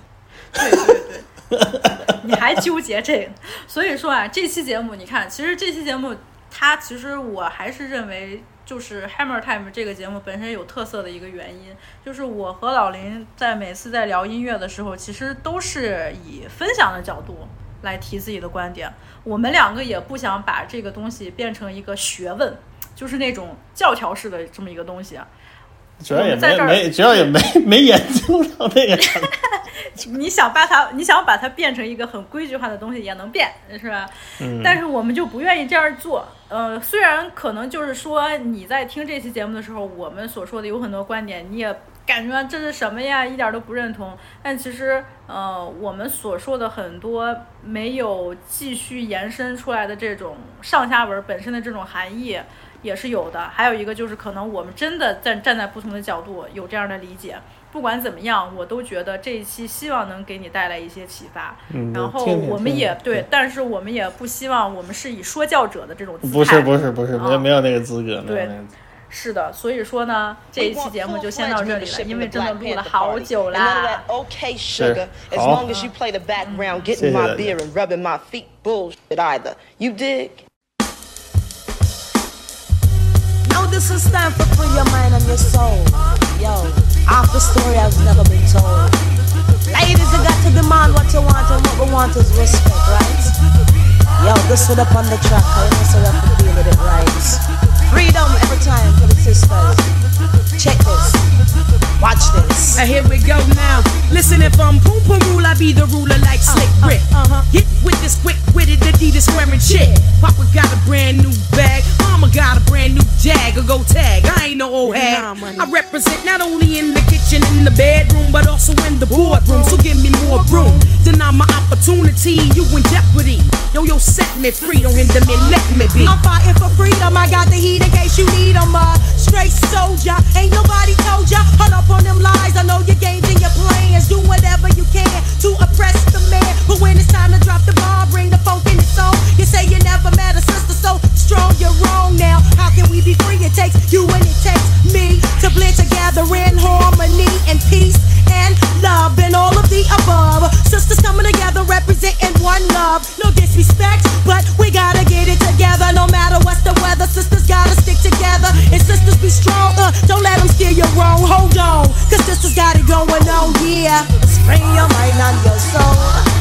对 对对，你还纠结这个？所以说啊，这期节目你看，其实这期节目它其实我还是认为。就是 Hammer Time 这个节目本身有特色的一个原因，就是我和老林在每次在聊音乐的时候，其实都是以分享的角度来提自己的观点。我们两个也不想把这个东西变成一个学问，就是那种教条式的这么一个东西啊。主要也没没，主要也没 没研究到那个。你想把它，你想把它变成一个很规矩化的东西，也能变，是吧？嗯，但是我们就不愿意这样做。呃，虽然可能就是说你在听这期节目的时候，我们所说的有很多观点，你也感觉这是什么呀，一点都不认同。但其实，呃，我们所说的很多没有继续延伸出来的这种上下文本身的这种含义。也是有的，还有一个就是可能我们真的站站在不同的角度有这样的理解。不管怎么样，我都觉得这一期希望能给你带来一些启发。嗯然后我们也对，但是我们也不希望我们是以说教者的这种姿态。不是不是不是，没没有那个资格，没有对那个资格是的，所以说呢，这一期节目就先到这里了，因为真的录了好久 And none of 啦 that。okay sugar, as Oh. long as you play the background, Say getting my that. beer and rubbing my feet, bullshit either. You dig? Now this is time for free your mind and your soul. Yo, half the story has never been told. Ladies, you got to demand what you want, and what we want is respect, right? Yo, this it up on the track, I know so you have to deal with it right. Freedom every time for the sisters. Check this. Watch this. And here we go now. Listen, if I'm Poom Poom Rule, I be the ruler like Slick Rick. uh-huh. Get with this quick witted Adidas wearing chick. Papa got a brand new bag. Mama got a brand new jag. Go tag. I ain't no old hag. I represent not only in the kitchen, in the bedroom, but also in the boardroom. So give me more room. Deny my opportunity. You in jeopardy. Yo, yo, set me free. Don't hinder me. Let me be. I'm fighting for freedom. I got the heat in case you need 'em. Uh, straight soldier. Ain't nobody told ya. Hold up on them lies. I know your games and your plans. Do whatever you can to oppress the man. But when it's time to drop the ball, bring the funk in the song. You say you never met a sister so strong. You're wrong now. How can we be free? It takes you and it takes me to blend together in harmony and peace and love and all of the above. Sisters coming together representing one love. No disrespect, but we gotta get it together. No matter yeah. Spring your mind and your soul.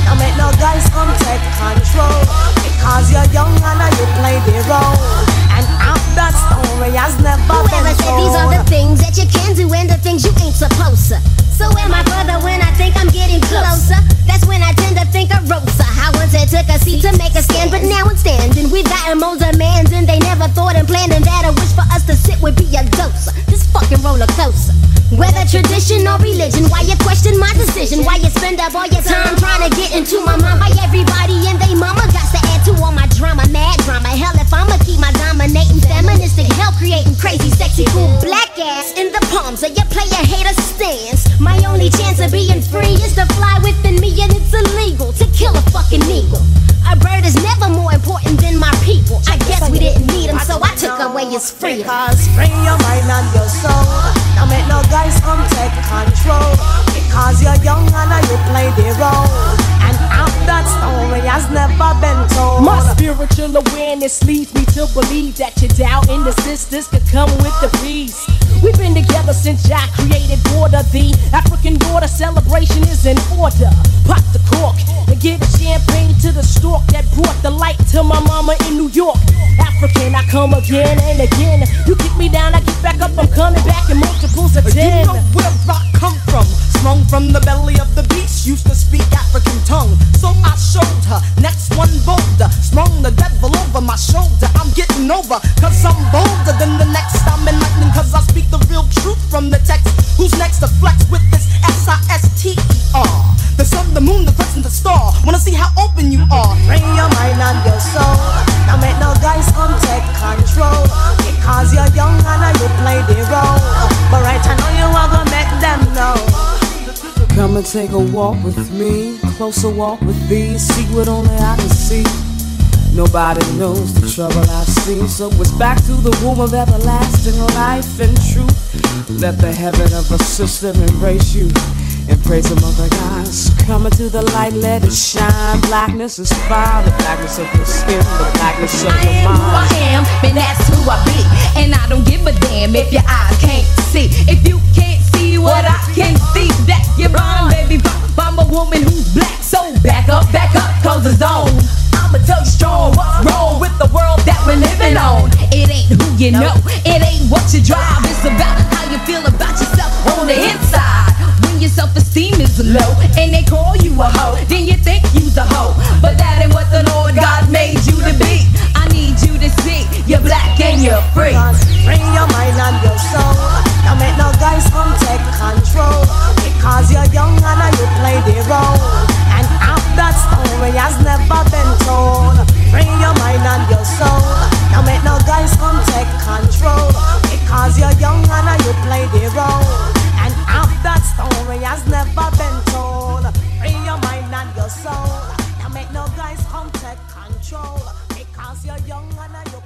Don't make no guys come take control. Because you're young and uh, you play the role. And that story has never Whoever been said these are the things that you can do and the things you ain't supposed to. So am I brother when I think I'm getting closer. That's when I tend to think of Rosa. I once had took a seat to make a stand, but now I'm standing. We've gotten more demands and they never thought and planned and that a wish for us to sit would be a dose. This fucking roller coaster. Whether tradition or religion, why you question my decision? Why you spend up all your time trying to get into my mind? Why everybody and they mama got to add to all my drama, mad drama. Hell, if I'ma keep my dominating feministic hell creating crazy, sexy, cool black ass in the palms of your player hater stance. My only chance of being free is to fly within me, and it's illegal to kill a fucking eagle. A bird is never more important than my people. I guess we didn't need him, so I took away his freedom. Because free your mind and your soul. Don't make no guys come take control. Because you're young and uh, you play the role. And half that story has never been told. My spiritual awareness leads me to believe that your doubt in the sisters could come with the peace. We've been together since Jack created border. The African daughter celebration is in order. Pop the cork and give champagne to the stork that brought the light to my mama in New York. African, I come again and again. You kick me down, I get back up. I'm coming back in multiples of ten. You know where I come from. Sprung from the belly of the beast. Used to speak African tongue. So I showed her. Next one bolder. Sprung the devil over my shoulder. I'm getting over. Cause I'm bolder than the next. I'm enlightening cause I speak the real truth from the text. Who's next to flex with this S-I-S-T-E-R? The sun, the moon, the crescent, the star. Wanna see how open you are. Bring your mind and your soul. Now make no guys come take control. Because you're young and you play the role. But right I know you are gonna make them know. Come and take a walk with me, closer walk with thee, see what only I can see. Nobody knows the trouble I've seen, so it's back to the womb of everlasting life and truth. Let the heaven of a sister embrace you and praise the mother gods. Coming to the light, let it shine. Blackness is fire, the blackness of your skin, the blackness of I am who I am, and that's who I be. And I don't give a damn if your eyes can't see. If you can't see what I can see, that you're blind, baby. I'm a woman who's black, so back up, back up, close the zone. I'ma tell you strong what's wrong with the world that we're living on. It ain't who you know, it ain't what you drive. It's about how you feel about yourself on the inside. When your self-esteem is low and they call you a hoe, then you think you's a hoe. But that ain't what the Lord God made you to be. I need you to see you're black and you're free. Bring your mind and your soul. Now make no guys come take control. Because you're young and you play the role. And half that story has never been told. Bring your mind and your soul. Now make no guys come take control. Because you're young and you play the role. That story has never been told. Bring your mind and your soul. Now make no guys come take control. Because you're young and you